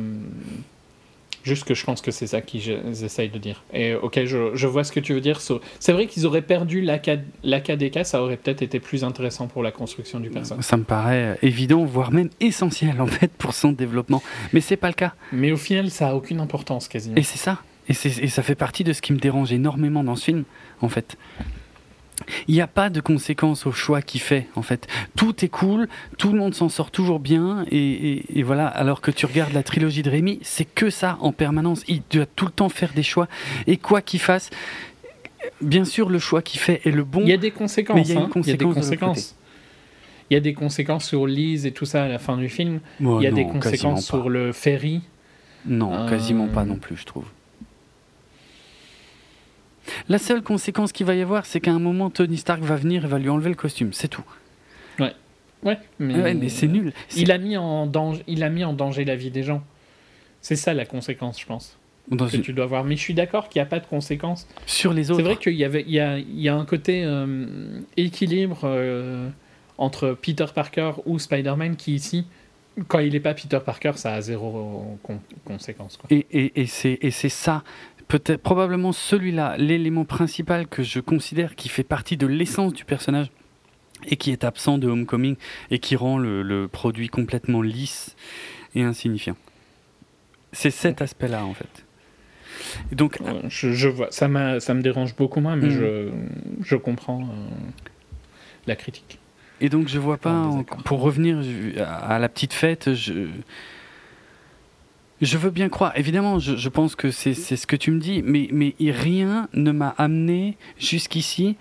Juste que je pense que c'est ça qu'ils essayent de dire. Et ok, je, je, vois ce que tu veux dire. C'est vrai qu'ils auraient perdu l'AKDK, ça aurait peut-être été plus intéressant pour la construction du personnage. Ça me paraît évident, voire même essentiel en fait pour son développement. Mais c'est pas le cas. Mais au final, ça a aucune importance quasiment. Et c'est ça. Et, et ça fait partie de ce qui me dérange énormément dans ce film, en fait. Il n'y a pas de conséquences au choix qu'il fait, en fait. Tout est cool, tout le monde s'en sort toujours bien, et, voilà. Alors que tu regardes la trilogie de Rémi, c'est que ça en permanence. Il doit tout le temps faire des choix, et quoi qu'il fasse, bien sûr, le choix qu'il fait est le bon. Il y a des conséquences. il y a, hein. il y a des conséquences. Il y a des conséquences sur Lise et tout ça à la fin du film. il y a des conséquences sur le ferry. Non, quasiment pas euh, non plus, je trouve. La seule conséquence qu'il va y avoir, c'est qu'à un moment, Tony Stark va venir et va lui enlever le costume. C'est tout. Ouais. Ouais, mais, c'est nul. Il a, mis en danger, il a mis en danger la vie des gens. C'est ça la conséquence, je pense. que tu dois voir. Mais je suis d'accord qu'il n'y a pas de conséquence. Sur les autres. C'est vrai qu'il y, avait, il y, a, il y a un côté euh, équilibre euh, entre Peter Parker ou Spider-Man qui, ici, quand il n'est pas Peter Parker, ça a zéro conséquence. Quoi. Et, et, et c'est ça peut-être probablement celui-là, l'élément principal que je considère qui fait partie de l'essence du personnage et qui est absent de Homecoming et qui rend le, produit complètement lisse et insignifiant. C'est cet aspect-là en fait. donc, je, vois, ça, ça me dérange beaucoup moins, mais mm. je, je, comprends euh, la critique. Et donc je vois pas, pour revenir à la petite fête, je, je veux bien croire. Évidemment, je, pense que c'est ce que tu me dis, mais, mais rien ne m'a amené jusqu'ici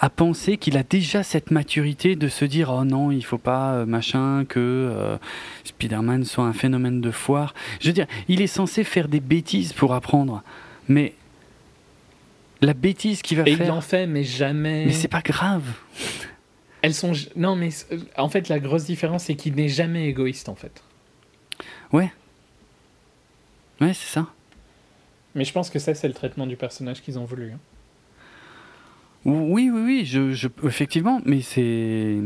à penser qu'il a déjà cette maturité de se dire oh non il faut pas euh, machin que euh, Spider-Man soit un phénomène de foire. Je veux dire, il est censé faire des bêtises pour apprendre, mais la bêtise qu'il va Et faire. Il en fait, mais jamais. Mais c'est pas grave. Elles sont non mais en fait la grosse différence c'est qu'il n'est jamais égoïste en fait. Ouais. Ouais, c'est ça. Mais je pense que ça, c'est le traitement du personnage qu'ils ont voulu. Hein. Oui, oui, oui, je, effectivement, mais c'est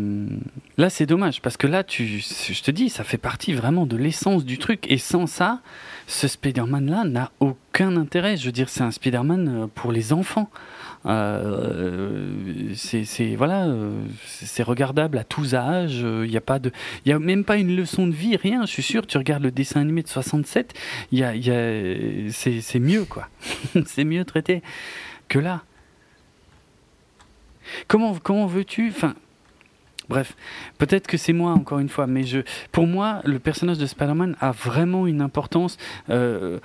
là c'est dommage parce que là, tu, je te dis, ça fait partie vraiment de l'essence du truc et sans ça, ce Spider-Man là n'a aucun intérêt. Je veux dire, c'est un Spider-Man euh, pour les enfants. Euh, c'est voilà, euh, c'est regardable à tous âges. Il n'y a pas de, il y a même pas une leçon de vie, rien. Je suis sûr. Tu regardes le dessin animé de 67, il y a, y a c'est mieux quoi. c'est mieux traité que là. Comment, comment veux-tu Enfin, bref, peut-être que c'est moi encore une fois, mais je, pour moi, le personnage de Spider-Man a vraiment une importance. Euh,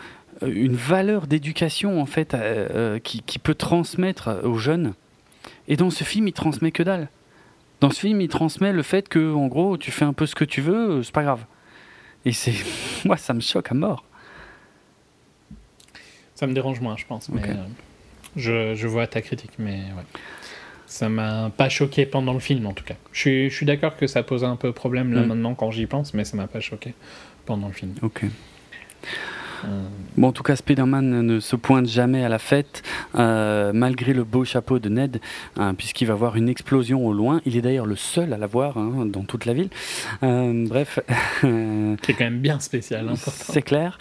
une valeur d'éducation en fait euh, euh, qui, qui, peut transmettre aux jeunes. Et dans ce film, il transmet que dalle. Dans ce film, il transmet le fait que, en gros, tu fais un peu ce que tu veux, c'est pas grave. Et c'est, moi, ça me choque à mort. Ça me dérange moins, je pense. Mais je, je, vois ta critique, mais ouais. Ça m'a pas choqué pendant le film, en tout cas. Je suis, je suis d'accord que ça pose un peu problème là mm. maintenant quand j'y pense, mais ça m'a pas choqué pendant le film. Ok. Euh. Bon, en tout cas, Spider-Man ne se pointe jamais à la fête, euh, malgré le beau chapeau de Ned, hein, puisqu'il va voir une explosion au loin. Il est d'ailleurs le seul à la voir hein, dans toute la ville. Euh, bref. C'est quand même bien spécial. Hein, C'est clair.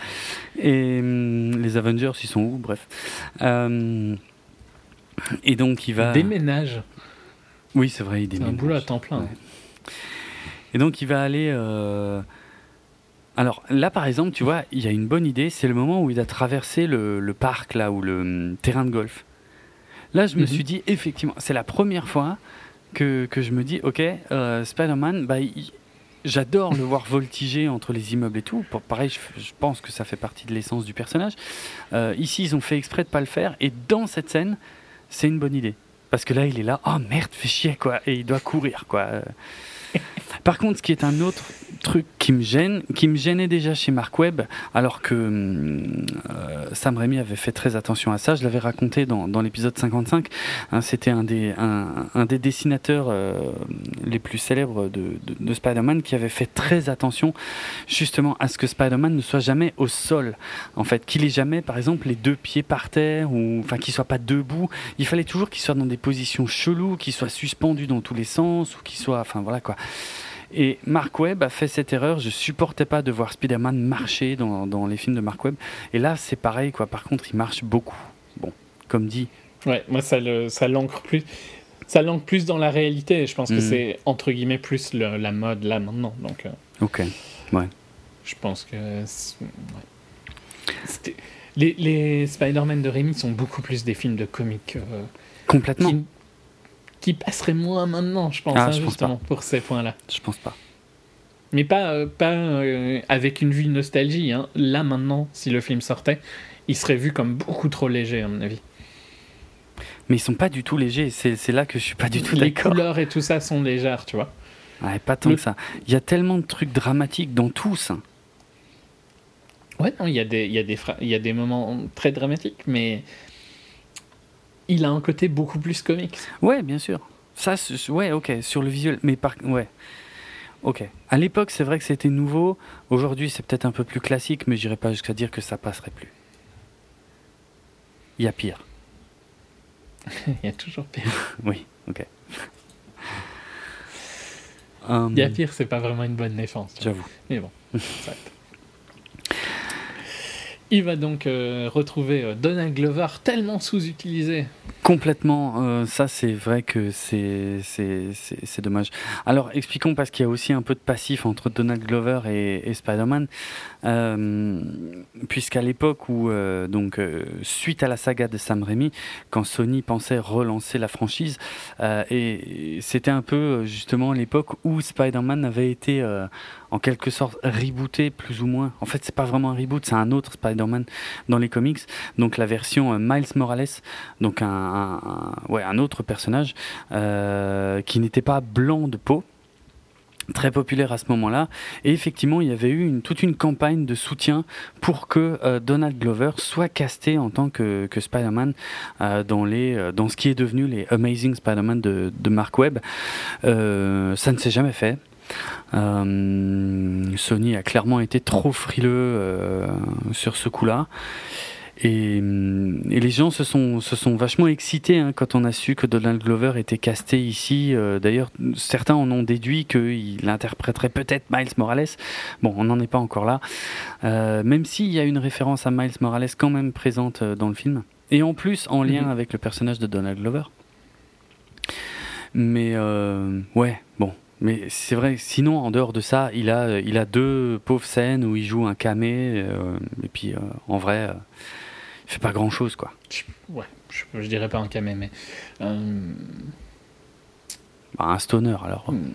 Et hum, les Avengers, ils sont où? Bref. Et donc il va. Déménage. Oui, c'est vrai, il déménage. C'est un boulot à temps plein. Et donc il va aller. Euh, alors là, par exemple, tu vois, il y a une bonne idée. C'est le moment où il a traversé le, parc là ou le hum, terrain de golf. Là, je me mhm. suis dit effectivement, c'est la première fois que, que, je me dis, ok, euh, Spider-Man, bah, j'adore le voir voltiger entre les immeubles et tout. Pour, pareil, je, pense que ça fait partie de l'essence du personnage. Euh, ici, ils ont fait exprès de pas le faire. Et dans cette scène, c'est une bonne idée. Parce que là, il est là, oh merde, fais chier, quoi. Et il doit courir, quoi. Par contre, ce qui est un autre truc qui me gêne, qui me gênait déjà chez Mark Webb, alors que euh, Sam Raimi avait fait très attention à ça, je l'avais raconté dans, l'épisode 55, hein, c'était un des, dessinateurs euh, les plus célèbres de, de, Spider-Man qui avait fait très attention justement à ce que Spider-Man ne soit jamais au sol, en fait, qu'il ait jamais, par exemple, les deux pieds par terre, ou enfin qu'il soit pas debout, il fallait toujours qu'il soit dans des positions cheloues, qu'il soit suspendu dans tous les sens, ou qu'il soit, enfin voilà quoi. Et Mark Webb a fait cette erreur. Je supportais pas de voir Spider-Man marcher dans, dans, les films de Mark Webb. Et là, c'est pareil, quoi. Par contre, il marche beaucoup. Bon, comme dit. Ouais, moi, ça, le, ça l'ancre plus. Ça l'ancre plus dans la réalité. Je pense que mm. c'est, entre guillemets, plus la mode là maintenant. Donc, euh, ok, ouais. Je pense que. Les, les Spider-Man de Rémi sont beaucoup plus des films de comics. Euh, Complètement. Qui, passeraient moins maintenant, je pense, ah, hein, justement, pour ces points-là. Je pense pas. Mais pas, euh, pas euh, avec une vue nostalgie. Hein. Là, maintenant, si le film sortait, il serait vu comme beaucoup trop léger, à mon avis. Mais ils sont pas du tout légers. C'est là que je suis pas du tout d'accord. Les couleurs et tout ça sont légères, tu vois. Ouais, pas tant que ça. Il y a tellement de trucs dramatiques dans tous. Ouais, non, il y, a des, il, y a des il y a des moments très dramatiques, mais il a un côté beaucoup plus comique. Ouais, bien sûr. Ça, ouais, ok, sur le visuel, mais par, ouais. Ok. À l'époque, c'est vrai que c'était nouveau. Aujourd'hui, c'est peut-être un peu plus classique, mais j'irai pas jusqu'à dire que ça passerait plus. Il y a pire. il y a toujours pire. oui, ok. Il y a pire, c'est pas vraiment une bonne défense. J'avoue. Mais bon, il va donc euh, retrouver euh, Donald Glover tellement sous-utilisé. Complètement, euh, ça c'est vrai que c'est dommage. Alors expliquons parce qu'il y a aussi un peu de passif entre Donald Glover et, Spider-Man, puisqu'à l'époque où, donc, suite à la saga de Sam Raimi, quand Sony pensait relancer la franchise, et c'était un peu justement l'époque où Spider-Man avait été en quelque sorte rebooté plus ou moins. En fait, c'est pas vraiment un reboot, c'est un autre Spider-Man dans les comics. Donc la version euh, Miles Morales, donc un, ouais, un autre personnage euh, qui n'était pas blanc de peau très populaire à ce moment-là. Et effectivement, il y avait eu toute une campagne de soutien pour que euh, Donald Glover soit casté en tant que, que Spider-Man dans, les, dans ce qui est devenu les Amazing Spider-Man de, de Mark Webb. ça ne s'est jamais fait. Euh, Sony a clairement été trop frileux euh, sur ce coup-là. Et, et, les gens se sont, se sont vachement excités hein, quand on a su que Donald Glover était casté ici. Euh, d'ailleurs, certains en ont déduit qu'il interpréterait peut-être Miles Morales. Bon, on n'en est pas encore là. même s'il y a une référence à Miles Morales quand même présente dans le film. Et en plus, en lien mhm. avec le personnage de Donald Glover. Mais ouais, mais c'est vrai, sinon, en dehors de ça, il a, il a deux pauvres scènes où il joue un camé, euh, et puis euh, en vrai, euh, il fait pas grand chose, quoi. Ouais, je, dirais pas un camé, mais. Bah, un stoner, alors. Hmm.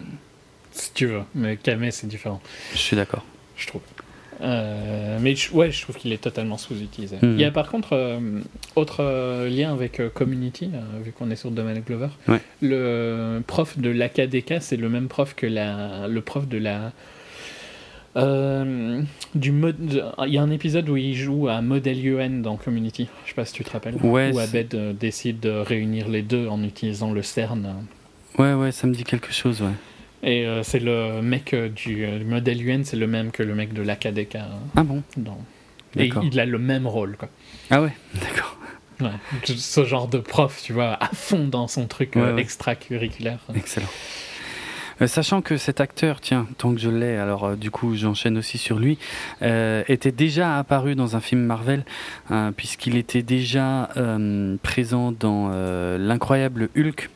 Si tu veux, mais camé, c'est différent. Je suis d'accord. Je trouve. Euh, mais ouais, je trouve qu'il est totalement sous-utilisé. Hmm. Il y a par contre euh, autre euh, lien avec Community, vu qu'on est sur Dominic Glover. Le prof de l'AKDK, c'est le même prof que la, le prof de la. du mode, il y a un épisode où il joue à Model UN dans Community. Je sais pas si tu te rappelles. Ouais, où Abed décide de réunir les deux en utilisant le CERN. Ouais, ouais, ça me dit quelque chose, ouais. Et euh, c'est le mec euh, du, euh, modèle UN, c'est le même que le mec de l'AKDK. ah bon? Et il a le même rôle, quoi. Ah ouais, d'accord. Ouais, ce genre de prof, tu vois, à fond dans son truc extra-curriculaire. Excellent. sachant que cet acteur, tiens, tant que je l'ai, alors du coup j'enchaîne aussi sur lui, était déjà apparu dans un film Marvel, puisqu'il était déjà présent dans l'incroyable Hulk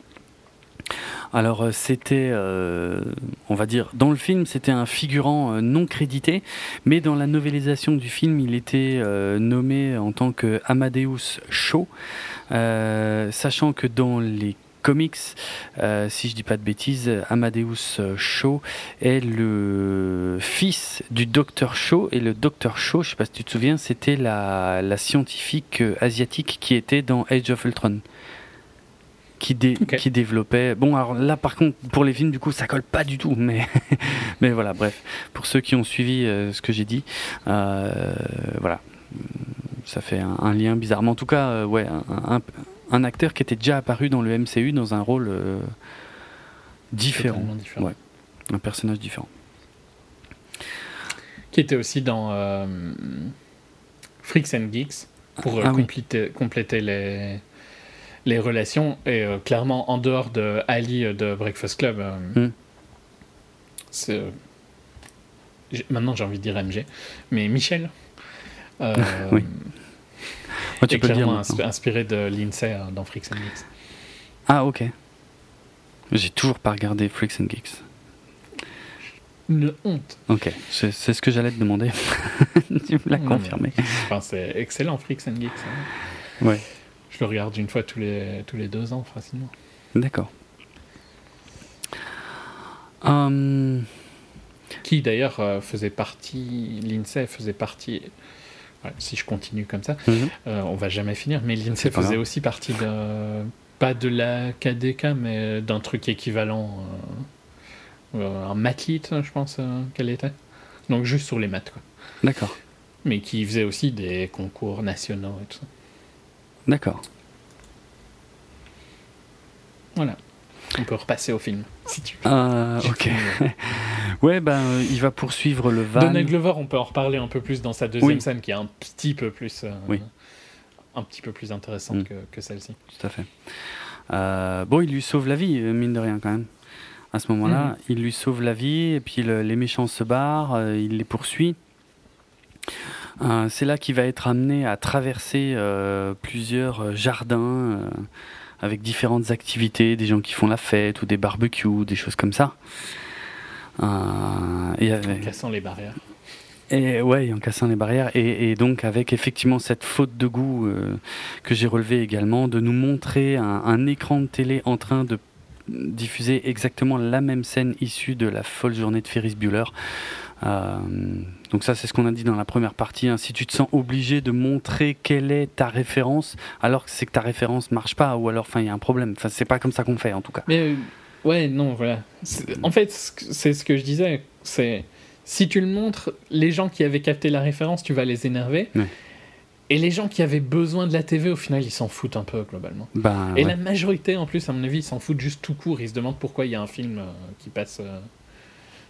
alors euh, c'était, euh, on va dire, dans le film c'était un figurant euh, non crédité, mais dans la novélisation du film il était nommé en tant que Amadeus Shaw, sachant que dans les comics, si je dis pas de bêtises, Amadeus Shaw est le fils du docteur Shaw et le docteur Shaw, je sais pas si tu te souviens, c'était la, la scientifique asiatique qui était dans Age of Ultron qui, qui développait. Bon, alors là, par contre, pour les films, du coup, ça colle pas du tout, mais, mais voilà, bref. Pour ceux qui ont suivi euh, ce que j'ai dit, euh, voilà, ça fait un, lien bizarre. Mais en tout cas, euh, ouais, un, un, acteur qui était déjà apparu dans le MCU dans un rôle différent. Ouais, un personnage différent. Qui était aussi dans Freaks and Geeks pour ah compléter, compléter les les relations, et euh, clairement en dehors de Ali de Breakfast Club, euh, hmm. Maintenant, j'ai envie de dire MG, mais Michel. oui. tu est peux clairement dire inspiré de Lindsay dans Freaks and Geeks. Ah, ok. J'ai toujours pas regardé Freaks and Geeks. Une honte. Ok, c'est ce que j'allais te demander. tu me l'as confirmé. Enfin, c'est excellent, Freaks and Geeks. Hein. Ouais. Je le regarde une fois tous les, tous les deux ans, facilement. D'accord. Hum. Qui d'ailleurs euh, faisait partie, l'INSEE faisait partie, si je continue comme ça, mhm. euh, on va jamais finir, mais l'INSEE faisait aussi partie de, pas de la KDK, mais d'un truc équivalent. Euh, euh, un mathite, je pense euh, qu'elle était. Donc juste sur les maths, quoi. D'accord. Mais qui faisait aussi des concours nationaux et tout ça. D'accord. Voilà. On peut repasser au film, si tu veux. Ah, ok. ouais, ben, il va poursuivre le van. Donald Glover, on peut en reparler un peu plus dans sa deuxième scène, qui est un petit peu plus, euh, oui. un petit peu plus intéressante mm. que, que celle-ci. Tout à fait. bon, il lui sauve la vie, mine de rien, quand même à ce moment-là. Mhm. Il lui sauve la vie, et puis les méchants se barrent, euh, il les poursuit. Euh, c'est là qu'il va être amené à traverser euh, plusieurs jardins avec différentes activités, des gens qui font la fête ou des barbecues, des choses comme ça. et, en cassant les barrières. Et ouais, en cassant les barrières, et, donc avec effectivement cette faute de goût que j'ai relevée également, de nous montrer un, un, écran de télé en train de diffuser exactement la même scène issue de la folle journée de Ferris Bueller. Euh, donc ça, c'est ce qu'on a dit dans la première partie. Hein. Si tu te sens obligé de montrer quelle est ta référence, alors que c'est que ta référence marche pas, ou alors, enfin, il y a un problème. Enfin, c'est pas comme ça qu'on fait, en tout cas. Mais euh, ouais, non, voilà. En fait, c'est ce que je disais. C'est si tu le montres, les gens qui avaient capté la référence, tu vas les énerver. Et les gens qui avaient besoin de la TV, au final, ils s'en foutent un peu globalement. Ben, et la majorité, en plus, à mon avis, ils s'en foutent juste tout court. Ils se demandent pourquoi il y a un film euh, qui passe euh,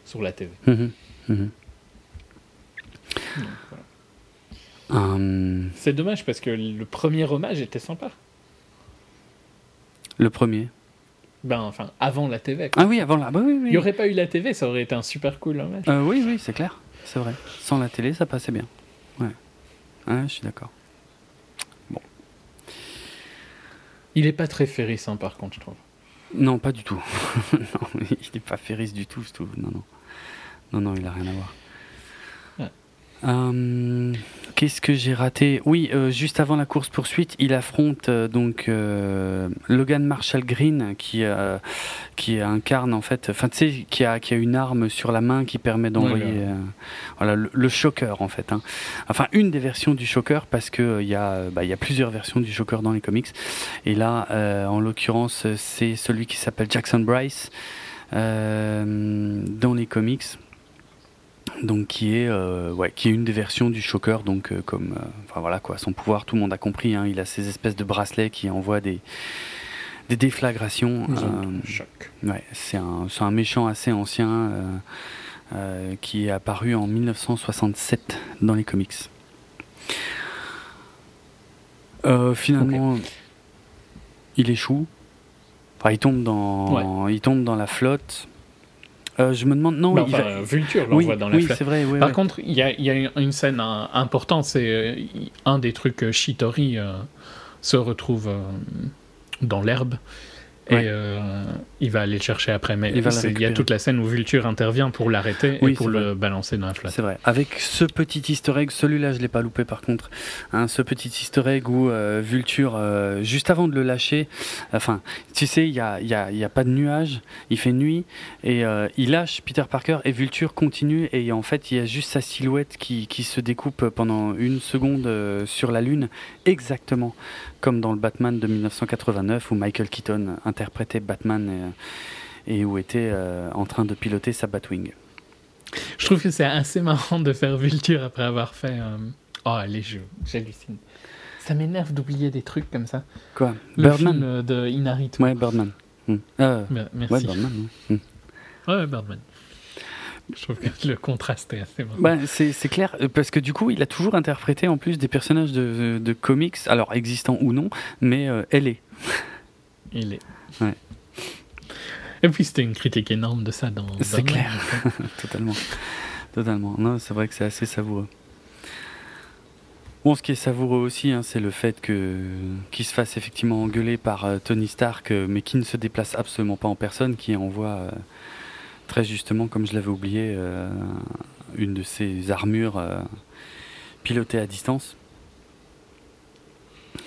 sur la TV. Mhm, Hum. C'est dommage parce que le premier hommage était sympa. Le premier Ben, enfin, avant la TV. Ah oui, avant la. Bah, oui, oui. Il n'y aurait pas eu la TV, ça aurait été un super cool hommage. Euh, oui, oui, c'est clair. C'est vrai. Sans la télé, ça passait bien. Ouais. Ah, je suis d'accord. Bon. Il est pas très Ferris, hein, par contre, je trouve. Non, pas du tout. non, il n'est pas Ferris du tout, je trouve. Non, non. Non, non, il a rien à voir. Euh, qu'est-ce que j'ai raté? Oui, euh, juste avant la course poursuite, il affronte euh, donc Logan Marshall Green qui qui incarne en fait, enfin tu sais, qui a qui a une arme sur la main qui permet d'envoyer voilà le, le, shocker en fait. Hein. Enfin une des versions du shocker parce que il y a bah, y a plusieurs versions du shocker dans les comics et là en l'occurrence c'est celui qui s'appelle Jackson Bryce dans les comics donc qui est euh, ouais, qui est une des versions du shocker donc euh, comme euh, enfin voilà quoi. Son pouvoir tout le monde a compris hein, il a ces espèces de bracelets qui envoient des des déflagrations ouais, c'est un, un méchant assez ancien qui est apparu en 1967 dans les comics. Finalement il échoue. Enfin, il tombe dans il tombe dans la flotte euh, je me demande. Non, bah, Vulture l'envoie dans la oui, c'est vrai. Par contre, il y, a, une scène importante. C'est euh, un des trucs. Shitori euh, se retrouve dans l'herbe et euh, il va aller le chercher après. Mais il, y a toute la scène où Vulture intervient pour l'arrêter et pour le balancer dans la flotte. C'est vrai. Avec ce petit easter egg, celui-là je l'ai pas loupé par contre, hein, ce petit easter egg où euh, Vulture, euh, juste avant de le lâcher, enfin, tu sais, il n'y a, y a, y a, pas de nuage, il fait nuit et il lâche Peter Parker et Vulture continue et en fait il y a juste sa silhouette qui, qui se découpe pendant une seconde sur la lune, exactement comme dans le Batman de 1989 où Michael Keaton interprétait Batman et, où était euh, en train de piloter sa Batwing. Je trouve que c'est assez marrant de faire Vulture après avoir fait. Euh, oh, les jeux, j'hallucine. Ça m'énerve d'oublier des trucs comme ça. Quoi? Birdman? film de Inaritu. Ouais, Birdman. Hmm. Euh, merci. Ouais, Birdman. Hmm. Ouais, Birdman. Je trouve que le contraste est assez marrant. Bah, c'est clair, euh, parce que du coup, il a toujours interprété en plus des personnages de, de comics, alors existants ou non, mais euh, elle est. Il est. Ouais. Et puis c'était une critique énorme de ça dans. C'est clair, totalement, totalement. Non, c'est vrai que c'est assez savoureux. Bon, ce qui est savoureux aussi, hein, c'est le fait que qu'il se fasse effectivement engueuler par euh, Tony Stark, euh, mais qui ne se déplace absolument pas en personne, qui envoie très justement, comme je l'avais oublié, une de ses armures pilotées à distance.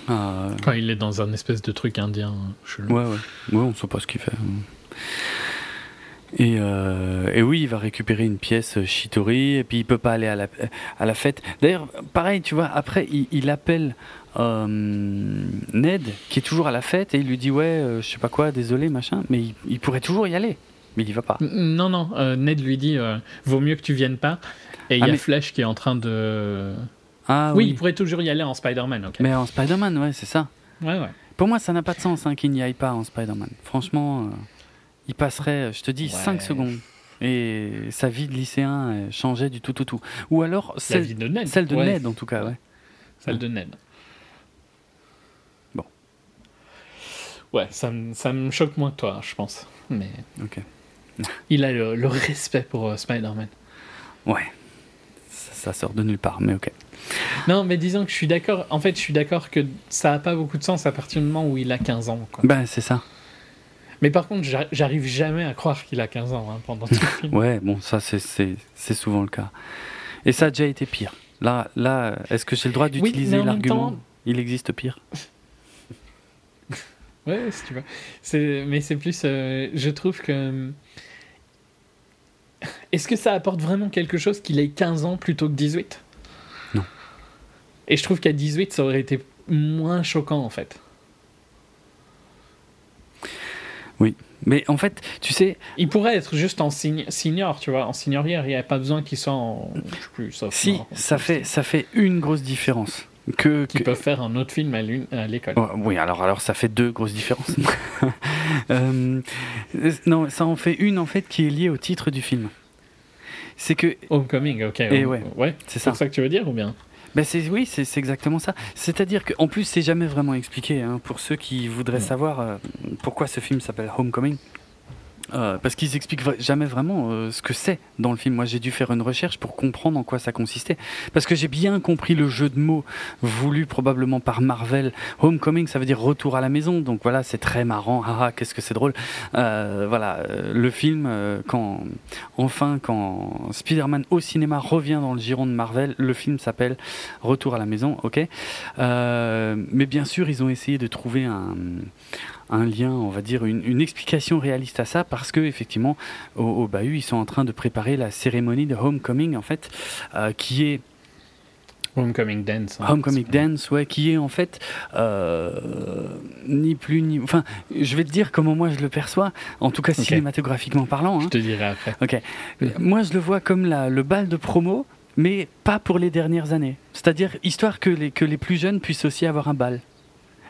Quand il est dans un espèce de truc indien chelou. Ouais, ouais. Ouais, on ne sait pas ce qu'il fait. Et, euh, et, oui, il va récupérer une pièce Shitori, et puis il peut pas aller à la, à la fête. D'ailleurs, pareil, tu vois, après, il, il appelle euh, Ned, qui est toujours à la fête, et il lui dit Ouais, euh, je sais pas quoi, désolé, machin, mais il, il, pourrait toujours y aller, mais il y va pas. Non, non, euh, Ned lui dit Vaut mieux que tu viennes pas, et il ah, y a Flash qui est en train de. Ah, oui, il pourrait toujours y aller en Spider-Man. Mais en Spider-Man, ouais, c'est ça. Ouais, ouais. Pour moi, ça n'a pas de sens hein, qu'il n'y aille pas en Spider-Man. Franchement il passerait, je te dis, 5 secondes. Et sa vie de lycéen changeait du tout, tout, tout. Ou alors, celle, de Ned. Celle de Ned, en tout cas, ouais. Celle de Ned. Bon. Ouais, ça, ça me choque moins que toi, je pense. Mais. Ok. Il a le, respect pour euh, Spider-Man. Ouais. Ça, sort de nulle part, mais ok. Non, mais disons que je suis d'accord. En fait, je suis d'accord que ça n'a pas beaucoup de sens à partir du moment où il a 15 ans. Quoi. Ben, c'est ça. Mais par contre, j'arrive jamais à croire qu'il a 15 ans hein, pendant tout le film. ouais, bon, ça, c'est souvent le cas. Et ça a déjà été pire. Là, là est-ce que j'ai le droit d'utiliser l'argument Il existe pire Ouais, si tu veux. Mais c'est plus. Euh, je trouve que. Est-ce que ça apporte vraiment quelque chose qu'il ait 15 ans plutôt que 18 Non. Et je trouve qu'à 18, ça aurait été moins choquant en fait. Oui, mais en fait, tu sais. Il pourrait être juste en senior, tu vois, en seniorière. Il n'y a pas besoin qu'il soit en. Je sais plus, si, ça fait, ça fait une grosse différence. Que, Qui peuvent faire un autre film à l'école. Oh, oui, alors, alors ça fait deux grosses différences. Euh, non, ça en fait une en fait qui est liée au titre du film. C'est que. Homecoming, ok. Et ouais, ouais c'est ça. ça que tu veux dire ou bien? Ben c'est, oui, c'est, exactement ça. C'est-à-dire qu'en plus, c'est jamais vraiment expliqué hein, pour ceux qui voudraient savoir euh, pourquoi ce film s'appelle Homecoming. Euh, parce qu'ils expliquent jamais vraiment euh, ce que c'est dans le film. Moi, j'ai dû faire une recherche pour comprendre en quoi ça consistait. Parce que j'ai bien compris le jeu de mots voulu probablement par Marvel. Homecoming, ça veut dire retour à la maison. Donc voilà, c'est très marrant. Ah, qu'est-ce que c'est drôle. Euh, voilà, le film, quand enfin, quand Spider-Man au cinéma revient dans le giron de Marvel, le film s'appelle Retour à la maison. Ok. mais bien sûr, ils ont essayé de trouver un un lien, on va dire, une, explication réaliste à ça, parce que effectivement, au, Bahut, ils sont en train de préparer la cérémonie de Homecoming, en fait, euh, qui est Homecoming Dance. Hein, Homecoming Dance, ouais, qui est en fait euh, ni plus ni. Enfin, je vais te dire comment moi je le perçois, en tout cas cinématographiquement parlant. Hein. Je te dirai après. Ok. Moi je le vois comme la, le bal de promo, mais pas pour les dernières années. C'est-à-dire histoire que les, que les plus jeunes puissent aussi avoir un bal.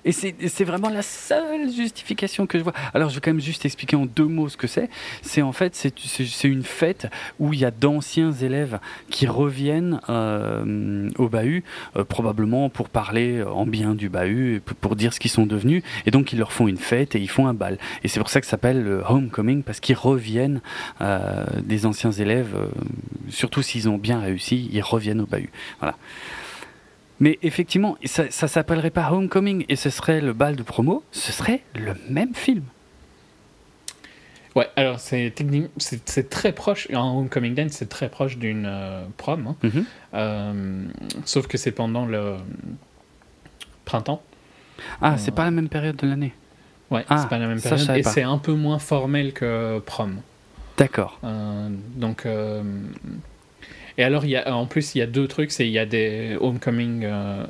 Et c'est vraiment la seule justification que je vois. Alors, je vais quand même juste expliquer en deux mots ce que c'est. C'est en fait, c'est une fête où il y a d'anciens élèves qui reviennent euh, au bahut, euh, probablement pour parler en bien du bahut, pour dire ce qu'ils sont devenus. Et donc, ils leur font une fête et ils font un bal. Et c'est pour ça que ça s'appelle le homecoming, parce qu'ils reviennent euh, des anciens élèves, surtout s'ils ont bien réussi, ils reviennent au bahut. Voilà. Mais effectivement, ça, ça s'appellerait pas Homecoming et ce serait le bal de promo, ce serait le même film. Ouais, alors c'est c'est très proche, en Homecoming Dance, c'est très proche d'une euh, prom, hein. mm-hmm. euh, sauf que c'est pendant le printemps. Ah, c'est pas la même période de l'année. Ouais, ah, c'est pas la même période et c'est un peu moins formel que prom. D'accord. Euh, donc et alors, il y a, en plus, il y a deux trucs. C'est il y a des homecoming euh,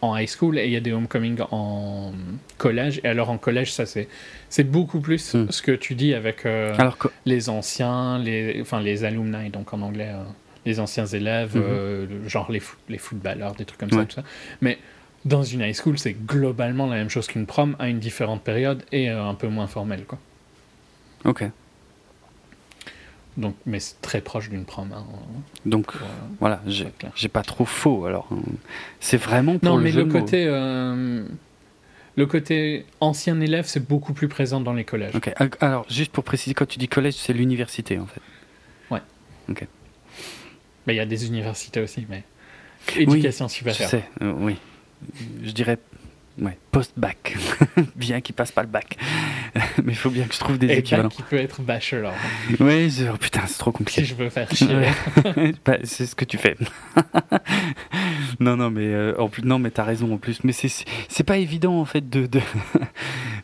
en high school et il y a des homecoming en collège. Et alors, en collège, ça, c'est, c'est beaucoup plus hmm. ce que tu dis avec euh, les anciens, les, enfin, les alumni, donc en anglais, euh, les anciens élèves, hmm. genre les, les footballeurs, des trucs comme ça, tout ça. Mais dans une high school, c'est globalement la même chose qu'une prom à une différente période et un peu moins formelle, quoi. Ok. Donc, mais c'est très proche d'une prom. Hein. Donc, voilà, j'ai pas trop faux. Alors, c'est vraiment pour non, le mais le côté. Euh, le côté ancien élève, c'est beaucoup plus présent dans les collèges. Ok. Alors, juste pour préciser, quand tu dis collège, c'est l'université en fait. Ouais. Ok. Mais il y a des universités aussi, mais éducation supérieure. Je sais, euh, oui. Je dirais Ouais, post-bac. bien qu'il passe pas le bac. Mais il faut bien que je trouve des Et équivalents. qui peut être bachelor. Oui, oh, putain, c'est trop compliqué. Si je veux faire chier. bah, c'est ce que tu fais. non, non, mais euh, en plus, non, mais t'as raison en plus. Mais c'est pas évident en fait de de,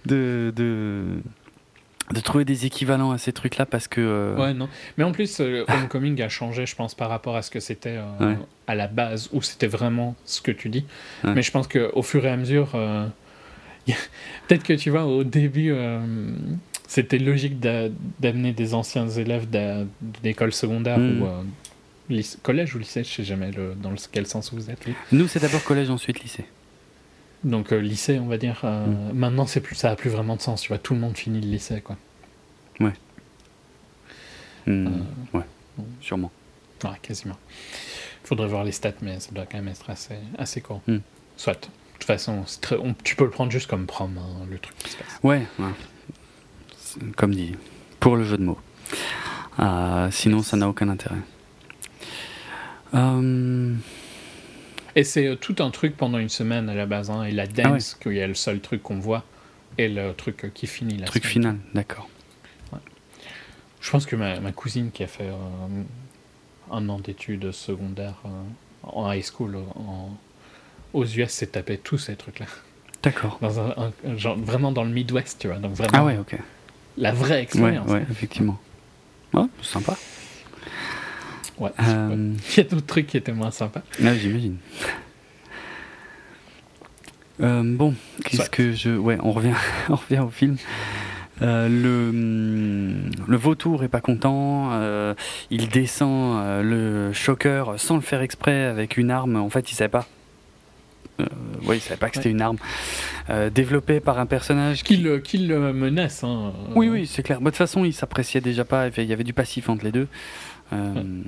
de, de de trouver des équivalents à ces trucs-là parce que. Euh, ouais, non. Mais en plus, euh, Homecoming a changé, je pense, par rapport à ce que c'était euh, à la base, où c'était vraiment ce que tu dis. Mais je pense qu'au fur et à mesure, peut-être que tu vois, au début, c'était logique d'amener des anciens élèves d'école secondaire hmm. ou collège ou lycée, je sais jamais le, dans quel sens vous êtes. Nous, c'est d'abord collège, ensuite lycée. Donc euh, lycée, on va dire. Euh, mm. Maintenant, c'est plus, ça a plus vraiment de sens. Tu vois, tout le monde finit le lycée, quoi. Ouais. Mm. Euh, ouais. Sûrement. Ouais, quasiment. Il faudrait voir les stats, mais ça doit quand même être assez, assez court. Mm. Soit. De toute façon, tu peux le prendre juste comme prom, hein, le truc qui se passe. Ouais, Comme dit, pour le jeu de mots. sinon, ça n'a aucun intérêt. Euh... Et c'est euh, tout un truc pendant une semaine à la base. Hein, et la ah dance, qui est le seul truc qu'on voit, et le truc euh, qui finit la Truc final, d'accord. Je pense que ma, ma, cousine qui a fait euh, un an d'études secondaires en high school aux US s'est tapé tous ces trucs-là. D'accord. Dans un, genre, vraiment dans le Midwest, tu vois. Donc vraiment, ah ouais, ok. La vraie expérience. Ouais, ouais effectivement. Ouais, sympa. Ouais. Euh, Il y a d'autres trucs qui étaient moins sympas. Ah, j'imagine. Euh, bon, qu'est-ce que je. Ouais, on revient, on revient au film. Euh, le, le vautour est pas content. il descend le choqueur sans le faire exprès avec une arme. En fait, il savait pas. oui, il savait pas que c'était une arme. développée par un personnage qui, le, qui le menace. Hein. Oui, oui, c'est clair. de toute façon, il s'appréciait déjà pas. Il y avait du passif entre les deux. Euh,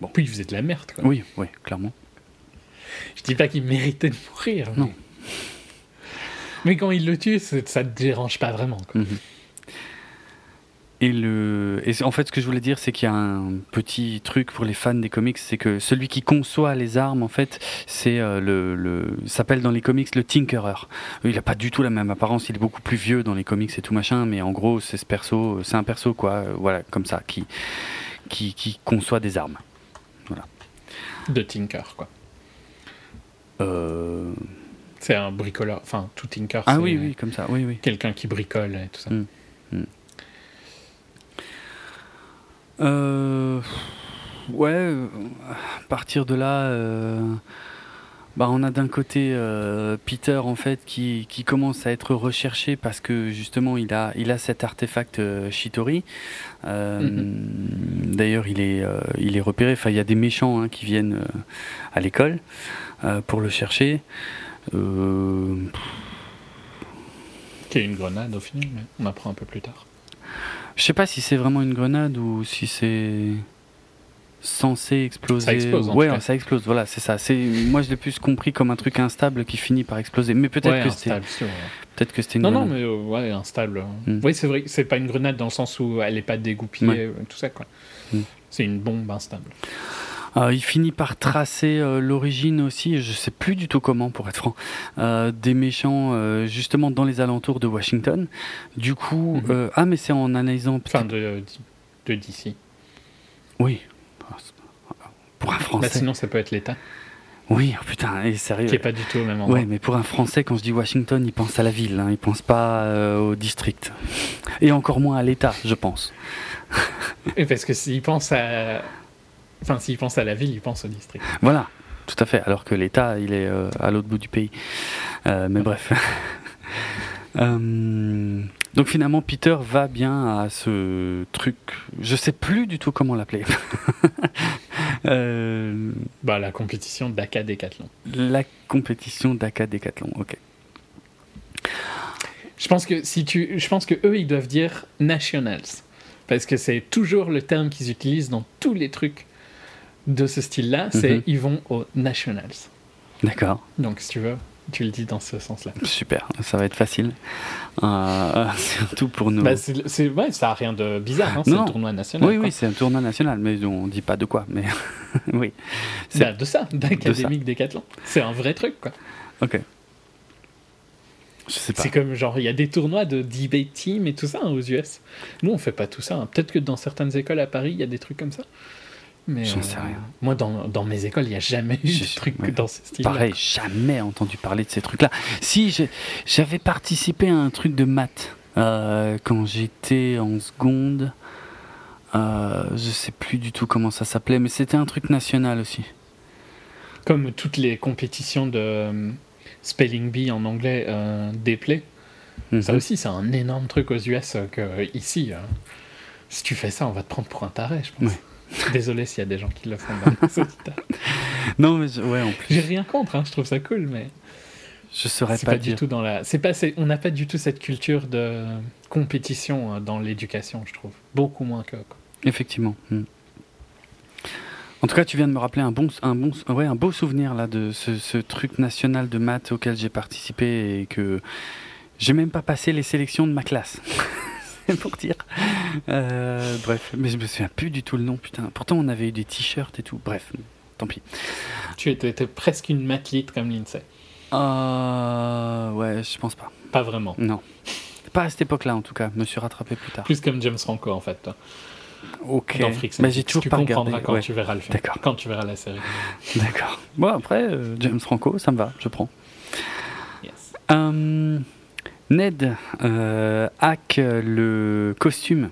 bon. Puis il faisait de la merde. Quoi. Oui, oui, clairement. Je dis pas qu'il méritait de mourir. Non. Mais, quand il le tue, ça te dérange pas vraiment. Mhm. Et, le... et en fait, ce que je voulais dire, c'est qu'il y a un petit truc pour les fans des comics, c'est que celui qui conçoit les armes, en fait, c'est euh, le, le... s'appelle dans les comics le Tinkerer. Il n'a pas du tout la même apparence, il est beaucoup plus vieux dans les comics et tout machin, mais en gros, c'est ce perso, c'est un perso quoi, voilà, comme ça, qui qui, conçoit des armes. Voilà. De Tinker, quoi. Euh... C'est un bricoleur, enfin tout Tinker. Ah oui, oui, comme ça, oui, oui. Quelqu'un qui bricole et tout ça. Hmm. Hmm. Euh... Ouais, à partir de là, euh, bah, on a d'un côté euh, Peter en fait qui, qui, commence à être recherché parce que justement il a, il a cet artefact euh, Shitori. Euh, mhm. D'ailleurs il est, il est repéré. Enfin il y a des méchants hein, qui viennent à l'école pour le chercher. Qui est une grenade au final, mais on apprend un peu plus tard. Je sais pas si c'est vraiment une grenade ou si c'est censé exploser. Ça explose. ouais, ça explose. Voilà, c'est ça. C'est moi je l'ai plus compris comme un truc instable qui finit par exploser. Mais peut-être que c'était. Peut-être que c'était une. Non, non, mais euh, ouais, instable. Hmm. Oui, c'est vrai. C'est pas une grenade dans le sens où elle est pas dégoupillée, tout ça quoi. Hmm. C'est une bombe instable. Euh, il finit par tracer euh, l'origine aussi, je sais plus du tout comment pour être franc, des méchants justement dans les alentours de Washington. Du coup, mhm. ah mais c'est en analysant. Enfin de, de DC. Oui, pour un bah, Français. sinon, ça peut être l'État. Oui, oh putain, et sérieux. Qui est pas du tout au même endroit. Oui, mais pour un Français, quand je dis Washington, il pense à la ville, hein, il pense pas euh, au district. Et encore moins à l'État, je pense. Et parce que s'il pense à. Enfin, s'il pense à la ville, il pense au district. Voilà, tout à fait. Alors que l'État, il est euh, à l'autre bout du pays. Euh, mais bref. Donc finalement, Peter va bien à ce truc. Je sais plus du tout comment l'appeler. euh... Bah la compétition d'Aka Décathlon. La compétition d'Aka Décathlon. Ok. Je pense que si tu, je pense que eux ils doivent dire nationals parce que c'est toujours le terme qu'ils utilisent dans tous les trucs de ce style-là. C'est mhm. ils vont aux nationals. D'accord. Donc si tu veux, tu le dis dans ce sens-là. Super, ça va être facile. Euh, surtout pour nous. Bah, c'est, ouais, ça n'a rien de bizarre, hein, c'est un tournoi national. Oui, oui, c'est un tournoi national, mais on ne dit pas de quoi. Mais oui. C'est bah, de ça, d'académique décathlon. C'est un vrai truc, quoi. Ok. C'est comme genre, il y a des tournois de debate team et tout ça hein, aux US. Nous, on fait pas tout ça. Hein. Peut-être que dans certaines écoles à Paris, il y a des trucs comme ça. Mais J'en sais euh, rien. Moi, dans, dans, mes écoles, il n'y a jamais eu de trucs dans ce style Pareil, jamais entendu parler de ces trucs-là. Si, j'avais participé à un truc de maths euh, quand j'étais en seconde. Euh, je sais plus du tout comment ça s'appelait, mais c'était un truc national aussi. Comme toutes les compétitions de euh, spelling bee en anglais, euh, Dayplay. Ça mhm. aussi, c'est un énorme truc aux US que ici. si tu fais ça, on va te prendre pour un taré, je pense. Désolé s'il y a des gens qui le font dans Non, mais ouais, en plus. J'ai rien contre, hein, je trouve ça cool, mais. Je serais pas, du tout dans la. C'est pas. On n'a pas du tout cette culture de compétition euh, dans l'éducation, je trouve. Beaucoup moins que. Effectivement. Hmm. En tout cas, tu viens de me rappeler un bon, un bon, ouais, un beau souvenir là de ce, ce truc national de maths auquel j'ai participé et que j'ai même pas passé les sélections de ma classe. pour dire. Euh, bref, mais je me souviens plus du tout le nom, putain. Pourtant, on avait eu des t-shirts et tout. Bref, tant pis. Tu étais, presque une mathlite comme Lindsay. Euh, ouais, je pense pas. Pas vraiment. Non. Pas à cette époque-là, en tout cas. Je me suis rattrapé plus tard. Plus comme James Franco, en fait. Ok. mais j'ai toujours tu pas comprendras quand tu verras le film. D'accord. Quand tu verras la série. D'accord. Bon, après, euh, James Franco, ça me va, je prends. Yes. Ned euh, hack le costume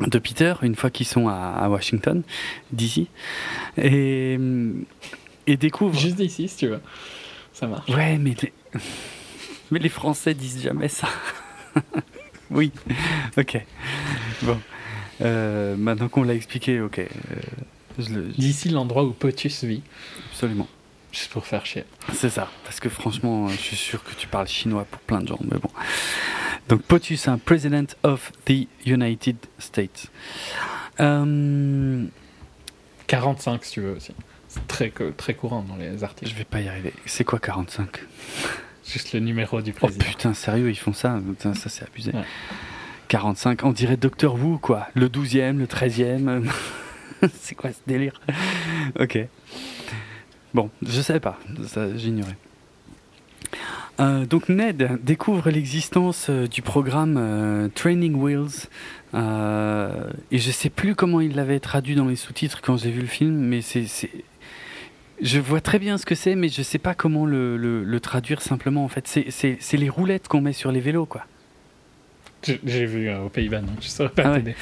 de Peter une fois qu'ils sont à, Washington, d'ici, et, et découvre. Juste d'ici, si tu veux. Ça marche. Ouais, mais les, mais les Français disent jamais ça. oui, ok. Bon. Euh, maintenant qu'on l'a expliqué, ok. Euh, d'ici l'endroit où Potus vit. Absolument. Juste pour faire chier. C'est ça, parce que franchement, je suis sûr que tu parles chinois pour plein de gens, mais bon. Donc POTUS, un President of the United States. 45 euh, si tu veux aussi. C'est très, très courant dans les articles. Je vais pas y arriver. C'est quoi 45 Juste le numéro du président. Oh putain, sérieux, ils font ça? Ça, c'est abusé. 45, on dirait Docteur Who, quoi. Le 12e, le 13e. c'est quoi ce délire? Ok. Bon, je savais pas, j'ignorais. Euh, donc Ned découvre l'existence euh, du programme euh, Training Wheels et je sais plus comment il l'avait traduit dans les sous-titres quand j'ai vu le film, mais c'est, je vois très bien ce que c'est, mais je sais pas comment le, le traduire simplement en fait. C'est les roulettes qu'on met sur les vélos quoi. J'ai vu euh, aux Pays-Bas, donc je saurais pas ah t'aider.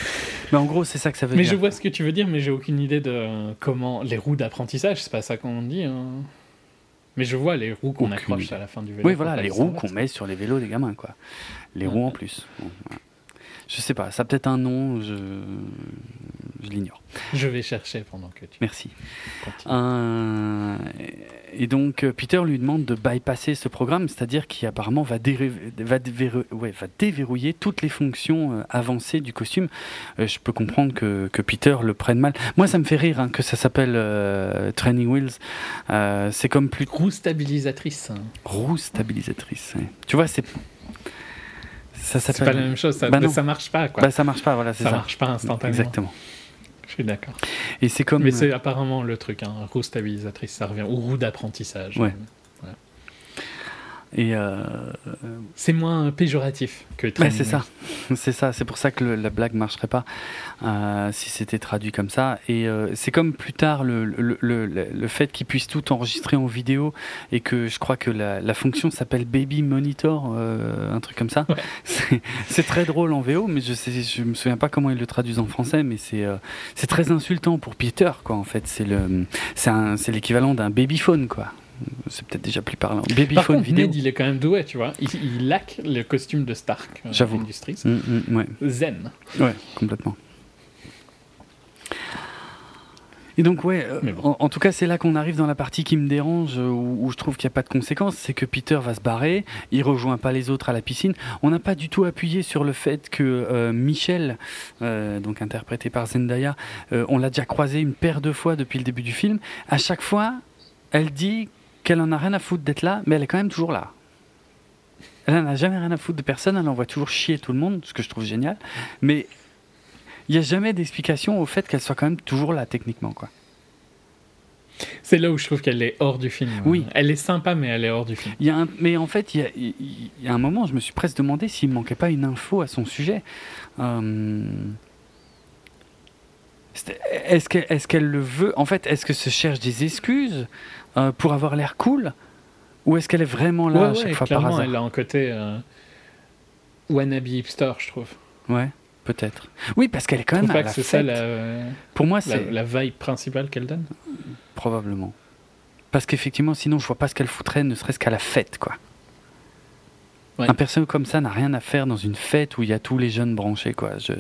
Mais en gros, c'est ça que ça veut dire. Mais je vois ce que tu veux dire, mais j'ai aucune idée de euh, comment. Les roues d'apprentissage, c'est pas ça qu'on dit. Hein. Mais je vois les roues qu'on accroche à la fin du vélo. Oui, voilà, les roues qu'on met sur les vélos des gamins, quoi. Les roues en plus. Je sais pas, ça a peut-être un nom, je, je l'ignore. Je vais chercher pendant que tu. Merci. Euh, et donc euh, Peter lui demande de bypasser ce programme, c'est-à-dire qu'il apparemment va, va, ouais, va, déverrouiller toutes les fonctions euh, avancées du costume. je peux comprendre que, que, Peter le prenne mal. Moi, ça me fait rire hein, que ça s'appelle Training Wheels. c'est comme plus roue stabilisatrice. Roue stabilisatrice. Tu vois, c'est c'est pas la même chose, ça, bah ça marche pas. Quoi. Bah ça marche pas, voilà, c'est ça. Ça marche pas instantanément. Exactement. Je suis d'accord. Et c'est comme. Mais c'est apparemment le truc, hein, roue stabilisatrice, ça revient, ou roue d'apprentissage. Ouais. Et euh, c'est moins péjoratif que ouais, c'est ça, c'est ça. C'est pour ça que la blague marcherait pas euh, si c'était traduit comme ça. Et euh, c'est comme plus tard le, le, le, fait qu'ils puissent tout enregistrer en vidéo et que je crois que la, la fonction s'appelle Baby Monitor, un truc comme ça. C'est très drôle en VO, mais je sais, je me souviens pas comment ils le traduisent en français, mais c'est c'est très insultant pour Peter, quoi. En fait, c'est le c'est l'équivalent d'un babyphone, quoi c'est peut-être déjà plus parlant. Babyphone vidéo. Ned, il est quand même doué, tu vois. Il, il laque le costume de Stark euh, J'avoue. Industries. Mm, mm, Zen. Ouais, complètement. Et donc, ouais, euh, en, tout cas, c'est là qu'on arrive dans la partie qui me dérange, euh, où, je trouve qu'il n'y a pas de conséquences. C'est que Peter va se barrer, il rejoint pas les autres à la piscine. On n'a pas du tout appuyé sur le fait que Michel, donc interprété par Zendaya, on l'a déjà croisé une paire de fois depuis le début du film. À chaque fois, elle dit qu'elle en a rien à foutre d'être là, mais elle est quand même toujours là. Elle n'en a jamais rien à foutre de personne, elle envoie toujours chier tout le monde, ce que je trouve génial. Mais il n'y a jamais d'explication au fait qu'elle soit quand même toujours là, techniquement. quoi. C'est là où je trouve qu'elle est hors du film. Oui. Elle est sympa, mais elle est hors du film. Il y a un- mais en fait, il y, a, il y a un moment, je me suis presque demandé s'il ne manquait pas une info à son sujet. Euh, Est-ce qu'elle est qu'elle le veut? En fait, est-ce que se cherche des excuses? Euh, pour avoir l'air cool Ou est-ce qu'elle est vraiment là ouais, à chaque ouais, fois par hasard elle a un côté euh, wannabe hipster, je trouve. Ouais, peut-être. Oui, parce qu'elle est quand Je même à pas la que c'est ça fête. la, Pour moi, la, c'est la vibe principale qu'elle donne. probablement. Parce qu'effectivement, sinon, je vois pas ce qu'elle foutrait, ne serait-ce qu'à la fête, quoi. Ouais. Un perso comme ça n'a rien à faire dans une fête où il y a tous les jeunes branchés, quoi. Je,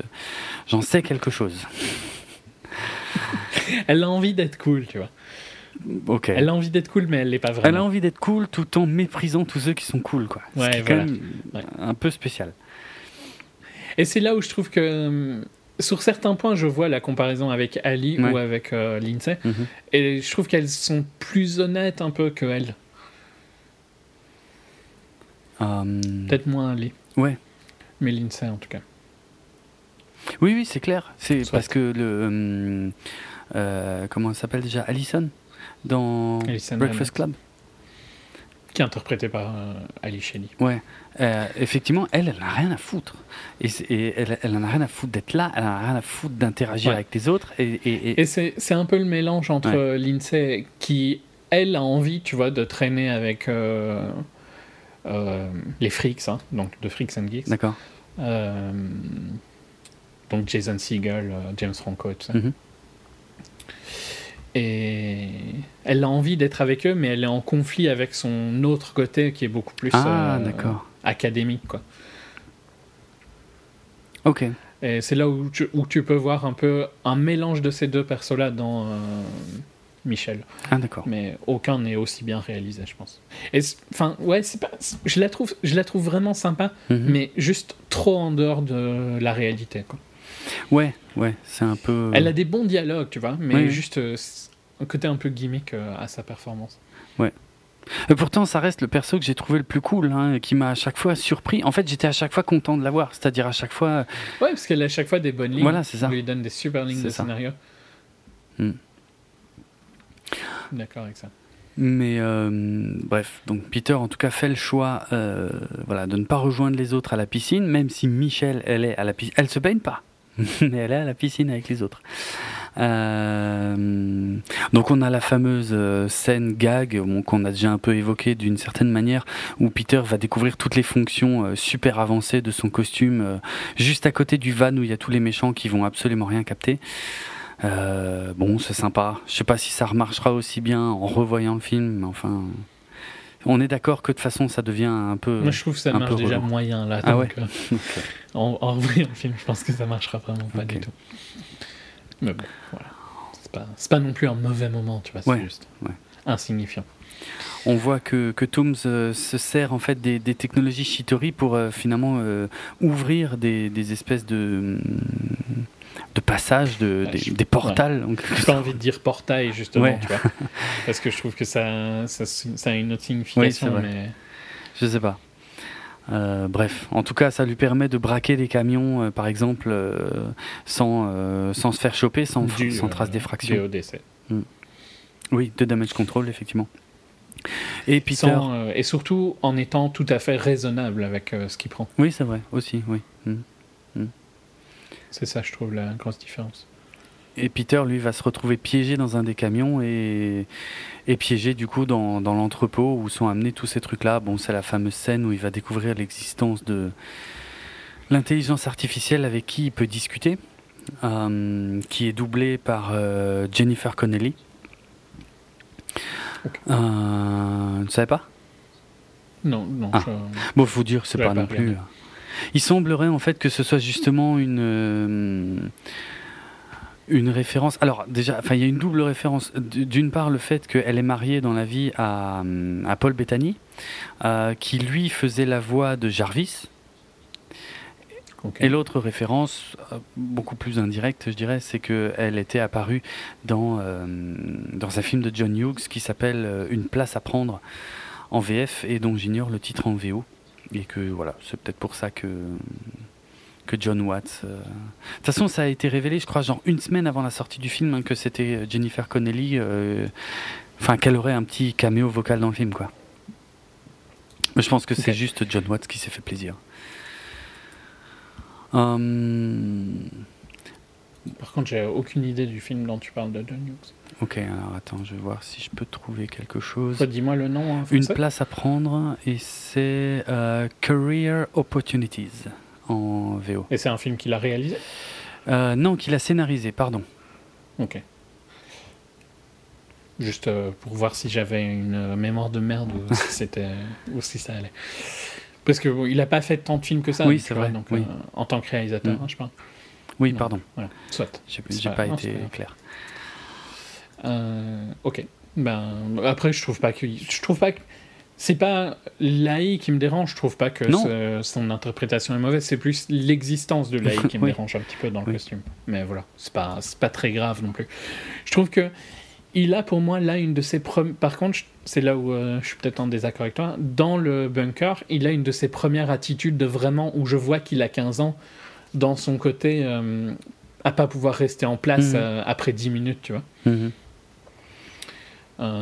j'en sais quelque chose. Elle a envie d'être cool, tu vois. Ok. Elle a envie d'être cool, mais elle l'est pas vraiment. Elle a envie d'être cool tout en méprisant tous ceux qui sont cool, quoi. Ce Ouais, est quand même Ouais. un peu spécial. Et c'est là où je trouve que, hum, sur certains points, je vois la comparaison avec Ali Ouais. ou avec euh, Lindsay. Mhm. Et je trouve qu'elles sont plus honnêtes un peu que elle. Euh, Peut-être moins Ali. Ouais. Mais Lindsay, en tout cas. Oui, oui, c'est clair. C'est parce que le. hum, euh, comment elle s'appelle déjà? Alison Dans Alison Breakfast Club Qui est interprétée par euh, Ali Shelley. Ouais. Euh, effectivement, elle, elle n'a rien à foutre. Et, elle, elle en a rien à foutre d'être là, elle en a rien à foutre d'interagir Ouais. avec les autres. Et, et- c'est c'est un peu le mélange entre Ouais. euh, Lindsay qui, elle, a envie, tu vois, de traîner avec euh, les freaks, hein, donc de Freaks and Geeks. D'accord. Donc Jason Segel, James Franco tout ça. Mhm. Et elle a envie d'être avec eux, mais elle est en conflit avec son autre côté qui est beaucoup plus Ah, euh, académique, quoi. Ok. Et c'est là où tu, où tu peux voir un peu un mélange de ces deux persos-là dans euh, Michel. Ah, d'accord. Mais aucun n'est aussi bien réalisé, je pense. Et enfin, ouais, c'est pas, c'est- je la trouve, je la trouve vraiment sympa, Mhm. mais juste trop en dehors de la réalité. Quoi. Ouais, ouais, c'est un peu. Elle a des bons dialogues, tu vois, mais juste euh, un côté un peu gimmick euh, à sa performance. Et pourtant, ça reste le perso que j'ai trouvé le plus cool, hein, qui m'a à chaque fois surpris. En fait, j'étais à chaque fois content de l'avoir. C'est-à-dire à chaque fois. Ouais, parce qu'elle a à chaque fois des bonnes lignes. Voilà, c'est ça. On lui donne des super lignes de ça. scénario. Hmm. D'accord avec ça. Mais euh, bref, donc Peter en tout cas fait le choix euh, voilà, de ne pas rejoindre les autres à la piscine, même si Michelle, elle est à la piscine. Elle se baigne pas, mais elle est à la piscine avec les autres. Euh, donc on a la fameuse euh, scène gag bon, qu'on a déjà un peu évoquée d'une certaine manière, où Peter va découvrir toutes les fonctions euh, super avancées de son costume, euh, juste à côté du van où il y a tous les méchants qui vont absolument rien capter. Euh, bon, c'est sympa. Je sais pas si ça remarchera aussi bien en revoyant le film, mais enfin, on est d'accord que de toute façon ça devient un peu. Moi, je trouve que ça marche déjà moyen là. Ah donc, euh, en, en revoyant le film, je pense que ça marchera vraiment pas du tout. Mais bon, voilà. C'est pas, non plus un mauvais moment, tu vois, c'est Ouais, juste ouais. insignifiant. On voit que, que Tooms euh, se sert en fait des, des technologies Shitori pour euh, finalement euh, ouvrir des, des espèces de de passages, de, Ouais, des, je- des portals. J'ai pas envie de dire portail, justement, tu vois. Parce que je trouve que ça, ça, ça a une autre signification, Oui, mais. Je sais pas. Euh, bref, en tout cas, ça lui permet de braquer des camions, euh, par exemple, euh, sans, sans se faire choper, sans, du, sans trace d'effraction. DODC. Oui, de damage control, effectivement. Et Peter. Sans, et surtout en étant tout à fait raisonnable avec ce qu'il prend. Oui, c'est vrai, aussi, oui. Mm. C'est ça, je trouve, la grosse différence. Et Peter, lui, va se retrouver piégé dans un des camions et, et piégé, du coup, dans, dans l'entrepôt où sont amenés tous ces trucs-là. Bon, c'est la fameuse scène où il va découvrir l'existence de l'intelligence artificielle avec qui il peut discuter, euh, qui est doublée par euh, Jennifer Connelly. Ok. Euh, ne savez pas? Non, non. Ah. je- Bon, faut dire, c'est pas l'avais non pas plus. Il semblerait en fait que ce soit justement une euh, une référence. Alors déjà, enfin, il y a une double référence. D'une part, le fait qu'elle est mariée dans la vie à, à Paul Bettany, euh, qui lui faisait la voix de Jarvis. Et l'autre référence, euh, beaucoup plus indirecte, je dirais, c'est qu'elle était apparue dans, euh, dans un film de John Hughes qui s'appelle Une place à prendre en VF et dont j'ignore le titre en VO. Et que voilà, c'est peut-être pour ça que, que John Watts. De toute façon, ça a été révélé, je crois, genre une semaine avant la sortie du film, hein, que c'était Jennifer Connelly, enfin, qu'elle aurait un petit caméo vocal dans le film, quoi. Mais je pense que c'est juste John Watts qui s'est fait plaisir. Hum. Par contre, j'ai aucune idée du film dont tu parles de John Hughes. Ok, alors attends, je vais voir si je peux trouver quelque chose. Dis-moi le nom. Hein, Une place à prendre, et c'est euh, Career Opportunities en VO. Et c'est un film qu'il a réalisé euh, Non, qu'il a scénarisé, pardon. Ok. Juste euh, pour voir si j'avais une mémoire de merde ou si, c'était, ou si ça allait. Parce qu'il il n'a pas fait tant de films que ça. Oui, c'est vrai. Donc, euh, en tant que réalisateur, mm. hein, je parle. Oui, pardon. Soit. J'ai pas, été clair. Euh, ok. Ben, après, je trouve pas que. Je trouve pas que. C'est pas l'AI qui me dérange, je trouve pas que son interprétation est mauvaise, c'est plus l'existence de l'AI qui me dérange un petit peu dans le costume. Mais voilà, c'est pas, pas très grave non plus. Je trouve que il a pour moi là une de ses premières. Par contre, c'est là où euh, je suis peut-être en désaccord avec toi. Dans le bunker, il a une de ses premières attitudes de vraiment où je vois qu'il a 15 ans dans son côté euh, à pas pouvoir rester en place mhm. euh, après 10 minutes, tu vois. Mhm.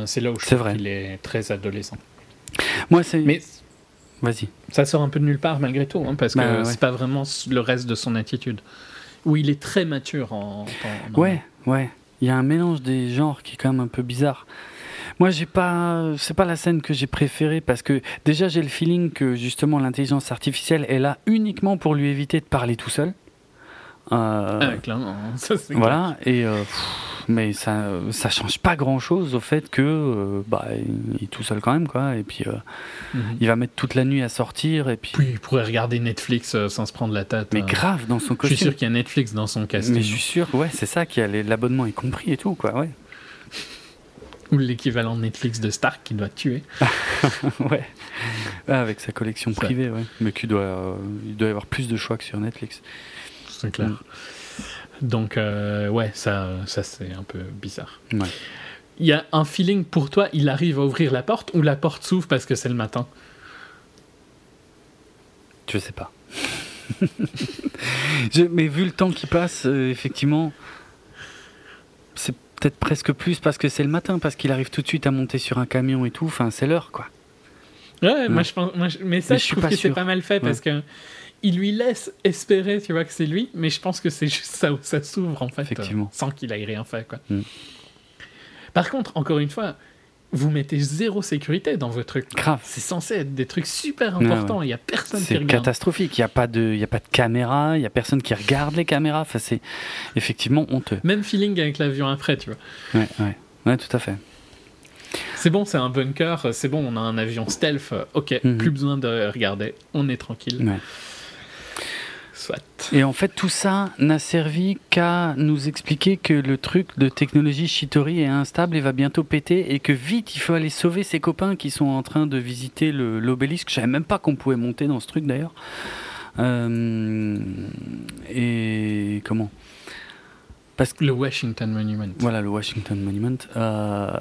c'est là où je trouve qu'il est très adolescent. Moi, c'est. Mais vas-y. Ça sort un peu de nulle part malgré tout, hein, parce bah, que c'est pas vraiment le reste de son attitude. Où il est très mature en. en ouais, ouais. Il y a un mélange des genres qui est quand même un peu bizarre. Moi, j'ai pas, c'est pas la scène que j'ai préférée parce que déjà j'ai le feeling que justement l'intelligence artificielle est là uniquement pour lui éviter de parler tout seul. Euh, ah, clairement, ça, voilà. Et euh, mais ça, ça change pas grand chose au fait que euh, bah il est tout seul quand même quoi. Et puis mhm. il va mettre toute la nuit à sortir et puis. Puis il pourrait regarder Netflix sans se prendre la tête. Mais grave dans son costume. Je suis sûr qu'il y a Netflix dans son casting. Mais je suis sûr, ouais, c'est ça qui a l'abonnement est compris et tout quoi, ouais. Ou l'équivalent de Netflix de Stark qui doit tuer. ouais. Ah, avec sa collection privée, ouais. Mais qui doit, euh, il doit y avoir plus de choix que sur Netflix. C'est clair. Mm. Donc, euh, ouais, ça, ça c'est un peu bizarre. Ouais. Il y a un feeling pour toi, il arrive à ouvrir la porte ou la porte s'ouvre parce que c'est le matin? Je sais pas. Je, mais vu le temps qui passe, euh, effectivement, c'est peut-être presque plus parce que c'est le matin, parce qu'il arrive tout de suite à monter sur un camion et tout. Enfin, c'est l'heure, quoi. Ouais, moi je pense. mais ça, je, trouve que c'est pas mal fait parce que il lui laisse espérer, tu vois, que c'est lui, mais je pense que c'est juste ça où ça s'ouvre en fait, Effectivement. sans qu'il ait rien fait, quoi. Mm. Par contre, encore une fois, vous mettez zéro sécurité dans vos trucs. Grave. C'est censé être des trucs super importants. Il n'y a personne qui regarde. C'est catastrophique. Il n'y a, pas de, a pas de caméra. Il n'y a personne qui regarde les caméras. Enfin, c'est effectivement honteux. Même feeling avec l'avion après, tu vois. Ouais, ouais. Ouais, tout à fait. C'est bon, c'est un bunker. C'est bon, on a un avion stealth. Ok, mhm. plus besoin de regarder. On est tranquille. Ouais. Et en fait, tout ça n'a servi qu'à nous expliquer que le truc de technologie Shitori est instable et va bientôt péter et que vite il faut aller sauver ses copains qui sont en train de visiter l'obélisque. Je savais même pas qu'on pouvait monter dans ce truc d'ailleurs. Euh, et comment? Parce que le Washington Monument. Voilà, le Washington Monument. Euh,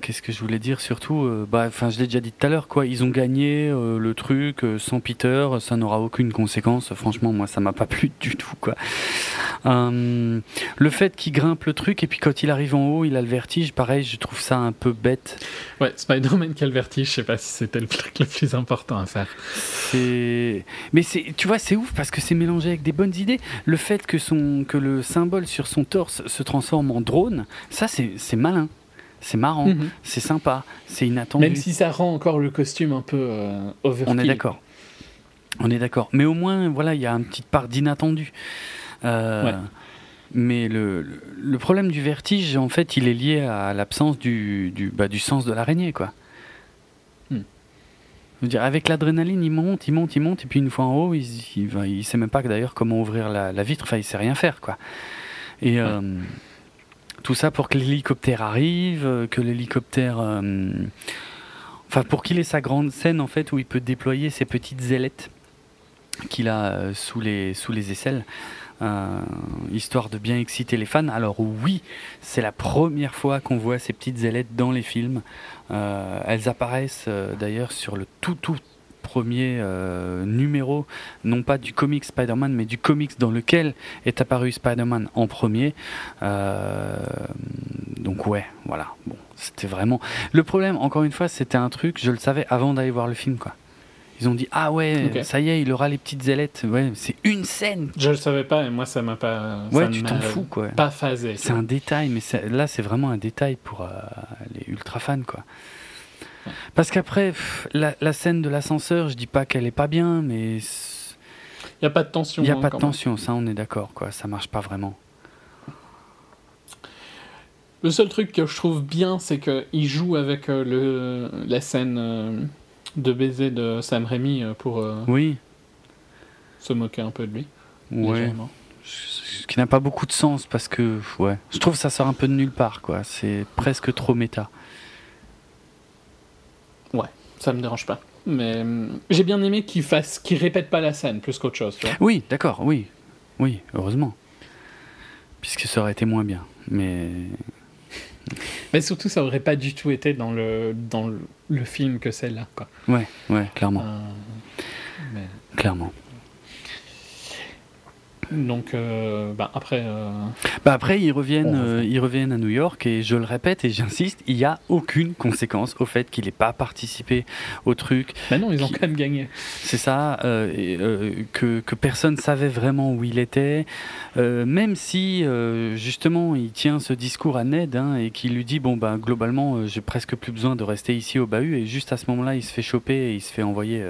Qu'est-ce que je voulais dire surtout euh, bah, enfin, je l'ai déjà dit tout à l'heure, quoi. Ils ont gagné euh, le truc euh, sans Peter, ça n'aura aucune conséquence. Franchement, moi, ça m'a pas plu du tout, quoi. le fait qu'il grimpe le truc et puis quand il arrive en haut, il a le vertige. Pareil, je trouve ça un peu bête. Ouais, Spider-Man qui a le vertige, je sais pas si c'était le truc le plus important à faire. C'est, mais c'est, tu vois, c'est ouf parce que c'est mélangé avec des bonnes idées. Le fait que son, que le symbole sur son torse se transforme en drone, ça, c'est malin. C'est marrant, mhm. c'est sympa, c'est inattendu. Même si ça rend encore le costume un peu euh, overkill. On est d'accord. On est d'accord. Mais au moins, voilà, il y a une petite part d'inattendu. Euh, mais le, le, problème du vertige, en fait, il est lié à l'absence du, du, bah, du sens de l'araignée, quoi. Hmm. Je veux dire, avec l'adrénaline, il monte, il monte, il monte, et puis une fois en haut, il, il, il sait même pas d'ailleurs comment ouvrir la, la, vitre, enfin, il sait rien faire, quoi. Et. Euh, tout ça pour que l'hélicoptère arrive, euh, que l'hélicoptère. Euh, enfin, pour qu'il ait sa grande scène, en fait, où il peut déployer ses petites ailettes. qu'il a sous les, sous les aisselles. histoire de bien exciter les fans. Alors oui, c'est la première fois qu'on voit ces petites ailettes dans les films. elles apparaissent d'ailleurs sur le tout tout premier euh, numéro, non pas du comic Spider-Man, mais du comics dans lequel est apparu Spider-Man en premier. Euh, donc ouais, voilà. Bon, c'était vraiment. Le problème, encore une fois, c'était un truc, je le savais avant d'aller voir le film, quoi. Ils ont dit ah ouais, ça y est, il aura les petites ailettes. Ouais, c'est une scène. Je le savais pas et moi ça m'a pas. Ouais, tu t'en fous quoi. Pas phasé. C'est un détail, mais là c'est vraiment un détail pour euh, les ultra fans quoi. Parce qu'après, la, scène de l'ascenseur, je dis pas qu'elle est pas bien, mais. Il n'y a pas de tension. Il n'y a hein, pas de tension, ça on est d'accord, quoi. Ça marche pas vraiment. Le seul truc que je trouve bien, c'est qu'il joue avec euh, le, la scène euh, de baiser de Sam Raimi euh, pour oui. se moquer un peu de lui. Ouais. Ce qui n'a pas beaucoup de sens parce que ouais, je trouve que ça sort un peu de nulle part quoi. C'est presque trop méta. Ça me dérange pas. Mais euh, j'ai bien aimé qu'il fasse, qu'il répète pas la scène plus qu'autre chose. Tu vois oui, d'accord, oui, oui, heureusement, puisque ça aurait été moins bien. Mais mais surtout, ça aurait pas du tout été dans le dans le, film que c'est là, quoi. Ouais, ouais, clairement. Euh, clairement. Donc euh, bah après. Euh, bah après ils reviennent, euh, ils reviennent à New York et je le répète et j'insiste, il n'y a aucune conséquence au fait qu'il n'ait pas participé au truc. Bah non, ils ont quand même gagné. C'est ça, et, que, que, personne savait vraiment où il était, même si justement il tient ce discours à Ned hein, et qu'il lui dit bon bah globalement j'ai presque plus besoin de rester ici au bahut et juste à ce moment-là il se fait choper et il se fait envoyer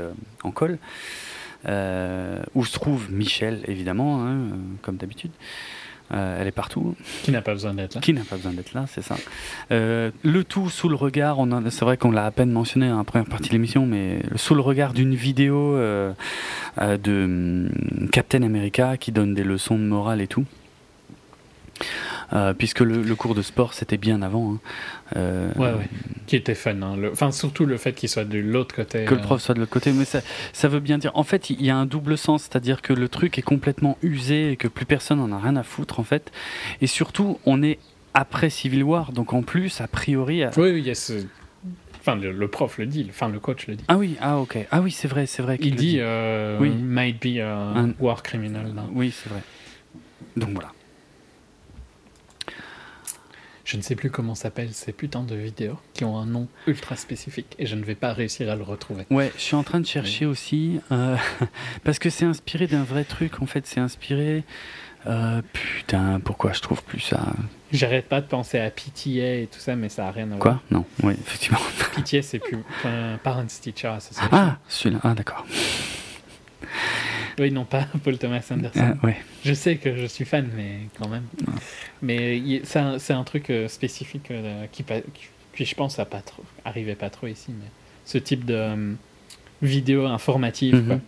en col. Euh, où se trouve Michel, évidemment, hein, euh, comme d'habitude. Euh, elle est partout. Qui n'a pas besoin d'être là. Qui n'a pas besoin d'être là, c'est ça. le tout sous le regard, c'est vrai qu'on l'a à peine mentionné en première partie de l'émission, mais sous le regard d'une vidéo de hum, Captain America qui donne des leçons de morale et tout. Euh, puisque le, cours de sport c'était bien avant. Hein. Euh, ouais, ouais, qui était fun. Hein. Enfin, surtout le fait qu'il soit de l'autre côté. Que le prof soit de l'autre côté, mais ça, ça veut bien dire. En fait, il y a un double sens, c'est-à-dire que le truc est complètement usé et que plus personne en a rien à foutre en fait. Et surtout, on est après Civil War, donc en plus, a priori. Oui, il y a ce Enfin, le, prof le dit, enfin le coach le dit. Ah oui, ah ok. Ah oui, c'est vrai, c'est vrai. Il dit, euh, oui. might be a un... war criminal. Oui, c'est vrai. Donc voilà. Je ne sais plus comment s'appellent ces putains de vidéos qui ont un nom ultra spécifique et je ne vais pas réussir à le retrouver. Ouais, je suis en train de chercher aussi euh, parce que c'est inspiré d'un vrai truc. En fait, c'est inspiré. Euh, putain, pourquoi je trouve plus ça? J'arrête pas de penser à PTA et tout ça, mais ça a rien à voir. Quoi Non, oui, effectivement. PTA, c'est plus Parents Teacher Association. Ah, celui-là. Ah, d'accord. Oui, non, pas Paul Thomas Anderson. Ah, ouais. Je sais que je suis fan, mais quand même. Mais c'est un, truc euh, spécifique euh, qui, qui, je pense, a pas trop, arrivait pas trop ici. Mais ce type de euh, vidéo informative. Mhm.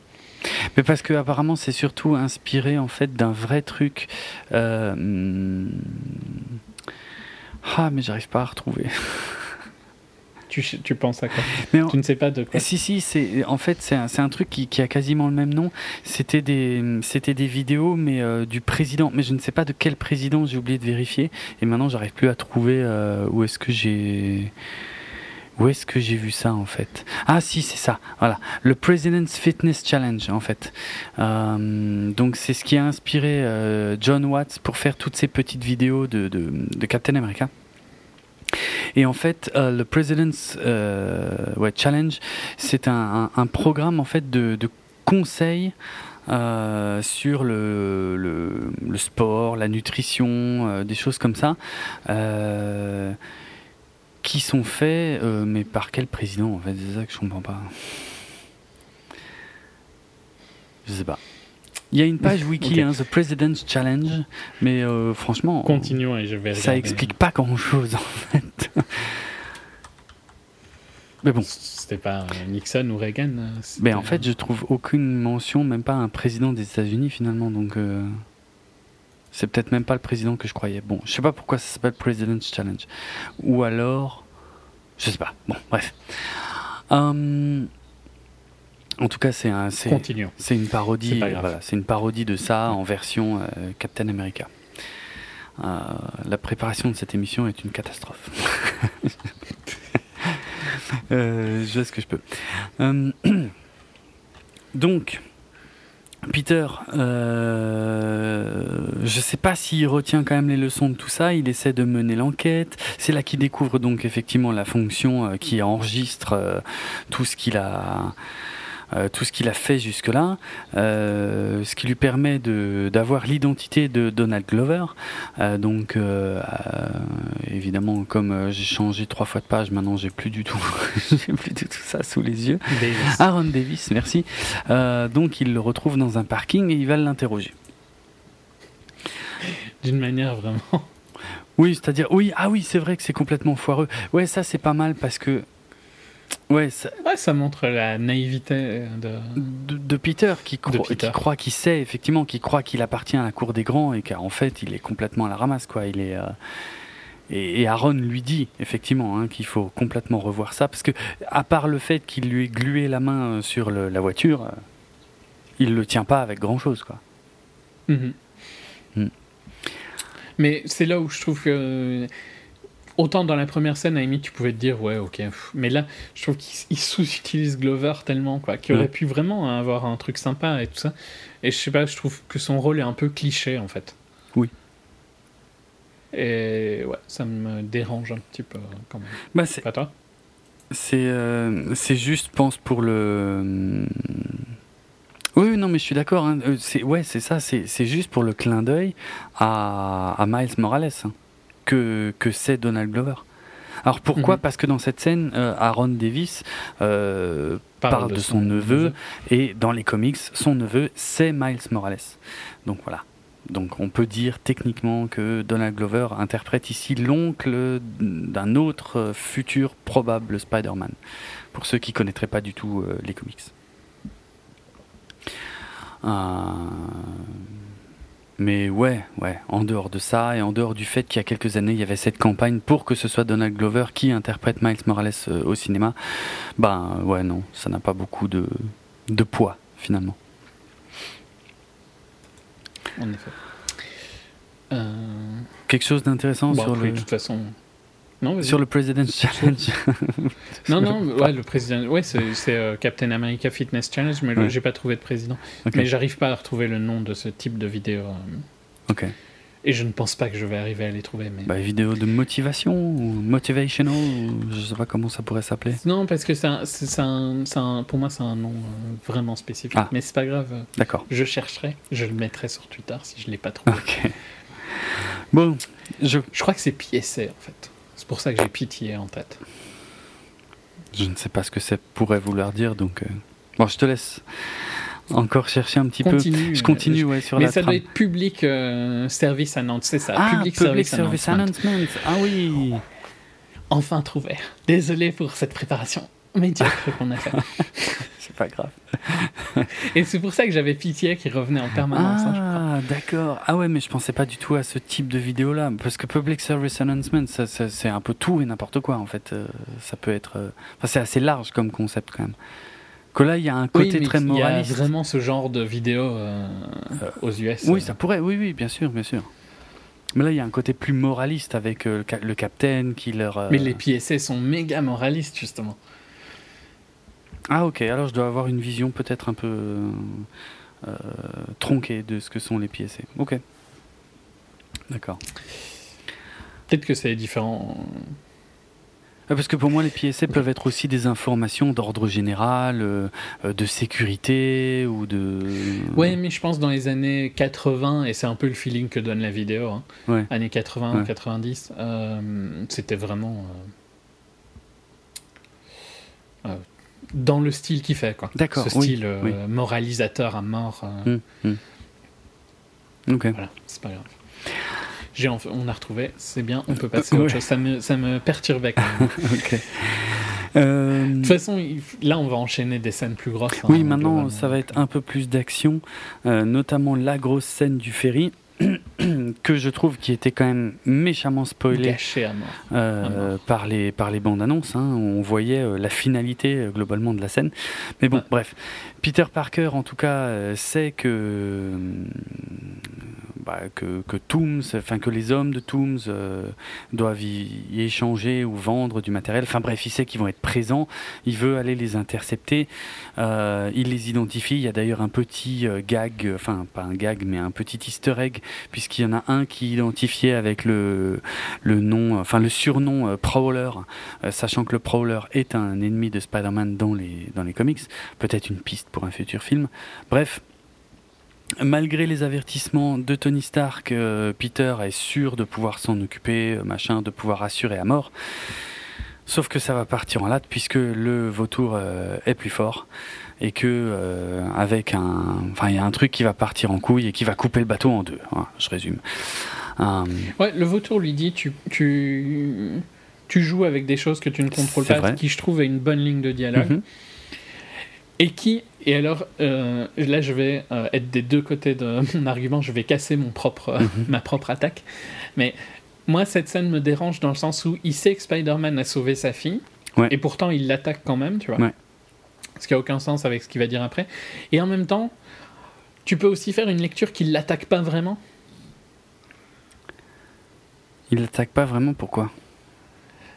Mais parce que apparemment c'est surtout inspiré en fait d'un vrai truc. Hmm, ah mais j'arrive pas à retrouver. Tu, tu, penses à quoi Tu ne sais pas de quoi Si, si, c'est, en fait, c'est un, un, truc qui, qui, a quasiment le même nom. C'était des, c'était des vidéos, mais euh, du président. Mais je ne sais pas de quel président, j'ai oublié de vérifier. Et maintenant, j'arrive plus à trouver euh, où est-ce que j'ai. Où est-ce que j'ai vu ça en fait Ah si c'est ça, voilà, le President's Fitness Challenge en fait. Euh, donc c'est ce qui a inspiré John Watts pour faire toutes ces petites vidéos de, de, de Captain America. Et en fait, euh, le President's euh, Challenge, c'est un, programme en fait de, de conseils euh, sur le, sport, la nutrition, des choses comme ça, qui sont faits, mais par quel président en fait? C'est ça que je comprends pas. Je sais pas. Il y a une page wiki, hein, The President's Challenge, mais euh, franchement, continuons et je vais Ça explique pas grand chose en fait. mais bon. C'était pas Nixon ou Reagan euh, Mais en fait, je trouve aucune mention, même pas un président des États-Unis finalement, donc euh, c'est peut-être même pas le président que je croyais. Bon, je sais pas pourquoi ça s'appelle President's Challenge, ou alors, je sais pas. Bon, bref. Hum, En tout cas, c'est un, c'est, c'est une parodie. Voilà, c'est une parodie de ça en version Captain America. la préparation de cette émission est une catastrophe. je fais ce que je peux. donc, Peter, euh, je sais pas s'il retient quand même les leçons de tout ça. Il essaie de mener l'enquête. C'est là qu'il découvre donc effectivement la fonction euh, qui enregistre euh, tout ce qu'il a euh, tout ce qu'il a fait jusque-là, euh, ce qui lui permet d'avoir l'identité de Donald Glover. Euh, donc, évidemment, comme j'ai changé trois fois de page, maintenant j'ai plus du tout, j'ai plus du tout ça sous les yeux. Aaron Davis, merci. donc, il le retrouve dans un parking et il va l'interroger. D'une manière vraiment. Oui, c'est-à-dire, oui, ah oui, c'est vrai que c'est complètement foireux. Ouais, ça c'est pas mal parce que Ouais ça... ça montre la naïveté de, de, Peter, qui, croit qu'il sait, effectivement, qui croit qu'il appartient à la cour des grands et qu'en fait, il est complètement à la ramasse. Quoi. Il est, euh, et, Aaron lui dit, effectivement, hein, qu'il faut complètement revoir ça, parce que, à part le fait qu'il lui ait glué la main euh, sur la voiture, euh, il le tient pas avec grand-chose. quoi. Mhm. Mm. Mais c'est là où je trouve que autant dans la première scène, à tu pouvais te dire, ouais, ok. Mais là, je trouve qu'il sous-utilise Glover tellement, quoi, qu'il aurait pu vraiment avoir un truc sympa et tout ça. Et je sais pas, je trouve que son rôle est un peu cliché, en fait. Oui. Et ouais, ça me dérange un petit peu quand même. Bah, c'est pas toi C'est euh, juste, pense pour le. Oui, non, mais je suis d'accord. Hein. Euh, c'est ouais, c'est ça. C'est juste pour le clin d'œil à, à Miles Morales. Hein que, que c'est Donald Glover. Alors pourquoi mhm. Parce que dans cette scène, euh, Aaron Davis euh, parle, de, son, neveu, et dans les comics, son neveu, c'est Miles Morales. Donc voilà. Donc on peut dire techniquement que Donald Glover interprète ici l'oncle d'un autre futur probable Spider-Man, pour ceux qui connaîtraient pas du tout euh, les comics. Mais ouais, ouais, en dehors de ça et en dehors du fait qu'il y a quelques années il y avait cette campagne pour que ce soit Donald Glover qui interprète Miles Morales euh, au cinéma, ben ouais, non, ça n'a pas beaucoup de, de poids finalement. En effet. Euh, Quelque chose d'intéressant sur le. De toute façon. Non, sur le President's Challenge. non, non, ouais, le président, ouais, c'est euh, Captain America Fitness Challenge, mais j'ai pas trouvé de président. Mais j'arrive pas à retrouver le nom de ce type de vidéo. Euh. Ok. Et je ne pense pas que je vais arriver à les trouver. Mais... Bah, vidéo de motivation ou motivational, ou je sais pas comment ça pourrait s'appeler. Non, parce que c'est un, un, pour moi c'est un nom euh, vraiment spécifique. Ah. Mais c'est pas grave. D'accord. Je chercherai, je le mettrai sur Twitter si je l'ai pas trouvé. Ok. Bon, je, je crois que c'est PSA en fait. C'est pour ça que j'ai pitié en tête. Je ne sais pas ce que ça pourrait vouloir dire, donc. Euh, bon, je te laisse encore chercher un petit peu. Je continue ouais, sur mais la ça doit être public euh, service announcement, c'est ça. Ah, public, service, announcement. Ah oui. Enfin trouvé. Désolé pour cette préparation médiocre qu'on a fait. c'est pas grave. Et c'est pour ça que j'avais pitié qui revenait en permanence. Hein, ah, d'accord. Ah ouais, mais je pensais pas du tout à ce type de vidéo-là. Parce que Public Service Announcement, ça, c'est un peu tout et n'importe quoi, en fait. Euh, ça peut être. Euh, enfin, c'est assez large comme concept, quand même. Que là, il y a un côté très moraliste. Il y a vraiment ce genre de vidéo euh, aux US. Oui, ça pourrait. Oui, oui, bien sûr, bien sûr. Mais là, il y a un côté plus moraliste avec le, le capitaine qui leur. Mais les PSA sont méga moralistes, justement. Ah ok, alors je dois avoir une vision peut-être un peu euh, tronquée de ce que sont les PSA. Ok. D'accord. Peut-être que c'est différent. Ah, parce que pour moi, les PSA peuvent être aussi des informations d'ordre général, euh, euh, de sécurité ou de. Ouais, mais je pense dans les années 80, et c'est un peu le feeling que donne la vidéo, hein, ouais. années 80, 90, c'était vraiment dans le style qu'il fait, quoi. D'accord. Ce style euh, moralisateur à mort. Euh. Hum, hum. Ok. Voilà, c'est pas grave. J'ai on a retrouvé, c'est bien, on peut passer à autre chose. Ça me, ça me perturbait quand même. ok. Euh, De toute façon, là, on va enchaîner des scènes plus grosses. oui, hein, maintenant, ça va être un peu plus d'action, notamment la grosse scène du ferry. que je trouve qui était quand même méchamment spoilé euh, par les par les bandes annonces. Hein. on voyait euh, la finalité euh, globalement de la scène. Mais bon, bref. Peter Parker, en tout cas, sait que bah, que, Tooms, enfin que les hommes de Tooms euh, doivent y, échanger ou vendre du matériel. Enfin bref, il sait qu'ils vont être présents. Il veut aller les intercepter. Euh, il les identifie. Il y a d'ailleurs un petit euh, gag, enfin pas un gag, mais un petit Easter egg, puisqu'il y en a un qui est identifié avec le le nom, enfin le surnom Prowler, sachant que le Prowler est un ennemi de Spider-Man dans les dans les comics. Peut-être une piste pour un futur film. Bref malgré les avertissements de Tony Stark, euh, Peter est sûr de pouvoir s'en occuper, euh, machin, de pouvoir assurer à mort. Sauf que ça va partir en latte puisque le vautour euh, est plus fort et que avec un, enfin il y a un truc qui va partir en couille et qui va couper le bateau en deux. Je résume. Ouais, le vautour lui dit tu, tu, tu joues avec des choses que tu ne contrôles pas, qui je trouve est une bonne ligne de dialogue. Mhm. Et qui, et alors euh, là je vais euh, être des deux côtés de mon argument, je vais casser mon propre, mhm. ma propre attaque. Mais moi cette scène me dérange dans le sens où il sait que Spider-Man a sauvé sa fille, et pourtant il l'attaque quand même, tu vois. Ce qui a aucun sens avec ce qu'il va dire après. Et en même temps, tu peux aussi faire une lecture qu'il l'attaque pas vraiment. Il l'attaque pas vraiment, pourquoi?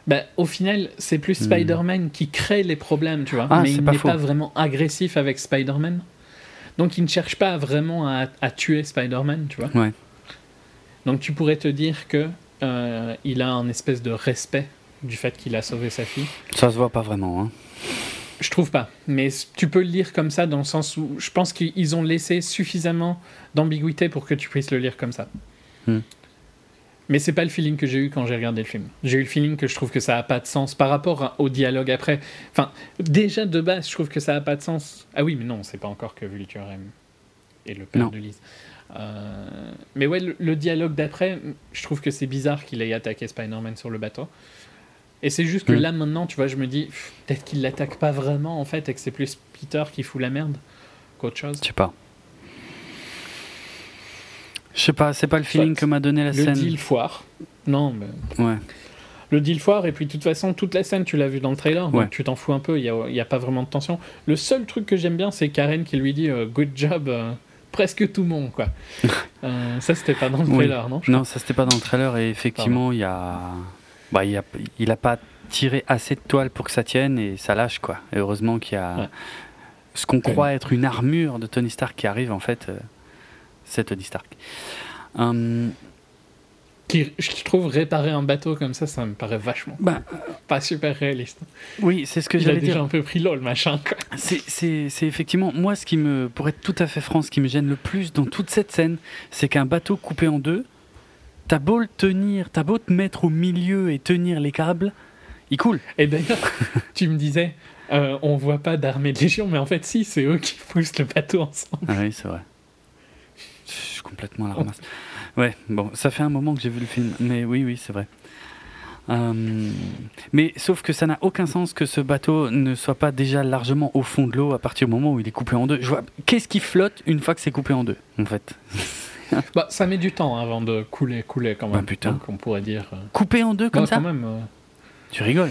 Bah, au final, c'est plus hmm. Spider-Man qui crée les problèmes, tu vois. Ah, mais il n'est pas vraiment agressif avec Spider-Man. Donc il ne cherche pas vraiment à, tuer Spider-Man, tu vois. Ouais. Donc tu pourrais te dire que euh, il a un espèce de respect du fait qu'il a sauvé sa fille. Ça se voit pas vraiment, hein. Je trouve pas. Mais tu peux le lire comme ça dans le sens où je pense qu'ils ont laissé suffisamment d'ambiguïté pour que tu puisses le lire comme ça. Hmm. Mais c'est pas le feeling que j'ai eu quand j'ai regardé le film. J'ai eu le feeling que je trouve que ça a pas de sens par rapport au dialogue après. Enfin, déjà de base, je trouve que ça a pas de sens. Ah oui, mais non, c'est pas encore que Vulture et le père de Lise. Euh, mais ouais, le, dialogue d'après, je trouve que c'est bizarre qu'il ait attaqué Spider-Man sur le bateau. Et c'est juste que mm. là maintenant, tu vois, je me dis peut-être qu'il l'attaque pas vraiment en fait et que c'est plus Peter qui fout la merde qu'autre chose. Je sais pas. Je sais pas, c'est pas le feeling que m'a donné la scène. Le deal foire. Non, mais. Ouais. Le deal foire, et puis de toute façon, toute la scène, tu l'as vu dans le trailer, donc tu t'en fous un peu, il n'y a, a, pas vraiment de tension. Le seul truc que j'aime bien, c'est Karen qui lui dit euh, Good job, euh, presque tout le monde, quoi. Euh, ça, c'était pas dans le trailer, non Non, ça, c'était pas dans le trailer, et effectivement, il y a. Bah, a, il a pas tiré assez de toile pour que ça tienne, et ça lâche, quoi. Et heureusement qu'il y a. Ce qu'on croit être une armure de Tony Stark qui arrive, en fait c'est Tony Stark. Hum, qui, je trouve réparer un bateau comme ça, ça me paraît vachement bah, pas super réaliste. Oui, c'est ce que j'allais dire. déjà un peu pris l'eau le machin. C'est effectivement moi ce qui me, pour être tout à fait franc, ce qui me gêne le plus dans toute cette scène, c'est qu'un bateau coupé en deux, t'as beau le tenir, t'as beau te mettre au milieu et tenir les câbles, il coule. Et d'ailleurs, tu me disais, euh, on voit pas d'armée de légion, mais en fait si, c'est eux qui poussent le bateau ensemble. Ah oui, c'est vrai complètement la ramasse. Ouais, bon, ça fait un moment que j'ai vu le film, mais oui, oui, c'est vrai. Euh, mais sauf que ça n'a aucun sens que ce bateau ne soit pas déjà largement au fond de l'eau à partir du moment où il est coupé en deux. Je vois, qu'est-ce qui flotte une fois que c'est coupé en deux, en fait? Bah, ça met du temps avant de couler, couler quand même. Bah, putain. on pourrait dire. Euh. Coupé en deux comme ça? quand même, euh. Tu rigoles?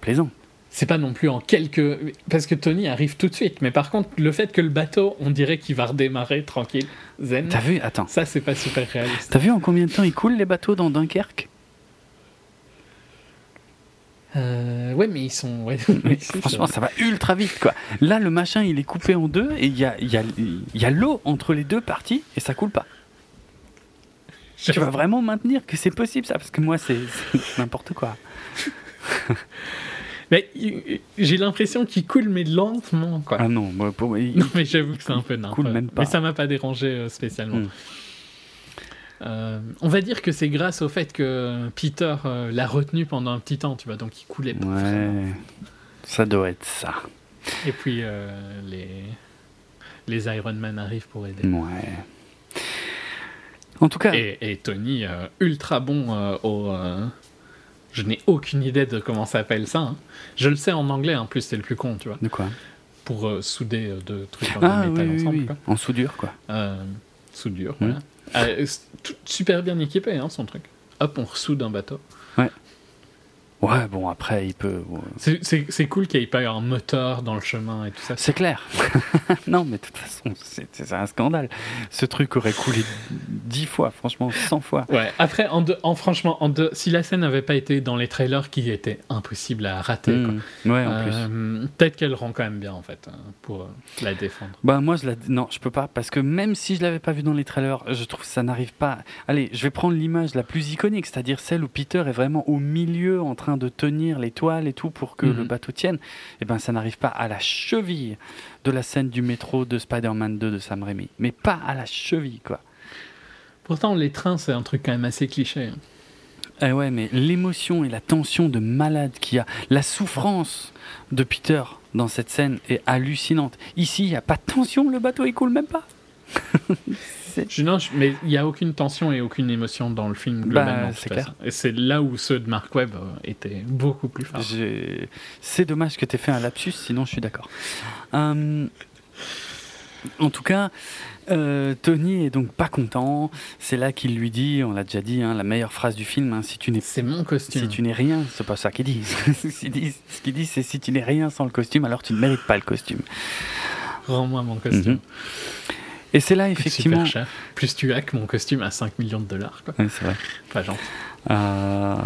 Plaisant c'est pas non plus en quelques. Parce que Tony arrive tout de suite. Mais par contre, le fait que le bateau, on dirait qu'il va redémarrer tranquille, zen. T'as vu Attends. Ça, c'est pas super réaliste. T'as vu en combien de temps ils coulent les bateaux dans Dunkerque? Euh, ouais, mais ils sont. franchement, ça va ultra vite, quoi. Là, le machin, il est coupé en deux et il y a, y a, y a l'eau entre les deux parties et ça coule pas. Tu vas vraiment maintenir que c'est possible, ça? Parce que moi, c'est n'importe quoi. Mais j'ai l'impression qu'il coule, mais lentement. Quoi. Ah non, moi, pour... non mais j'avoue que c'est un peu n'importe même pas. Mais ça m'a pas dérangé euh, spécialement. Hmm. Euh, on va dire que c'est grâce au fait que Peter euh, l'a retenu pendant un petit temps, tu vois, donc il coulait pas. Ouais, ça doit être ça. Et puis les les Iron Man arrivent pour aider. Ouais. En tout cas. Et, et Tony, ultra bon au je n'ai aucune idée de comment ça s'appelle ça. Hein. Je le sais en anglais, en plus, c'est le plus con, tu vois. De quoi? Pour euh, souder euh, deux trucs en ah, métal ensemble. En soudure, quoi. Euh, soudure, voilà. Euh, super bien équipé, hein, son truc. Hop, on ressoude un bateau. Ouais. Ouais, bon, après, il peut. C'est cool qu'il n'y ait pas eu un moteur dans le chemin et tout ça. C'est clair. non, mais de toute façon, c'est un scandale. Ce truc aurait coulé dix fois, franchement, cent fois. Ouais, après, en, en franchement, en si la scène n'avait pas été dans les trailers qui étaient impossibles à rater, mmh. ouais, en plus. Euh, peut-être qu'elle rend quand même bien, en fait, hein, pour euh, la défendre. Bah, moi, je la... non, je peux pas, parce que même si je l'avais pas vu dans les trailers, je trouve que ça n'arrive pas. Allez, je vais prendre l'image la plus iconique, c'est-à-dire celle où Peter est vraiment au milieu en train de tenir les toiles et tout pour que le mhm. bateau tienne, et eh ben ça n'arrive pas à la cheville de la scène du métro de Spider-Man 2 de Sam Raimi. Mais pas à la cheville, quoi. Pourtant, les trains, c'est un truc quand même assez cliché. Hein. Eh ouais, mais l'émotion et la tension de malade qu'il y a, la souffrance de Peter dans cette scène est hallucinante. Ici, il n'y a pas de tension, le bateau il coule même pas. Non, mais il n'y a aucune tension et aucune émotion dans le film bah, globalement. c'est clair. Et c'est là où ceux de Mark Webb euh, étaient beaucoup plus forts. C'est dommage que tu aies fait un lapsus, sinon je suis d'accord. Euh, en tout cas, euh, Tony est donc pas content. C'est là qu'il lui dit, on l'a déjà dit, hein, la meilleure phrase du film hein, si tu n'es c'est mon costume. Si tu n'es rien, c'est pas ça qu'il dit. ce qu'il dit, c'est si tu n'es rien sans le costume, alors tu ne mérites pas le costume. Rends-moi mon costume. Mhm. Et c'est là effectivement. Super cher. Plus tu que mon costume à 5 millions de dollars. Quoi. c'est vrai. Pas gentil. Euh,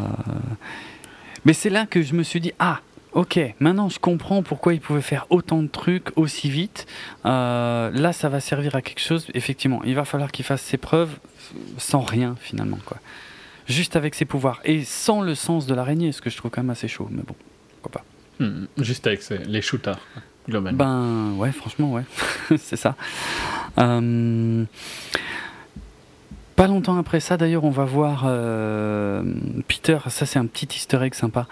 mais c'est là que je me suis dit ah, ok, maintenant je comprends pourquoi il pouvait faire autant de trucs aussi vite. Euh, là, ça va servir à quelque chose. Effectivement, il va falloir qu'il fasse ses preuves sans rien finalement. quoi. Juste avec ses pouvoirs et sans le sens de l'araignée, ce que je trouve quand même assez chaud. Mais bon, pourquoi pas. Hmm, juste avec les shooters. Ben ouais, franchement, ouais, c'est ça. Euh, pas longtemps après ça, d'ailleurs, on va voir euh, Peter. Ça, c'est un petit easter egg sympa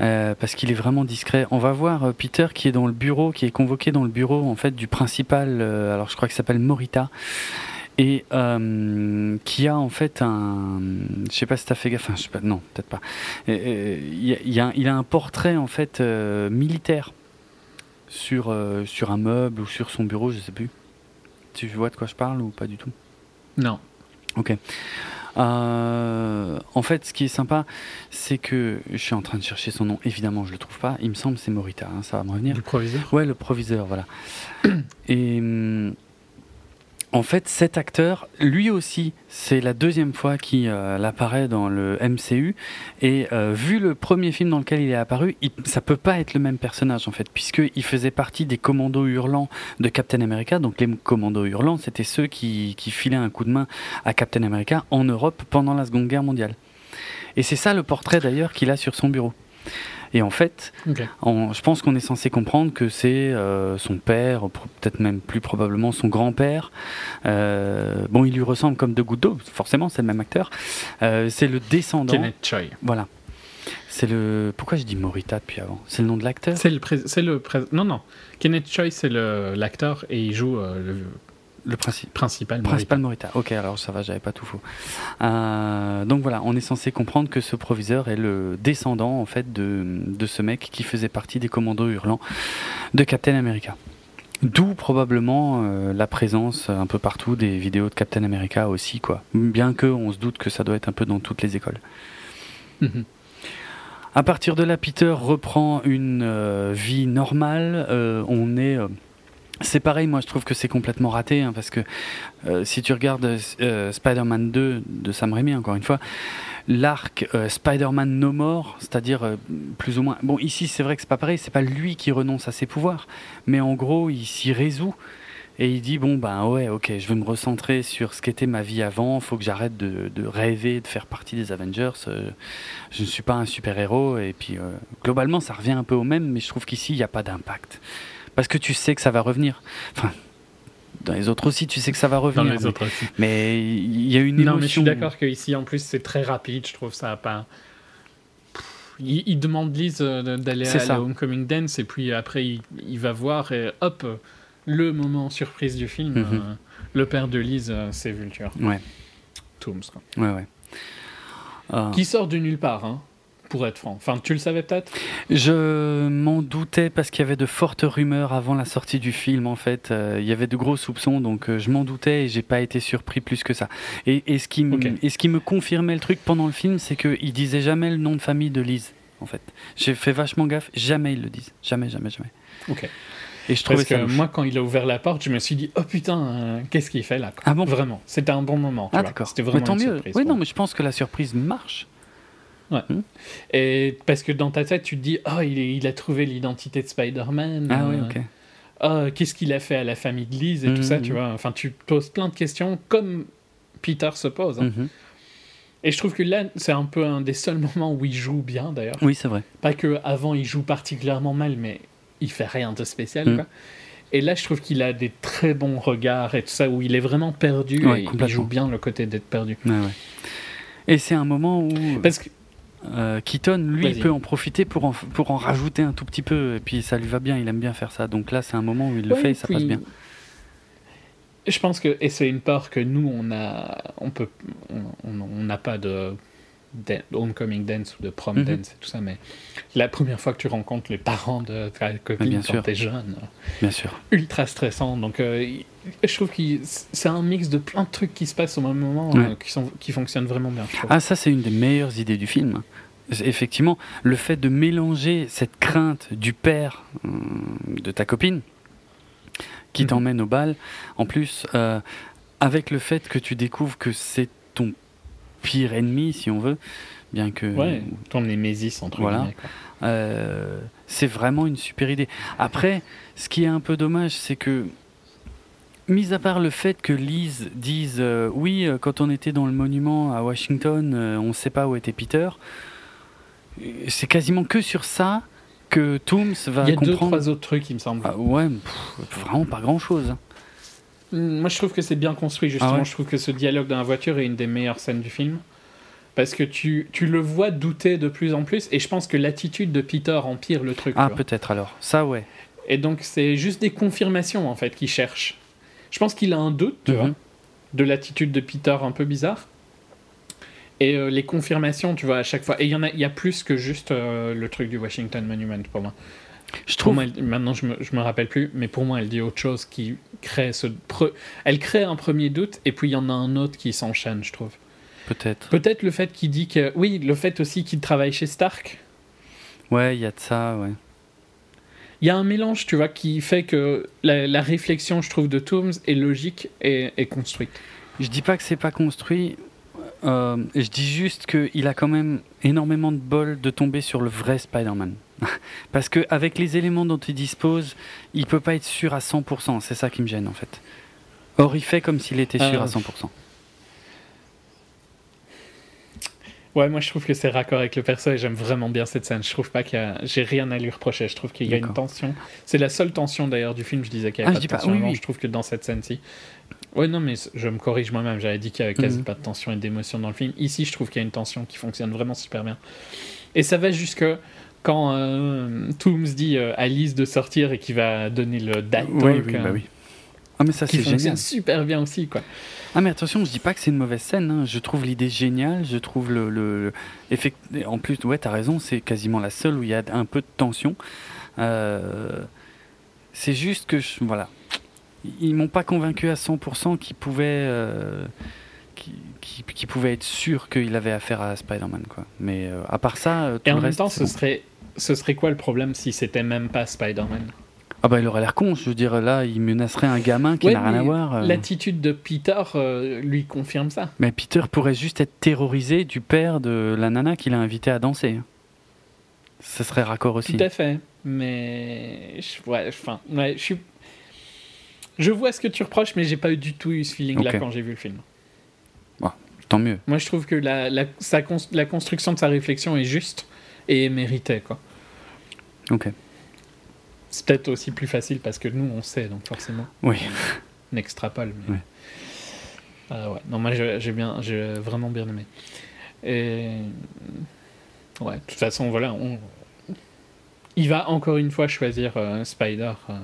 euh, parce qu'il est vraiment discret. On va voir Peter qui est dans le bureau, qui est convoqué dans le bureau en fait du principal. alors, je crois qu'il s'appelle Morita et qui a en fait un, je sais pas si t'as fait gaffe, enfin, je sais pas, non, peut-être pas. Il, a, il a un portrait en fait militaire sur, euh, sur un meuble ou sur son bureau, je sais plus. Tu vois de quoi je parle ou pas du tout? Non. Ok. Euh, en fait, ce qui est sympa, c'est que je suis en train de chercher son nom. Évidemment, je le trouve pas. Il me semble c'est Morita. Hein, ça va me revenir. Le proviseur? Ouais, le proviseur, voilà. Et hum, en fait, cet acteur, lui aussi, c'est la deuxième fois qu'il euh, apparaît dans le MCU. Et euh, vu le premier film dans lequel il est apparu, il, ça peut pas être le même personnage en fait, puisqu'il faisait partie des commandos hurlants de Captain America. Donc les commandos hurlants, c'était ceux qui, qui filaient un coup de main à Captain America en Europe pendant la Seconde Guerre mondiale. Et c'est ça le portrait d'ailleurs qu'il a sur son bureau. Et en fait, je pense qu'on est censé comprendre que c'est euh, son père, peut-être même plus probablement son grand-père. Euh, bon, il lui ressemble comme deux gouttes d'eau, forcément, c'est le même acteur. Euh, c'est le descendant. Kenneth Choi. Voilà. C'est le. Pourquoi je dis Morita depuis avant? C'est le nom de l'acteur? C'est le, c'est le Non, non. Kenneth Choi, c'est l'acteur et il joue le le principe. principal Morita. Principal Morita. Ok, alors ça va, j'avais pas tout faux. Euh, donc voilà, on est censé comprendre que ce proviseur est le descendant en fait de, de ce mec qui faisait partie des commandos hurlants de Captain America. D'où probablement euh, la présence un peu partout des vidéos de Captain America aussi, quoi. Bien que on se doute que ça doit être un peu dans toutes les écoles. Mhm. À partir de là, Peter reprend une euh, vie normale. on est c'est pareil, moi je trouve que c'est complètement raté, hein, parce que euh, si tu regardes euh, Spider-Man 2 de Sam Raimi, encore une fois, l'arc euh, Spider-Man No More, c'est-à-dire plus ou moins... Bon, ici c'est vrai que c'est pas pareil, c'est pas lui qui renonce à ses pouvoirs, mais en gros il s'y résout. Et il dit bon ben ouais ok je veux me recentrer sur ce qu'était ma vie avant, faut que j'arrête de, de, rêver de faire partie des Avengers. je ne suis pas un super héros et puis globalement ça revient un peu au même, mais je trouve qu'ici il n'y a pas d'impact parce que tu sais que ça va revenir. Enfin, dans les autres aussi, tu sais que ça va revenir. Dans les mais, autres aussi. Mais il y a une émotion. Non, mais je suis d'accord qu'ici, en plus, c'est très rapide. Je trouve ça pas. Il, demande Liz euh, d'aller à la Homecoming Dance et puis après il, va voir et hop, le moment surprise du film, mhm. euh, le père de Liz, euh, c'est Vulture. Ouais. Tooms. Quoi. Ouais, ouais. Qui sort de nulle part, hein pour être franc. Enfin, tu le savais peut-être? Je m'en doutais parce qu'il y avait de fortes rumeurs avant la sortie du film, en fait. Euh, il y avait de gros soupçons, donc euh, je m'en doutais et j'ai pas été surpris plus que ça. Et, et ce qui et ce qui me confirmait le truc pendant le film, c'est qu'il disait jamais le nom de famille de Lise, en fait. J'ai fait vachement gaffe, jamais ils le disent. Jamais, jamais, jamais. Ok. Et je trouvais Parce que moi, quand il a ouvert la porte, je me suis dit, oh putain, euh, qu'est-ce qu'il fait là Ah bon? Vraiment. C'était un bon moment. Ah d'accord. C'était vraiment mais tant mieux. oui, non, mais je pense que la surprise marche. Ouais. Hmm et parce que dans ta tête, tu te dis, oh, il, il a trouvé l'identité de Spider-Man. Ah oui, ok. Oh, qu'est-ce qu'il a fait à la famille de Liz et tout ça, tu hmm. vois. Enfin, tu poses plein de questions comme Peter se pose. Hein. Hmm. Et je trouve que là, c'est un peu un des seuls moments où il joue bien, d'ailleurs. Oui, c'est vrai. Pas que avant il joue particulièrement mal, mais il fait rien de spécial. Quoi. Et là, je trouve qu'il a des très bons regards et tout ça, où il est vraiment perdu et il joue bien le côté d'être perdu. Ouais. Et c'est un moment où. Parce que euh, Keaton, lui, il peut en profiter pour en, pour en rajouter un tout petit peu, et puis ça lui va bien, il aime bien faire ça. Donc là, c'est un moment où il le fait et ça passe bien. Je pense que, et c'est une part que nous, on a, on peut, on n'a pas de homecoming dance ou de prom mhm. dance et tout ça, mais la première fois que tu rencontres les parents de ta copine quand t'es jeune, bien sûr, ultra stressant. Donc, euh, je trouve que c'est un mix de plein de trucs qui se passent au même moment euh, qui, sont, qui fonctionnent vraiment bien. Ah, ça, c'est une des meilleures idées du film. Effectivement, le fait de mélanger cette crainte du père euh, de ta copine qui mhm. t'emmène au bal, en plus, avec le fait que tu découvres que c'est pire ennemi, si on veut, bien que. Ouais, ton némésis, entre voilà. Euh, c'est vraiment une super idée. Après, ce qui est un peu dommage, c'est que. Mis à part le fait que Lise dise euh, oui, euh, quand on était dans le monument à Washington, on ne sait pas où était Peter. C'est quasiment que sur ça que Tooms va comprendre. Il y a deux trois autres trucs, il me semble. Ah, ouais, vraiment pas grand chose. Moi, je trouve que c'est bien construit, justement. Ah je trouve que ce dialogue dans la voiture est une des meilleures scènes du film. Parce que tu, tu le vois douter de plus en plus, et je pense que l'attitude de Peter empire le truc. Ah, peut-être alors. Ça, ouais. Et donc, c'est juste des confirmations, en fait, qu'il cherche. Je pense qu'il a un doute, tu vois, mhm. de l'attitude de Peter un peu bizarre. Et euh, les confirmations, tu vois, à chaque fois. Et il y, en a, y a plus que juste euh, le truc du Washington Monument pour moi. Je trouve. maintenant, je me, je me rappelle plus, mais pour moi, elle dit autre chose qui crée ce. Elle crée un premier doute, et puis il y en a un autre qui s'enchaîne, je trouve. Peut-être. Peut-être le fait qu'il dit que. Oui, le fait aussi qu'il travaille chez Stark. Ouais, il y a de ça, ouais. Il y a un mélange, tu vois, qui fait que la, réflexion, je trouve, de Tooms est logique et, construite. Je dis pas que c'est pas construit. Euh, je dis juste qu'il a quand même énormément de bol de tomber sur le vrai Spider-Man. Parce qu'avec les éléments dont il dispose, il peut pas être sûr à 100%. C'est ça qui me gêne en fait. Or, il fait comme s'il était sûr à 100%. Euh. Ouais, moi je trouve que c'est raccord avec le perso et j'aime vraiment bien cette scène. Je trouve pas qu'il y a. J'ai rien à lui reprocher. Je trouve qu'il y a une tension. C'est la seule tension d'ailleurs du film. Je disais qu'il y avait ah, pas de tension. Je trouve que dans cette scène-ci. Ouais, non, mais je me corrige moi-même. J'avais dit qu'il y avait quasi mhm. pas de tension et d'émotion dans le film. Ici, je trouve qu'il y a une tension qui fonctionne vraiment super bien. Et ça va jusque quand euh, Tooms dit euh, à Alice de sortir et qui va donner le date oui, oui, bah oui. Ah mais ça c'est fonctionne super bien aussi quoi. Ah mais attention, je dis pas que c'est une mauvaise scène. Hein. Je trouve l'idée géniale. Je trouve le, le, effect... en plus ouais t'as raison, c'est quasiment la seule où il y a un peu de tension. Euh... C'est juste que je... voilà, ils m'ont pas convaincu à 100% qu'ils pouvaient euh, qui, qui, pouvait être sûr qu'il avait affaire à Spider-Man quoi. Mais euh, à part ça, et en même temps, ce serait ce serait quoi le problème si c'était même pas Spider-Man? Ah bah il aurait l'air con, je veux dire là il menacerait un gamin qui n'a rien à voir. Euh. L'attitude de Peter euh, lui confirme ça. Mais Peter pourrait juste être terrorisé du père de la nana qu'il a invité à danser. Ce serait raccord aussi. Tout à fait, mais je, ouais, enfin, ouais, je suis... Je vois ce que tu reproches, mais j'ai pas eu du tout eu ce feeling-là quand j'ai vu le film. Bah, tant mieux. Moi, je trouve que la, la, la construction de sa réflexion est juste et méritait quoi. Ok. C'est peut-être aussi plus facile parce que nous on sait donc forcément. Oui. On extrapole. Mais... Euh, ouais. Non moi j'ai bien, j'ai vraiment bien aimé. Et ouais, de toute façon voilà, on... il va encore une fois choisir euh, Spider euh,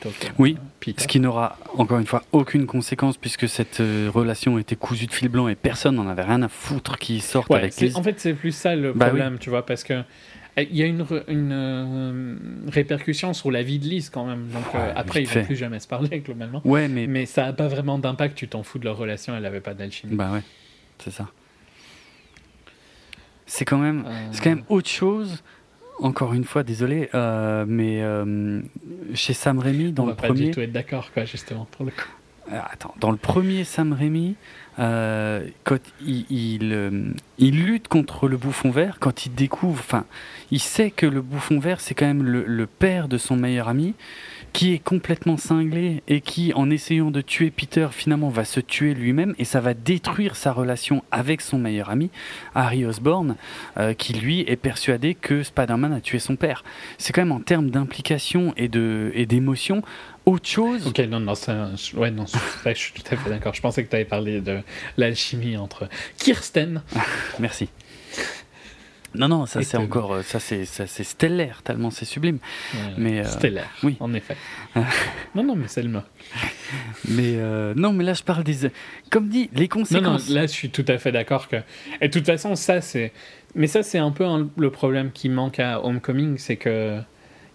plutôt que Oui, Peter. Ce qui n'aura encore une fois aucune conséquence puisque cette euh, relation était cousue de fil blanc et personne n'en avait rien à foutre qui sortent Ouais, avec Liz. en fait, c'est plus ça le Bah problème, tu vois, parce que euh, il y a une, euh, répercussion sur la vie de Lise quand même. Donc euh, Ouais, après, ils vite vont plus jamais se parler globalement. Ouais, mais Mais ça n'a pas vraiment d'impact. Tu t'en fous de leur relation. Elle n'avait pas d'alchimie. bah ouais, c'est ça. C'est quand même, Euh, c'est quand même autre chose. Encore une fois, désolé, mais chez Sam Raimi dans on le va pas premier, du tout être d'accord, quoi, justement, pour le coup. Euh, attends, dans le premier Sam Raimi, euh, quand il, il, euh, il lutte contre le bouffon vert, quand il découvre, enfin, il sait que le bouffon vert, c'est quand même le, le père de son meilleur ami, qui est complètement cinglé et qui, en essayant de tuer Peter, finalement va se tuer lui-même et ça va détruire sa relation avec son meilleur ami, Harry Osborn, euh, qui lui est persuadé que Spider-Man a tué son père. C'est quand même en termes d'implication et d'émotion autre chose. Ok, non, non, ouais, non, je suis tout à fait d'accord. Je pensais que tu avais parlé de l'alchimie entre Kirsten. Merci. Non, non, ça c'est encore, euh, ça c'est, ça c'est stellaire, tellement c'est sublime. Mais, euh, stellaire, oui. en effet. non, non, mais c'est le mot. Mais euh, non, mais là je parle des, comme dit, les Non, non, conséquences. là, je suis tout à fait d'accord que. Et de toute façon, ça, c'est. Mais ça, c'est un peu un- le problème qui manque à Homecoming, c'est que.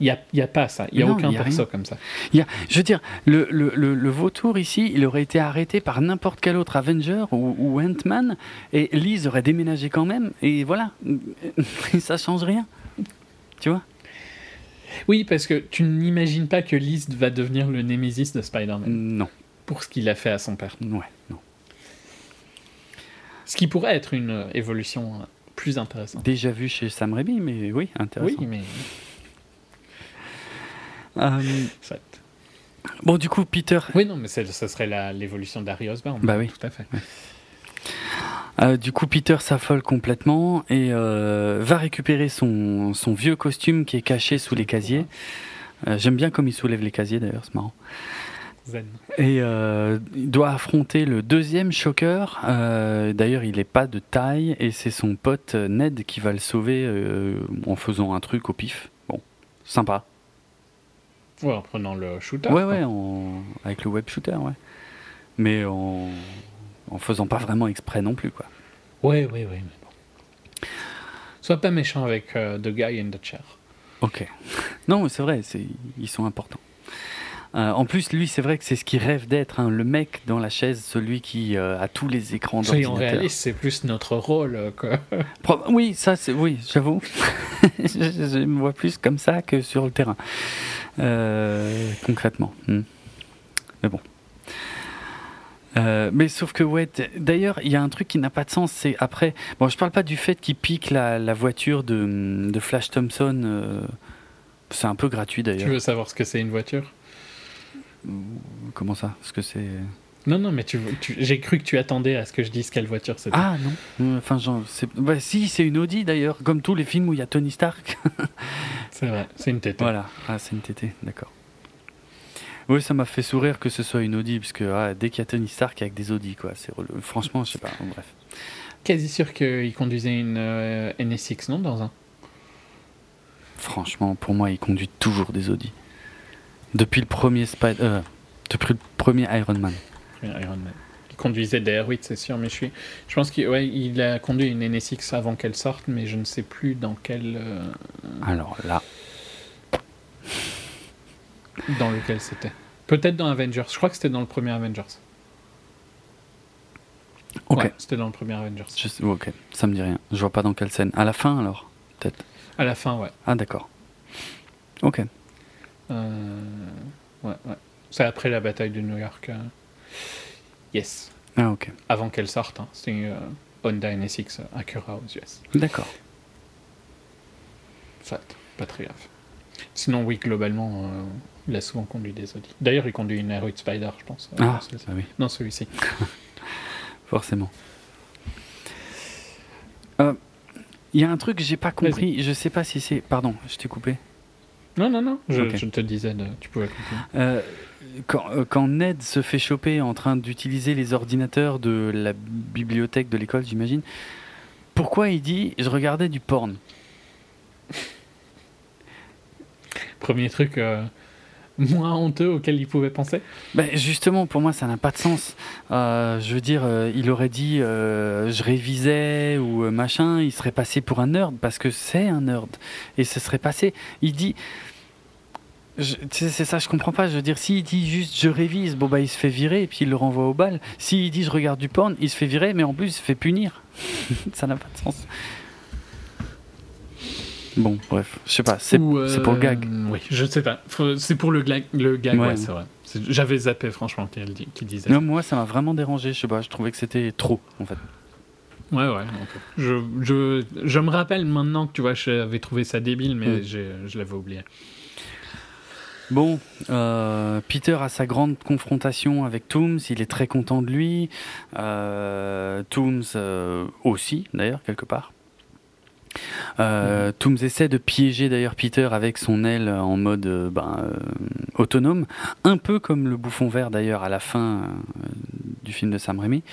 Il n'y a, y a pas ça. Il n'y a Non, aucun y a perso rien. comme ça. Y a, je veux dire, le, le, le, le vautour ici, il aurait été arrêté par n'importe quel autre Avenger ou, ou Ant-Man, et Liz aurait déménagé quand même, et voilà, ça change rien. Tu vois? Oui, parce que tu n'imagines pas que Liz va devenir le némésis de Spider-Man Non, pour ce qu'il a fait à son père. ouais, non. Ce qui pourrait être une euh, évolution euh, plus intéressante. Déjà vu chez Sam Raimi, mais oui, intéressant. Oui, mais. Euh, bon, du coup, Peter, Oui, non, mais ça serait l'évolution d'Harry Osborn. Bah oui. Tout à fait. Euh, du coup, Peter s'affole complètement et euh, va récupérer son, son vieux costume qui est caché sous les casiers. Euh, J'aime bien comme il soulève les casiers d'ailleurs, c'est marrant. Zen. Et euh, il doit affronter le deuxième choqueur. Euh, d'ailleurs, il n'est pas de taille et c'est son pote Ned qui va le sauver euh, en faisant un truc au pif. Bon, sympa. Ouais, en prenant le shooter. Ouais, quoi. ouais, en- avec le web shooter, ouais. Mais en, en faisant pas vraiment exprès non plus, quoi. Ouais, ouais, ouais. Mais bon. Sois pas méchant avec euh, The Guy in the Chair. Ok. Non, mais c'est vrai, c'est- ils sont importants. Euh, en plus, lui, c'est vrai que c'est ce qu'il rêve d'être, hein, le mec dans la chaise, celui qui euh, a tous les écrans Soyons d'ordinateur. réalistes, c'est plus notre rôle euh, Oui, ça, c'est oui, j'avoue. je, je me vois plus comme ça que sur le terrain, Euh, concrètement. Hmm. Mais bon. Euh, mais sauf que ouais, d'ailleurs, il y a un truc qui n'a pas de sens. C'est après, bon, je parle pas du fait qu'il pique la, la voiture de, de Flash Thompson. euh, c'est un peu gratuit Tu d'ailleurs. veux savoir ce que c'est une voiture? Comment ça? Parce que c'est. Non, non, mais tu, tu- j'ai cru que tu attendais à ce que je dise quelle voiture c'était. Ah non. Euh, Enfin, genre. Bah, si, c'est une Audi d'ailleurs, comme tous les films où il y a Tony Stark. C'est vrai, c'est une tête. Voilà, ah, c'est une TT, d'accord. Oui, ça m'a fait sourire que ce soit une Audi, parce que ah, dès qu'il y a Tony Stark, il y a que des Audi, quoi. C'est. Franchement, je sais pas, bon, bref. Quasi sûr qu'il conduisait une euh, NSX, non Dans un? Franchement, pour moi, il conduit toujours des Audi. Depuis le premier Spider... euh, depuis le premier Iron Man. Iron Man. Il conduisait des R8, c'est sûr, mais je suis. Je pense qu'il ouais, il a conduit une NSX avant qu'elle sorte, mais je ne sais plus dans quel. euh, Alors là, dans lequel c'était. Peut-être dans Avengers. Je crois que c'était dans le premier Avengers. ok. Ouais, c'était dans le premier Avengers. Je sais- ok, ça me dit rien. Je vois pas dans quelle scène. À la fin, alors Peut-être. À la fin, ouais. Ah, d'accord. Ok. Euh, ouais, ouais. C'est après la bataille de New York. euh. Yes. Ah, ok. Avant qu'elle sorte. Hein. Une euh, Honda NSX euh, Acura aux US. D'accord. Soit, pas très grave. Sinon, oui, globalement, euh, il a souvent conduit des Audi. D'ailleurs, il conduit une R8 Spider, je pense. euh, Ah, celui-ci. bah oui. Non, celui-ci. Forcément. Euh, Il y a un truc que j'ai pas compris. Je sais pas si c'est. Pardon, je t'ai coupé. Non, non, non. Je, Ok. je te disais, de... tu pouvais continuer. Euh, quand, euh, quand Ned se fait choper en train d'utiliser les ordinateurs de la bibliothèque de l'école, j'imagine, pourquoi il dit je regardais du porn? Premier truc, euh, moins honteux auquel il pouvait penser ben Justement, pour moi, ça n'a pas de sens. Euh, je veux dire, euh, il aurait dit euh, je révisais ou machin, il serait passé pour un nerd parce que c'est un nerd. Et ce serait passé. Il dit. C'est ça, je comprends pas. Je veux dire, s'il dit juste je révise, bon bah il se fait virer et puis il le renvoie au bal. S'il dit je regarde du porn, il se fait virer, mais en plus il se fait punir. ça n'a pas de sens. Bon, bref, je sais pas, c'est pour le gag. Euh, oui, je sais pas. C'est pour le, gag, le gag, ouais, c'est vrai. J'avais zappé, franchement, qui disait. Non, moi, ça m'a vraiment dérangé, je sais pas, je trouvais que c'était trop, en fait. Ouais, ouais. Je, je, je, me rappelle maintenant que tu vois, j'avais trouvé ça débile, mais mm. je l'avais oublié. Bon, euh, Peter a sa grande confrontation avec Tooms, il est très content de lui. Euh, Tooms euh, aussi, d'ailleurs, quelque part. Euh, Tooms essaie de piéger d'ailleurs Peter avec son aile en mode euh, ben, euh, autonome, un peu comme le bouffon vert d'ailleurs à la fin euh, du film de Sam Raimi.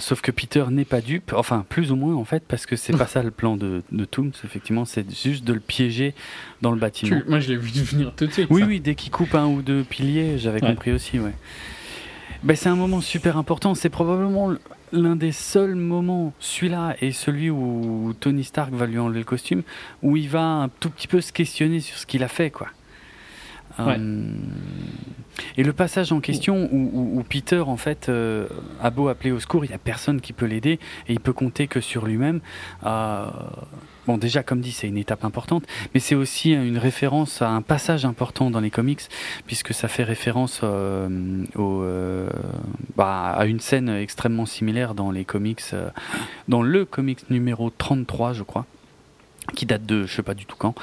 sauf que Peter n'est pas dupe, enfin plus ou moins en fait, parce que c'est pas ça le plan de, de Tooms, effectivement, c'est juste de le piéger dans le bâtiment. moi je l'ai vu venir tout de suite. Oui, oui, dès qu'il coupe un ou deux piliers, j'avais compris aussi, ouais. Ben, c'est un moment super important, c'est probablement l'un des seuls moments, celui-là et celui où Tony Stark va lui enlever le costume, où il va un tout petit peu se questionner sur ce qu'il a fait, quoi. Euh, et le passage en question où, Peter en fait euh, a beau appeler au secours, il n'y a personne qui peut l'aider et il peut compter que sur lui-même. Euh, Bon, déjà, comme dit, c'est une étape importante, mais c'est aussi une référence à un passage important dans les comics, puisque ça fait référence bah, à une scène extrêmement similaire dans les comics, dans le comics numéro 33, je crois qui date de je sais pas du tout quand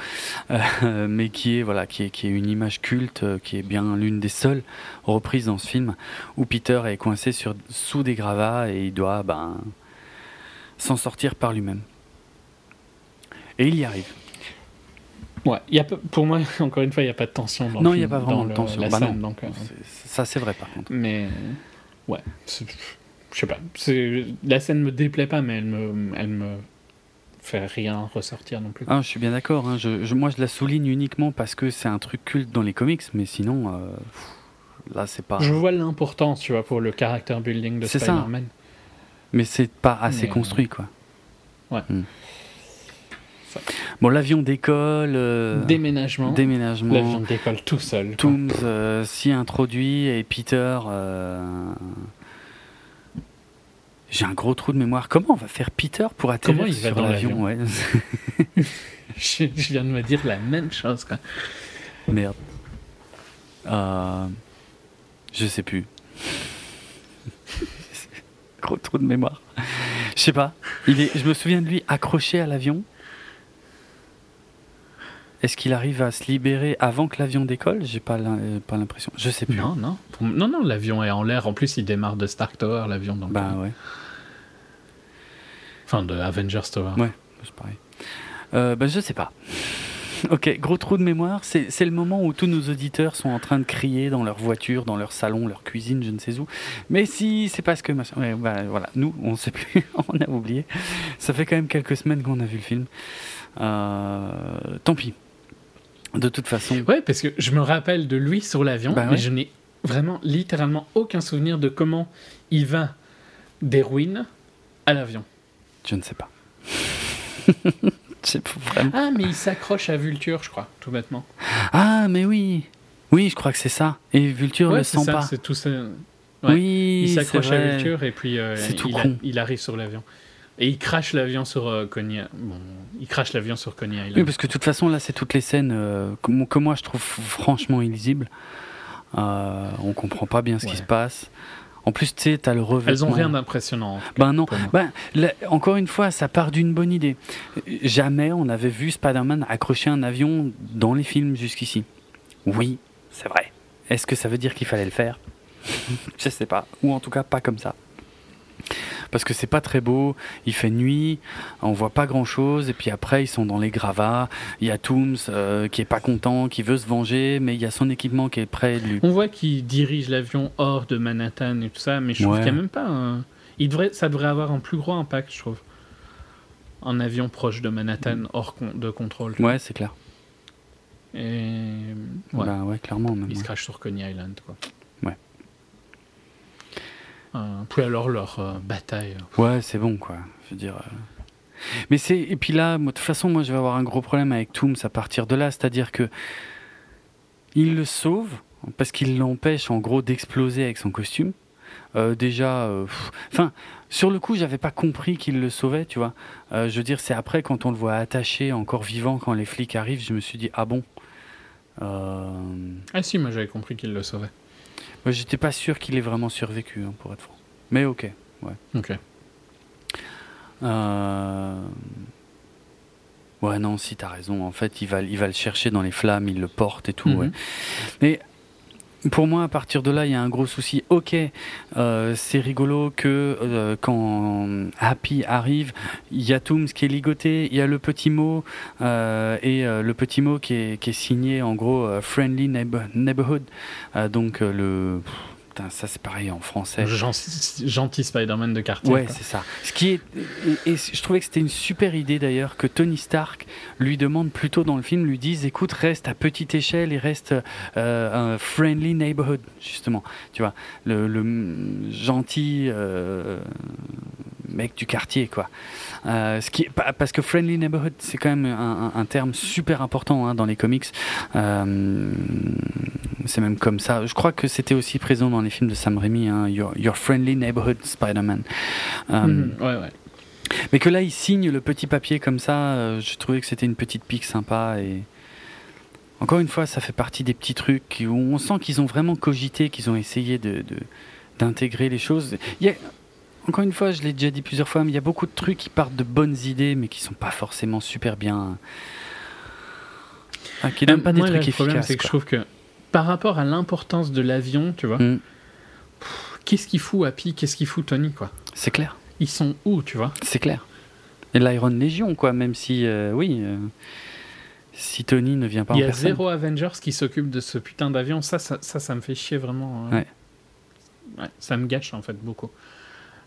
mais qui est voilà qui est, qui est une image culte qui est bien l'une des seules reprises dans ce film où Peter est coincé sur sous des gravats et il doit ben s'en sortir par lui-même et il y arrive. Ouais, y a, pour moi, encore une fois, il n'y a pas de tension dans Non, il n'y a pas vraiment de tension. La bah scène, donc, euh, Ça, c'est vrai, par contre. Mais, ouais, je sais pas. La scène me déplaît pas, mais elle me, elle me fait rien ressortir non plus. Ah, je suis bien d'accord. Hein. Je, moi, je la souligne uniquement parce que c'est un truc culte dans les comics, mais sinon, euh, là, c'est pas. Je vois l'importance, tu vois, pour le character building de Spider-Man. Mais c'est pas assez construit, quoi. Ouais. Hmm. Bon, l'avion décolle. Euh, déménagement. Déménagement. L'avion décolle tout seul. Tooms euh, s'y introduit et Peter. Euh, j'ai un gros trou de mémoire. Comment on va faire Peter pour atterrir Comment il va sur l'avion ouais. je, viens de me dire la même chose. Quoi. Merde. je sais plus. gros trou de mémoire. Je sais pas. Il est, je me souviens de lui accroché à l'avion. Est-ce qu'il arrive à se libérer avant que l'avion décolle? J'ai pas pas l'impression. Je sais plus. Non, non. Non, non, l'avion est en l'air. En plus, il démarre de Stark Tower, l'avion. Donc, bah ouais. Enfin, de Avengers Tower. Ouais, c'est pareil. Euh, bah, je sais pas. ok, gros trou de mémoire. C'est le moment où tous nos auditeurs sont en train de crier dans leur voiture, dans leur salon, leur cuisine, je ne sais où. Mais si, c'est parce que. Ouais, bah, voilà, nous, on ne sait plus. on a oublié. Ça fait quand même quelques semaines qu'on a vu le film. Euh, tant pis. De toute façon. Ouais, parce que je me rappelle de lui sur l'avion, bah mais je n'ai vraiment littéralement aucun souvenir de comment il va des ruines à l'avion. Je ne sais pas. vraiment... Ah, mais il s'accroche à Vulture, je crois, tout bêtement. Ah, mais oui. Oui, je crois que c'est ça. Et Vulture ne le sent pas. C'est tout ça. Oui, il s'accroche à Vulture et puis euh, il, il, arrive sur l'avion. Et il crache l'avion sur euh, Coney. Bon, il crache l'avion sur Coney Island. Oui, parce que de toute façon, là, c'est toutes les scènes euh, que, moi je trouve franchement illisibles. Euh, on comprend pas bien ce qui se passe. En plus, tu sais, t'as le revêtement. Elles ont rien d'impressionnant. Ben non. Ben, encore une fois, ça part d'une bonne idée. Jamais on avait vu Spider-Man accrocher un avion dans les films jusqu'ici. Oui, c'est vrai. Est-ce que ça veut dire qu'il fallait le faire? Je sais pas. Ou en tout cas, pas comme ça parce que c'est pas très beau. Il fait nuit, on voit pas grand chose, et puis après ils sont dans les gravats. Il y a Tooms euh, qui est pas content, qui veut se venger, mais il y a son équipement qui est prêt de lui. On voit qu'il dirige l'avion hors de Manhattan et tout ça, mais je trouve qu'il n'y a même pas. Un... Il devrait, ça devrait avoir un plus gros impact, je trouve. Un avion proche de Manhattan hors de contrôle. Ouais, c'est clair. Et Ouais, bah, ouais clairement. Même, Ils se crachent sur Coney Island, quoi. Euh, puis alors leur euh, bataille. Ouais, c'est bon, quoi. Je veux dire. Mais c'est et puis là, de toute façon, moi, je vais avoir un gros problème avec Tooms à partir de là, c'est-à-dire que il le sauve parce qu'il l'empêche en gros d'exploser avec son costume. Euh, déjà, euh, enfin, sur le coup, j'avais pas compris qu'il le sauvait, tu vois. Euh, je veux dire, c'est après quand on le voit attaché, encore vivant, quand les flics arrivent, je me suis dit ah bon? Ah si, moi j'avais compris qu'il le sauvait. J'étais pas sûr qu'il ait vraiment survécu, hein, pour être franc. Mais ok, ouais. Ok. Ouais, non, si t'as raison. En fait, il va, il va le chercher dans les flammes, il le porte et tout. ouais. Mhm. Mais pour moi, à partir de là, il y a un gros souci. Ok, euh, c'est rigolo que euh, quand Happy arrive, il y a Tooms qui est ligoté, il y a le petit mot, euh, et le petit mot qui est, qui est signé en gros Friendly Neighborhood. donc le ça c'est pareil en français. Gentil, Spider-Man de quartier. Ouais, c'est ça. Ce qui est, et, je trouvais que c'était une super idée d'ailleurs que Tony Stark lui demande plutôt dans le film, lui dise écoute, reste à petite échelle et reste euh, un friendly neighborhood, justement. Tu vois, le, gentil euh, mec du quartier, quoi. Euh, ce qui parce que friendly neighborhood, c'est quand même un, terme super important hein, dans les comics. Euh, c'est même comme ça. Je crois que c'était aussi présent dans les films de Sam Raimi, hein, Your, Friendly Neighborhood Spider-Man. Euh, mhm. ouais, ouais. Mais que là, il signe le petit papier comme ça, je trouvais que c'était une petite pique sympa et. Encore une fois, ça fait partie des petits trucs où on sent qu'ils ont vraiment cogité, qu'ils ont essayé de, d'intégrer les choses. Il y a, encore une fois, je l'ai déjà dit plusieurs fois, mais il y a beaucoup de trucs qui partent de bonnes idées, mais qui sont pas forcément super bien. qui donnent pas des trucs le problème, c'est que je trouve que par rapport à l'importance de l'avion, tu vois, hmm. qu'est-ce qu'il fout Happy, qu'est-ce qu'il fout Tony, quoi? C'est clair. Ils sont où, tu vois? C'est clair. Et l'Iron Legion, quoi, même si, euh, oui, euh, si Tony ne vient pas Il y a zéro Avengers qui s'occupe de ce putain d'avion, ça ça, ça, me fait chier vraiment. Hein. Ouais. Ça me gâche, en fait, beaucoup.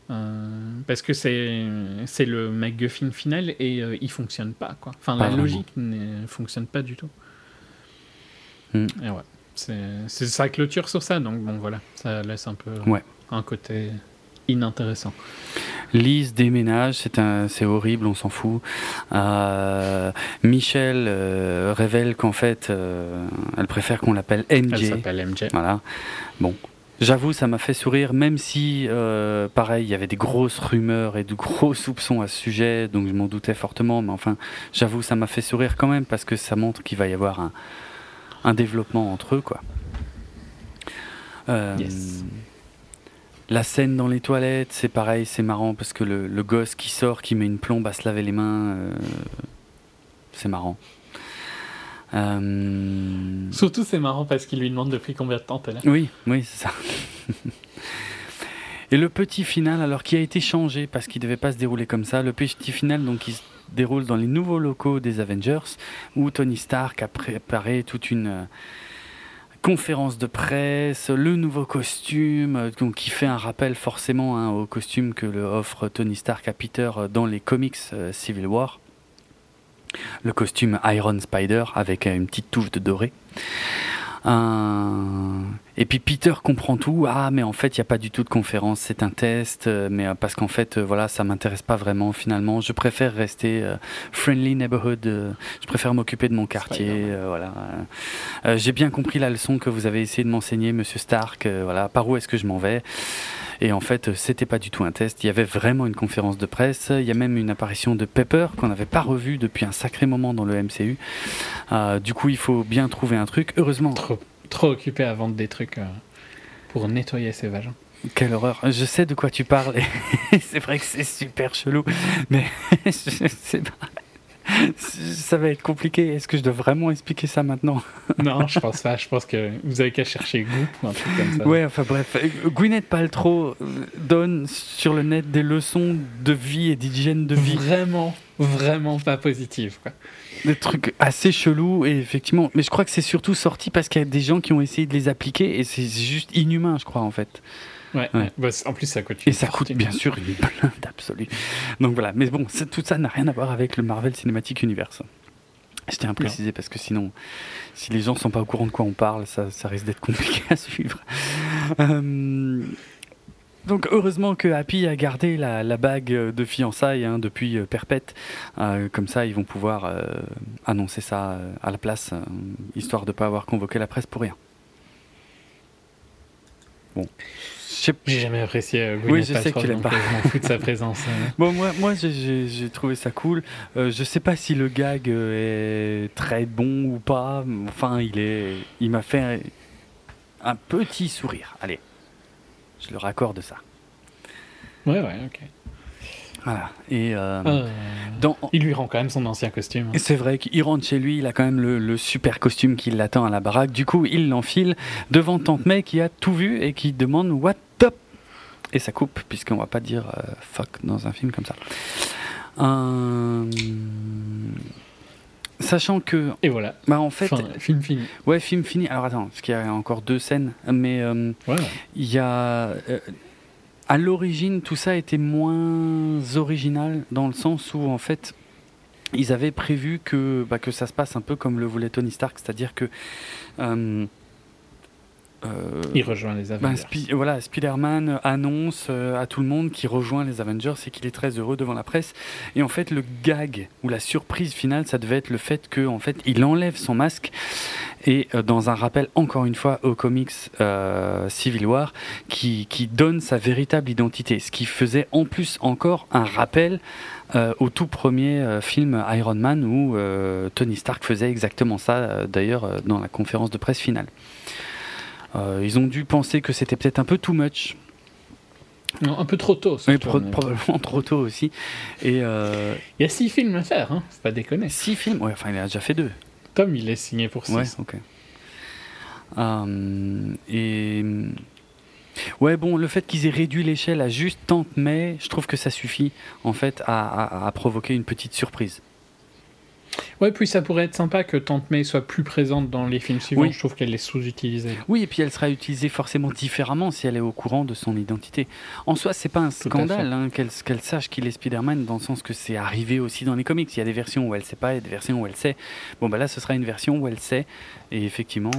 Euh, parce que c'est c'est le MacGuffin final et euh, il fonctionne pas quoi. Enfin la logique ne fonctionne pas du tout. Hmm. Et ouais, c'est ça clôture sur ça donc bon voilà, ça laisse un peu un côté inintéressant. Lise déménage, c'est horrible, on s'en fout. Euh, Michel révèle qu'en fait, elle préfère qu'on l'appelle MJ. Elle s'appelle MJ. Voilà. Bon, J'avoue, ça m'a fait sourire, même si, euh, pareil, il y avait des grosses rumeurs et de gros soupçons à ce sujet, donc je m'en doutais fortement, mais enfin, j'avoue, ça m'a fait sourire quand même, parce que ça montre qu'il va y avoir un, un, développement entre eux, quoi. Euh, la scène dans les toilettes, c'est pareil, c'est marrant, parce que le, le, gosse qui sort, qui met une plombe à se laver les mains, euh, c'est marrant. Euh, Surtout, c'est marrant parce qu'il lui demande depuis combien de temps t'es là. Oui, oui, c'est ça. Et le petit final, alors qui a été changé parce qu'il ne devait pas se dérouler comme ça, le petit final, donc, qui se déroule dans les nouveaux locaux des Avengers, où Tony Stark a préparé toute une euh, conférence de presse, le nouveau costume, euh, donc qui fait un rappel forcément hein, au costume que le offre Tony Stark à Peter dans les comics Civil War le costume Iron Spider avec une petite touche de doré. Et puis Peter comprend tout. Ah, mais en fait, il n'y a pas du tout de conférence, c'est un test. Euh, mais euh, parce qu'en fait, euh, voilà, ça m'intéresse pas vraiment finalement. Je préfère rester friendly neighborhood. je préfère m'occuper de mon quartier. voilà. J'ai bien compris la leçon que vous avez essayé de m'enseigner, Monsieur Stark. voilà, par où est-ce que je m'en vais? Et en fait, c'était pas du tout un test. Il y avait vraiment une conférence de presse. Il y a même une apparition de Pepper qu'on n'avait pas revu depuis un sacré moment dans le MCU. Euh, du coup, il faut bien trouver un truc. Heureusement. Trop, trop occupé à vendre des trucs euh, pour nettoyer ses vagins. Quelle horreur. Je sais de quoi tu parles. c'est vrai que c'est super chelou. Mais je sais pas ça va être compliqué. Est-ce que je dois vraiment expliquer ça maintenant? Non, je pense pas. Je pense que vous avez qu'à chercher Goût ou un truc comme ça. Ouais, enfin bref. Gwyneth Paltrow donne sur le net des leçons de vie et d'hygiène de vie. Vraiment, vraiment pas positives. Quoi. Des trucs assez chelous et effectivement. Mais je crois que c'est surtout sorti parce qu'il y a des gens qui ont essayé de les appliquer et c'est juste inhumain, je crois, en fait. Ouais, bah, en plus, ça coûte. Et ça coûte bien sûr une blinde absolue. Donc voilà, mais bon, tout ça n'a rien à voir avec le Marvel Cinematic Universe. Je tiens à préciser parce que sinon, si les gens ne sont pas au courant de quoi on parle, ça, ça risque d'être compliqué à suivre. Euh, donc heureusement que Happy a gardé la, la bague de fiançailles hein, depuis euh, perpète. Euh, comme ça, ils vont pouvoir euh, annoncer ça euh, à la place, euh, histoire de ne pas avoir convoqué la presse pour rien. Bon. J'ai jamais apprécié euh, Oui, Gwyneth je sais que tu l'aimes pas. Je m'en fous de sa présence. Bon, moi, moi j'ai- trouvé ça cool. Euh, je sais pas si le gag est très bon ou pas. Enfin, il est, il m'a fait un petit sourire. Allez, je le raccorde ça. Ouais, ouais, ok. Voilà. Et euh, Euh, dans, Il lui rend quand même son ancien costume. C'est vrai qu'il rentre chez lui, il a quand même le, le super costume qui l'attend à la baraque. Du coup, il l'enfile devant Tante May qui a tout vu et qui demande What up Et ça coupe, puisqu'on va pas dire euh, fuck dans un film comme ça. Sachant que, Et voilà. bah en fait, Fin, film fini. ouais, film fini. Alors attends, parce qu'il y a encore deux scènes, mais euh, ouais. il y a. euh, à l'origine, tout ça était moins original dans le sens où, en fait, ils avaient prévu que, bah, que ça se passe un peu comme le voulait Tony Stark, c'est-à-dire que. euh, euh, Il rejoint les ben, Avengers. Spi- voilà, Spider-Man annonce euh, à tout le monde qu'il rejoint les Avengers et qu'il est très heureux devant la presse. Et en fait, le gag ou la surprise finale, ça devait être le fait que, en fait, il enlève son masque et euh, dans un rappel encore une fois au comics Civil War, qui, qui donne sa véritable identité, ce qui faisait en plus encore un rappel au tout premier film Iron Man où Tony Stark faisait exactement ça, d'ailleurs dans la conférence de presse finale. Euh, ils ont dû penser que c'était peut-être un peu too much, Non, un peu trop tôt. surtout, pro- mais- probablement trop tôt aussi. Et euh, Il y a six films à faire, hein. faut pas déconner. six films, ouais, enfin il a déjà fait deux. Tom, il est signé pour six. Ouais, ok. Euh, et ouais, bon, le fait qu'ils aient réduit l'échelle à juste Tante May, je trouve que ça suffit en fait à, à- à provoquer une petite surprise. Ouais, puis ça pourrait être sympa que Tante May soit plus présente dans les films suivants. Oui. Je trouve qu'elle est sous-utilisée. Oui, et puis elle sera utilisée forcément différemment si elle est au courant de son identité. En soi, c'est pas un scandale hein, qu'elle sache qu'il est Spider-Man, dans le sens que c'est arrivé aussi dans les comics. Il y a des versions où elle sait pas, et des versions où elle sait. Bon, bah là, ce sera une version où elle sait, et effectivement,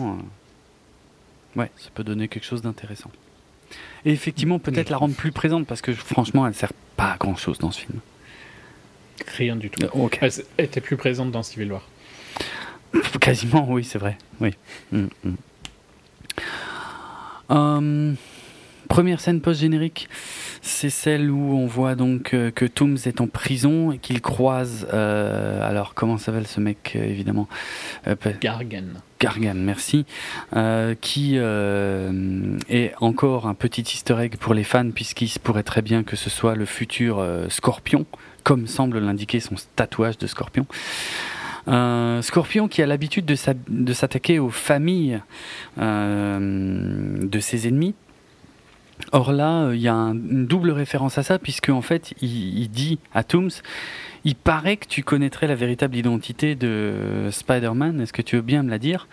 euh, ouais, ça peut donner quelque chose d'intéressant. Et effectivement, peut-être la rendre plus présente, parce que franchement, elle sert pas à grand chose dans ce film. Rien du tout. Elle était plus présente dans Civil War. Quasiment, oui, c'est vrai. Oui. Mm, mm. Euh, première scène post-générique, c'est celle où on voit donc euh, que Tooms est en prison et qu'il croise. euh, alors, comment s'appelle ce mec, euh, évidemment Euh, Gargan. Gargan, merci. qui est encore un petit easter egg pour les fans, puisqu'il se pourrait très bien que ce soit le futur Scorpion, comme semble l'indiquer son tatouage de Scorpion. Euh, Scorpion qui a l'habitude de s'attaquer aux familles euh, de ses ennemis. Or là, euh, il y a un- une double référence à ça, puisque en fait, il, dit à Tooms, il paraît que tu connaîtrais la véritable identité de Spider-Man, est-ce que tu veux bien me la dire?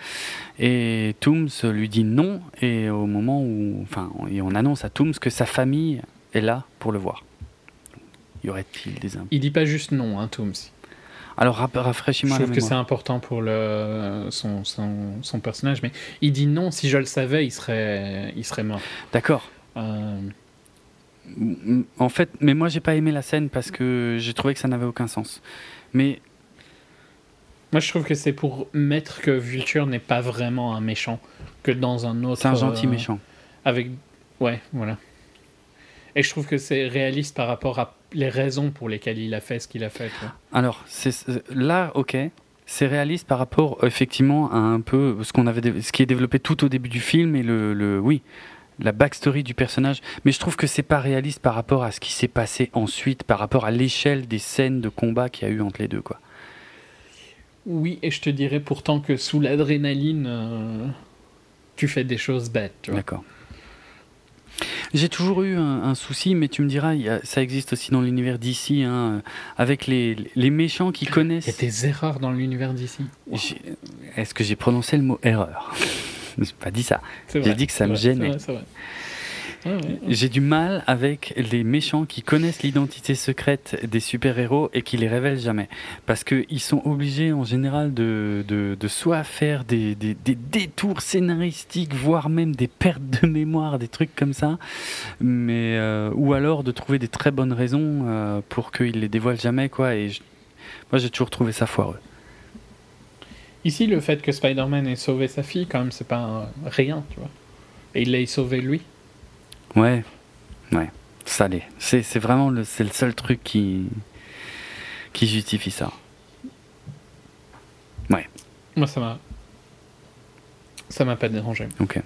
Et Tooms lui dit non, et au moment où, enfin, on annonce à Tooms que sa famille est là pour le voir. Y aurait-il des imp- Il dit pas juste non, hein, Tooms. Alors Je rafraîchis-moi la trouve que c'est important pour le, son, son, son personnage, mais il dit non, si je le savais, il serait, il serait mort. D'accord. Euh, En fait, mais moi j'ai pas aimé la scène parce que j'ai trouvé que ça n'avait aucun sens. Mais moi, je trouve que c'est pour mettre que Vulture n'est pas vraiment un méchant, que dans un autre. c'est un gentil euh, méchant. Avec. Ouais, voilà. Et je trouve que c'est réaliste par rapport à les raisons pour lesquelles il a fait ce qu'il a fait. Alors, là, ok, c'est réaliste par rapport effectivement à un peu ce qu'on avait, ce qui est développé tout au début du film et le, le- oui, la backstory du personnage. Mais je trouve que c'est pas réaliste par rapport à ce qui s'est passé ensuite, par rapport à l'échelle des scènes de combat qu'il y a eu entre les deux, quoi. Oui, et je te dirais pourtant que sous l'adrénaline, euh, tu fais des choses bêtes. D'accord. J'ai toujours eu un, un souci, mais tu me diras, il y a- ça existe aussi dans l'univers d'ici, hein, avec les, les méchants qui Il y a connaissent. des erreurs dans l'univers d'ici. Est-ce que j'ai prononcé le mot erreur? J'ai pas dit ça. J'ai dit que ça me gênait. c'est vrai. J'ai du mal avec les méchants qui connaissent l'identité secrète des super-héros et qui les révèlent jamais. Parce qu'ils sont obligés en général de, de, de soit faire des, des, des, détours scénaristiques, voire même des pertes de mémoire, des trucs comme ça, mais, euh, ou alors de trouver des très bonnes raisons euh, pour qu'ils les dévoilent jamais. Quoi, et moi j'ai toujours trouvé ça foireux. Ici, le fait que Spider-Man ait sauvé sa fille, quand même, c'est pas rien, tu vois. Et il l'a sauvé lui. Ouais, ouais, ça l'est. C'est, c'est vraiment le, c'est le seul truc qui, qui justifie ça. Ouais. Moi, ça m'a. Ça m'a pas dérangé. Ok.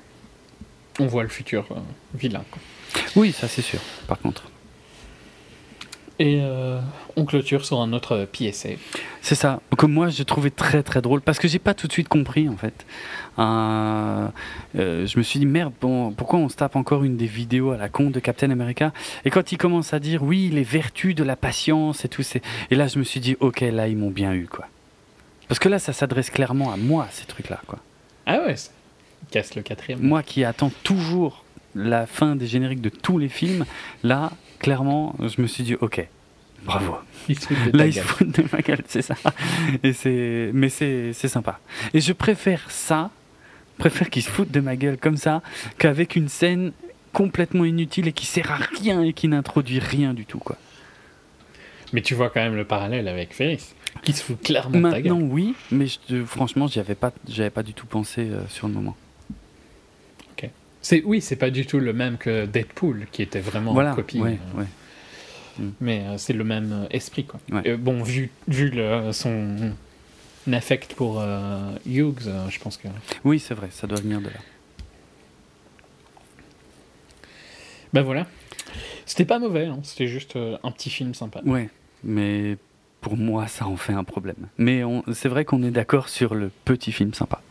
On voit le futur euh, vilain. Quoi. Oui, ça c'est sûr, par contre. Et euh, on clôture sur un autre PSA. C'est ça, que moi j'ai trouvé très très drôle parce que j'ai pas tout de suite compris en fait. Euh, euh, je me suis dit merde, bon, pourquoi on se tape encore une des vidéos à la con de Captain America? Et quand il commence à dire oui, les vertus de la patience et tout, et là je me suis dit ok, là ils m'ont bien eu quoi. Parce que là ça s'adresse clairement à moi ces trucs là quoi. Ah ouais, casse le quatrième. Moi qui attends toujours la fin des génériques de tous les films, là clairement, je me suis dit, ok, bravo. Là, ils se foutent de ma gueule, c'est ça. Et c'est, mais c'est, c'est sympa. Et je préfère ça, préfère qu'ils se foutent de ma gueule comme ça, qu'avec une scène complètement inutile et qui sert à rien et qui n'introduit rien du tout, quoi. Mais tu vois quand même le parallèle avec Ferris, qui se fout clairement de ta gueule. Maintenant, oui, mais je, franchement, j'y avais pas, j'avais pas du tout pensé euh, sur le moment. C'est oui, c'est pas du tout le même que Deadpool qui était vraiment voilà, une copie. ouais, euh, ouais. Mais euh, c'est le même euh, esprit quoi. Ouais. Euh, bon, vu vu le, son affect pour Hughes, je pense que. Oui, c'est vrai, ça doit venir de là. Ben voilà. C'était pas mauvais, hein, c'était juste un petit film sympa. Ouais, mais pour moi, ça en fait un problème. Mais c'est vrai qu'on est d'accord sur le petit film sympa.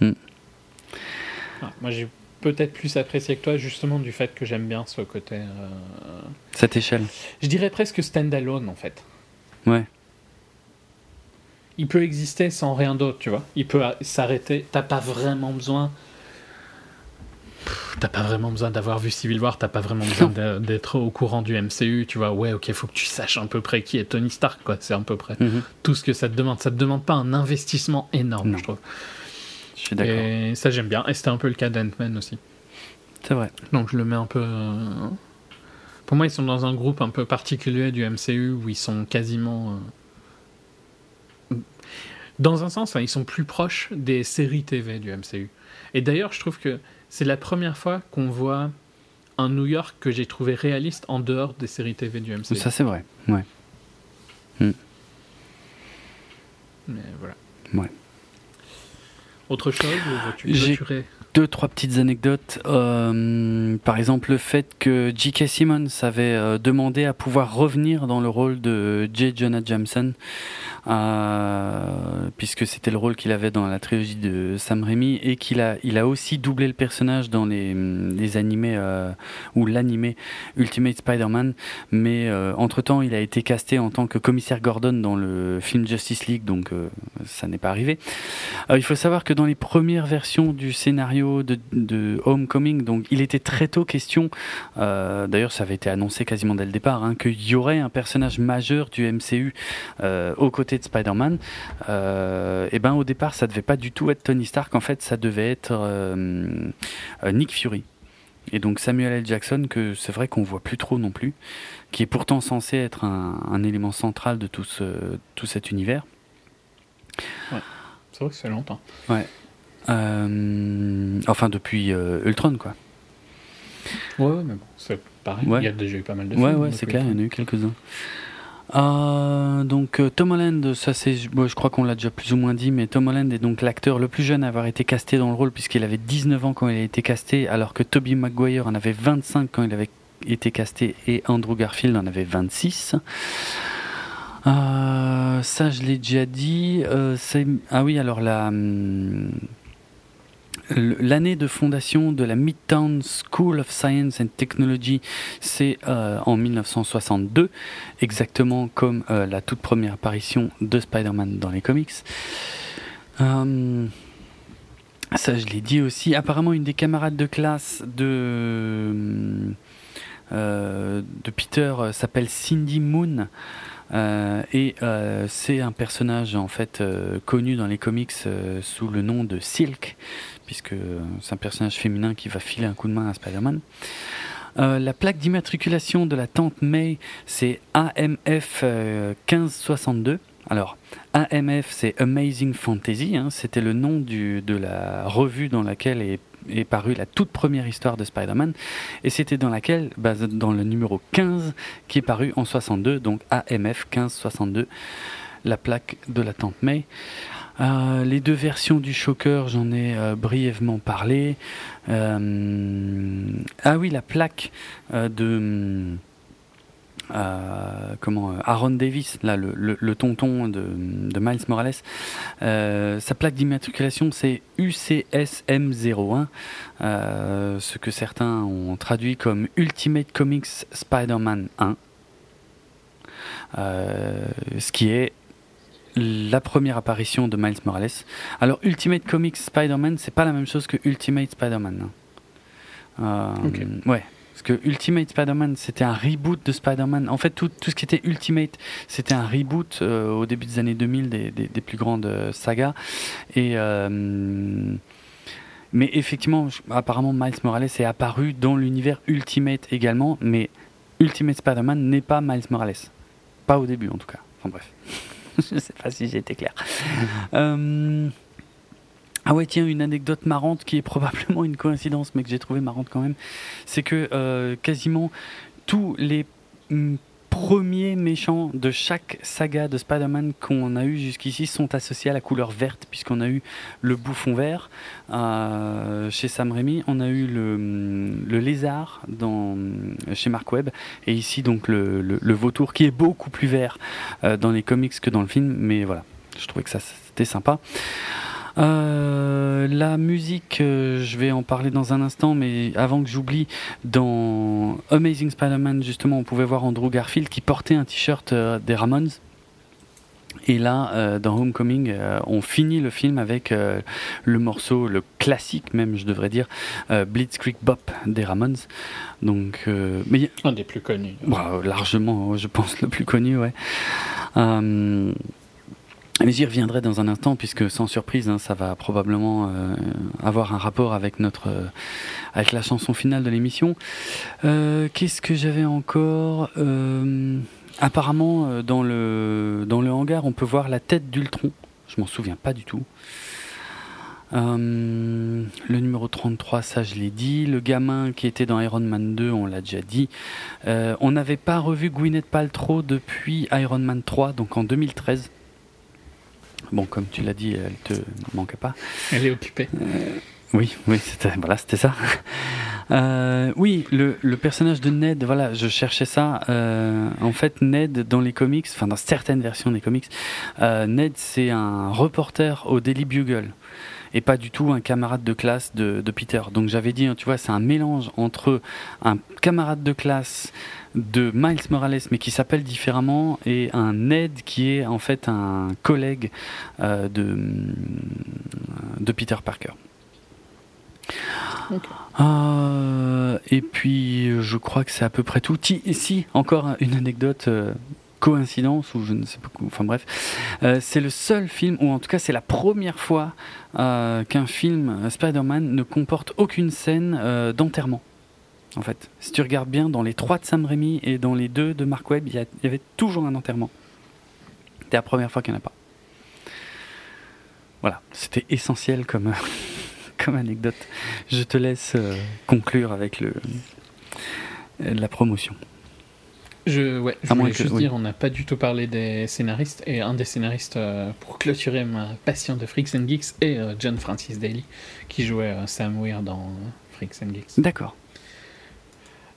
Ah, moi j'ai peut-être plus apprécié que toi justement du fait que j'aime bien ce côté. euh, Cette échelle. Je dirais presque stand-alone en fait. Ouais. Il peut exister sans rien d'autre, tu vois. Il peut s'arrêter. T'as pas vraiment besoin. T'as pas vraiment besoin d'avoir vu Civil War, t'as pas vraiment besoin d'être au courant du MCU, tu vois. Ouais, ok, faut que tu saches à peu près qui est Tony Stark, quoi. C'est à peu près Mhm. tout ce que ça te demande. Ça te demande pas un investissement énorme, Non. je trouve. Je suis d'accord. Et ça, j'aime bien. Et c'était un peu le cas d'Ant-Man aussi. C'est vrai. Donc je le mets un peu. euh, Pour moi, ils sont dans un groupe un peu particulier du MCU où ils sont quasiment. euh, Dans un sens, hein, ils sont plus proches des séries TV du MCU. Et d'ailleurs, je trouve que c'est la première fois qu'on voit un New York que j'ai trouvé réaliste en dehors des séries TV du MCU. Ça, c'est vrai. Ouais. Mais voilà. Ouais. Autre chose J'ai- Deux, trois petites anecdotes. Euh, par exemple, le fait que J.K. Simmons avait euh, demandé à pouvoir revenir dans le rôle de J. Jonah Jameson, euh, puisque c'était le rôle qu'il avait dans la trilogie de Sam Raimi, et qu'il a, il a aussi doublé le personnage dans les, les animés, euh, ou l'animé Ultimate Spider-Man, mais euh, entre-temps, il a été casté en tant que commissaire Gordon dans le film Justice League, donc ça n'est pas arrivé. Il faut savoir que dans les premières versions du scénario de, Homecoming, donc il était très tôt question, d'ailleurs ça avait été annoncé quasiment dès le départ, hein, qu'il y aurait un personnage majeur du MCU aux côtés de Spider-Man. Euh, et ben au départ ça devait pas du tout être Tony Stark, en fait ça devait être euh, euh, Nick Fury. Et donc Samuel L. Jackson, que c'est vrai qu'on voit plus trop non plus, qui est pourtant censé être un, un élément central de tout, ce, tout cet univers. C'est vrai que c'est longtemps. Euh, enfin, depuis euh, Ultron, quoi. Ouais, ouais, mais bon, c'est pareil. Ouais. Il y a déjà eu pas mal de Ouais, films. ouais, donc, c'est clair, il y en a eu quelques-uns. Euh, donc euh, Tom Holland, ça c'est, je crois qu'on l'a déjà plus ou moins dit, mais Tom Holland est donc l'acteur le plus jeune à avoir été casté dans le rôle puisqu'il avait 19 ans quand il a été casté, alors que Tobey Maguire en avait 25 quand il avait été casté et Andrew Garfield en avait 26. Euh, ça, je l'ai déjà dit. Euh, ah oui, alors la. hum, L'année de fondation de la Midtown School of Science and Technology, c'est euh, en 1962, exactement comme euh, la toute première apparition de Spider-Man dans les comics. Euh, Ça, je l'ai dit aussi. Apparemment, une des camarades de classe de, Peter s'appelle Cindy Moon. Et c'est un personnage en fait connu dans les comics sous le nom de Silk, puisque c'est un personnage féminin qui va filer un coup de main à Spider-Man. la plaque d'immatriculation de la tante May, c'est AMF 1562. Alors, AMF, c'est Amazing Fantasy, hein, c'était le nom de la revue dans laquelle est, est, parue la toute première histoire de Spider-Man, et c'était dans laquelle, bah, dans le numéro 15, qui est paru en 62, donc AMF 1562, la plaque de la tante May. Euh, les deux versions du Shocker, j'en ai euh, brièvement parlé. Euh, ah oui, la plaque de comment Aaron Davis, là le, tonton de, Miles Morales, sa plaque d'immatriculation c'est UCSM01, euh, ce que certains ont traduit comme Ultimate Comics Spider-Man 1, euh, ce qui est la première apparition de Miles Morales. Alors Ultimate Comics Spider-Man, c'est pas la même chose que Ultimate Spider-Man. Hein. Ouais. Parce que Ultimate Spider-Man, c'était un reboot de Spider-Man. En fait, tout, tout, ce qui était Ultimate, c'était un reboot euh, au début des années 2000 des, des, plus grandes euh, sagas. Et. Euh, mais effectivement, apparemment, Miles Morales est apparu dans l'univers Ultimate également, mais Ultimate Spider-Man n'est pas Miles Morales. Pas au début, en tout cas. Enfin bref. Je ne sais pas si j'ai été clair. Ah ouais, tiens, une anecdote marrante qui est probablement une coïncidence, mais que j'ai trouvé marrante quand même, c'est que euh, quasiment tous les mm, premiers méchants de chaque saga de Spider-Man qu'on a eu jusqu'ici sont associés à la couleur verte, puisqu'on a eu le bouffon vert euh, chez Sam Raimi, on a eu le, le lézard dans, chez Mark Webb, et ici donc le, le, vautour qui est beaucoup plus vert euh, dans les comics que dans le film, mais voilà, je trouvais que ça c'était sympa. Euh, la musique, euh, je vais en parler dans un instant, mais avant que j'oublie, dans Amazing Spider-Man, justement, on pouvait voir Andrew Garfield qui portait un t-shirt euh, des Ramones. Et là, dans Homecoming, on finit le film avec le morceau, le classique même, je devrais dire, Blitzkrieg Bop des Ramones. Donc, mais un des plus connus. Bah, largement, je pense le plus connu, ouais. Mais j'y reviendrai dans un instant, puisque sans surprise, hein, ça va probablement euh, avoir un rapport avec notre, euh, avec la chanson finale de l'émission. Euh, qu'est-ce que j'avais encore Apparemment, dans le dans le hangar, on peut voir la tête d'Ultron. Je m'en souviens pas du tout. le numéro 33, ça je l'ai dit. Le gamin qui était dans Iron Man 2, on l'a déjà dit. on n'avait pas revu Gwyneth Paltrow depuis Iron Man 3, donc en 2013. Bon, comme tu l'as dit, elle te manque pas. Elle est occupée. Euh, oui, oui, c'était voilà, c'était ça. Euh, oui, le, le, personnage de Ned, voilà, je cherchais ça. Euh, en fait, Ned dans les comics, enfin dans certaines versions des comics, Ned c'est un reporter au Daily Bugle et pas du tout un camarade de classe de, de Peter. Donc j'avais dit, tu vois, c'est un mélange entre un camarade de classe de Miles Morales, mais qui s'appelle différemment, et un Ned qui est en fait un collègue euh, de, de Peter Parker. Euh, et puis je crois que c'est à peu près tout. Si, encore une anecdote. Euh, coïncidence ou je ne sais pas enfin bref c'est le seul film ou en tout cas c'est la première fois qu'un film Spider-Man ne comporte aucune scène d'enterrement en fait. Si tu regardes bien, dans les trois de Sam Raimi et dans les deux de Mark Webb, il y, avait toujours un enterrement. C'était la première fois qu'il n'y en a pas. Voilà, c'était essentiel comme, comme anecdote. Je te laisse euh, conclure avec le, la promotion. Je, ouais, je voulais juste dire, on n'a pas du tout parlé des scénaristes, et un des scénaristes, euh, pour clôturer ma passion de Freaks and Geeks, est euh, John Francis Daly, qui jouait Sam Weir dans Freaks and Geeks. D'accord.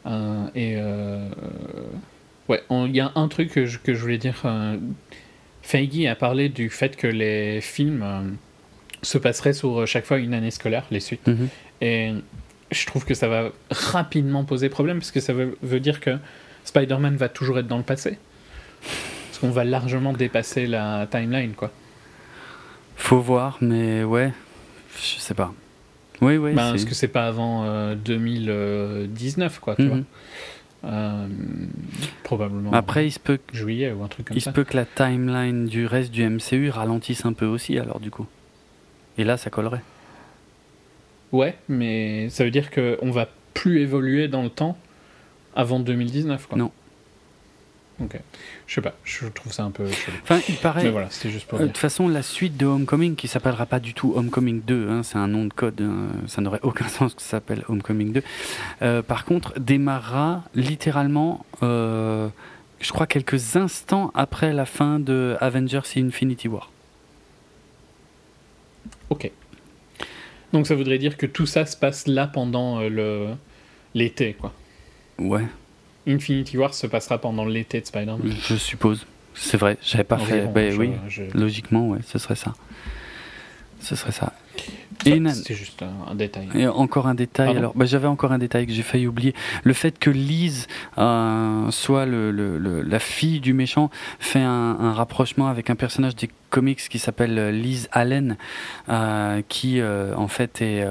Euh, et euh, ouais, il y a un truc que je, que je voulais dire. Euh, Feige a parlé du fait que les films se passeraient sur chaque fois une année scolaire, les suites. Mhm. Et je trouve que ça va rapidement poser problème, parce que ça veut, veut dire que Spider-Man va toujours être dans le passé. Parce qu'on va largement dépasser la timeline, quoi. Faut voir, mais ouais, je sais pas. Oui, oui. Ben, parce que c'est pas avant 2019, quoi, tu mhm. vois. Euh, probablement. Après, il se peut que, juillet ou un truc comme il ça. se peut que la timeline du reste du MCU ralentisse un peu aussi, alors du coup. Et là, ça collerait. Ouais, mais ça veut dire qu'on va plus évoluer dans le temps avant 2019, quoi. Non. Ok. Je sais pas, je trouve ça un peu Enfin, il paraît. Mais voilà, c'était juste pour. Euh, de toute façon, la suite de Homecoming, qui s'appellera pas du tout Homecoming 2, hein, c'est un nom de code, hein, ça n'aurait aucun sens que ça s'appelle Homecoming 2. Euh, par contre, démarrera littéralement, euh, je crois, quelques instants après la fin de Avengers Infinity War. Ok. Donc ça voudrait dire que tout ça se passe là pendant le l'été, quoi. Ouais. Infinity War se passera pendant l'été de Spider-Man. Je suppose. C'est vrai, j'avais pas fait. Ben oui, logiquement, ouais, ce serait ça. Ce serait ça. C'est juste un, détail. Et encore un détail. alors, ben, j'avais encore un détail que j'ai failli oublier. Le fait que Lise euh, soit le, le, la fille du méchant fait un, rapprochement avec un personnage des comics qui s'appelle Lise Allen, euh, qui euh, en fait est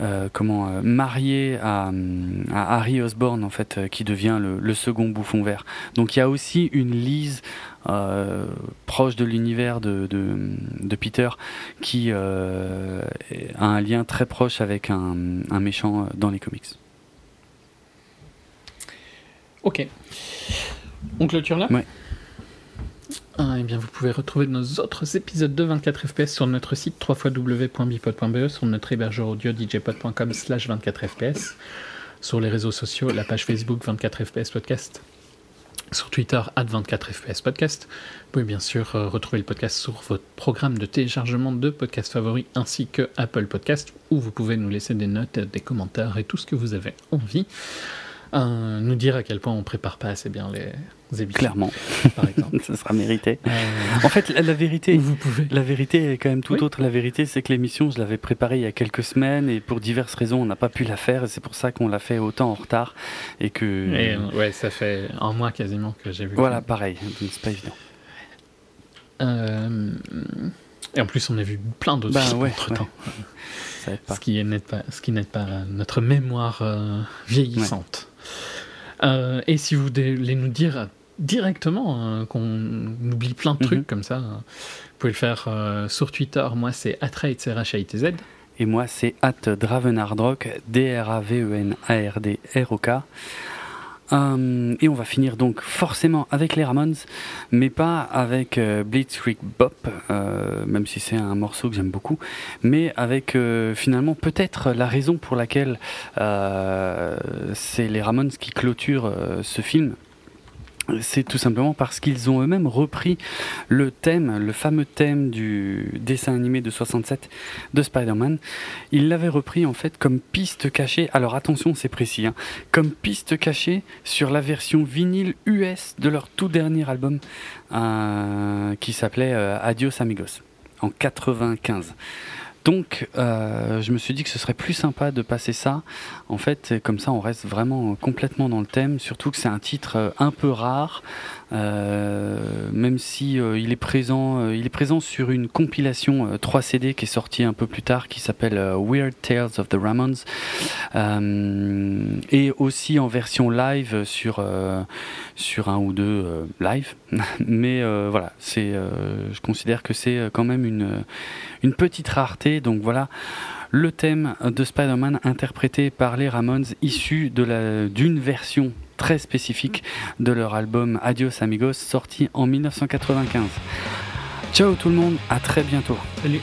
euh, comment euh, marié à, Harry Osborne en fait euh, qui devient le, second bouffon vert. Donc il y a aussi une Lise proche de l'univers de, de, Peter qui a un lien très proche avec un, méchant dans les comics. Ok. On clôture là? Ouais. Ah, eh bien, vous pouvez retrouver nos autres épisodes de 24 FPS sur notre site www.bipod.be, sur notre hébergeur audio djpod.com slash 24 FPS, sur les réseaux sociaux, la page Facebook 24 FPS Podcast, sur Twitter at 24 FPS Podcast. Vous pouvez bien sûr euh, retrouver le podcast sur votre programme de téléchargement de podcasts favoris ainsi que Apple Podcast, où vous pouvez nous laisser des notes, des commentaires et tout ce que vous avez envie. Euh, nous dire à quel point on prépare pas assez bien les émissions. Clairement, par exemple. Ce sera mérité. Euh, en fait, la, vérité, vous pouvez. la vérité est quand même tout autre. La vérité, c'est que l'émission, je l'avais préparée il y a quelques semaines et pour diverses raisons, on n'a pas pu la faire et c'est pour ça qu'on l'a fait autant en retard et que. Et, euh, ouais, ça fait un mois quasiment que j'ai vu. Voilà, pareil. Donc c'est pas évident. Et en plus, on a vu plein d'autres bah, ouais, entre temps. Ce qui n'aide pas, ce qui pas notre mémoire vieillissante. Euh, et si vous voulez nous dire directement hein, qu'on oublie plein de trucs mhm. comme ça, vous pouvez le faire euh, sur Twitter. Moi, c'est z Et moi, c'est at Dravenardrock, D-R-A-V-E-N-A-R-D-R-O-K. Euh, et on va finir donc forcément avec les Ramones, mais pas avec euh, Blitzkrieg Bop, euh, même si c'est un morceau que j'aime beaucoup, mais avec finalement peut-être la raison pour laquelle c'est les Ramones qui clôturent ce film c'est tout simplement parce qu'ils ont eux-mêmes repris le thème, le fameux thème du dessin animé de 67 de Spider-Man. Ils l'avaient repris en fait comme piste cachée, alors attention c'est précis, hein, comme piste cachée sur la version vinyle US de leur tout dernier album euh, qui s'appelait euh, Adios Amigos en 95. Donc, euh, je me suis dit que ce serait plus sympa de passer ça. En fait, comme ça, on reste vraiment complètement dans le thème. Surtout que c'est un titre euh, un peu rare, euh, même si euh, il est présent, il est présent sur une compilation 3 CD qui est sortie un peu plus tard, qui s'appelle Weird Tales of the Ramones, et aussi en version live sur sur un ou deux live. Mais voilà, c'est, je considère que c'est quand même une une petite rareté. Donc voilà le thème de Spider-Man interprété par les Ramones, issu d'une version très spécifique de leur album Adios Amigos, sorti en 1995. Ciao tout le monde, à très bientôt. Salut.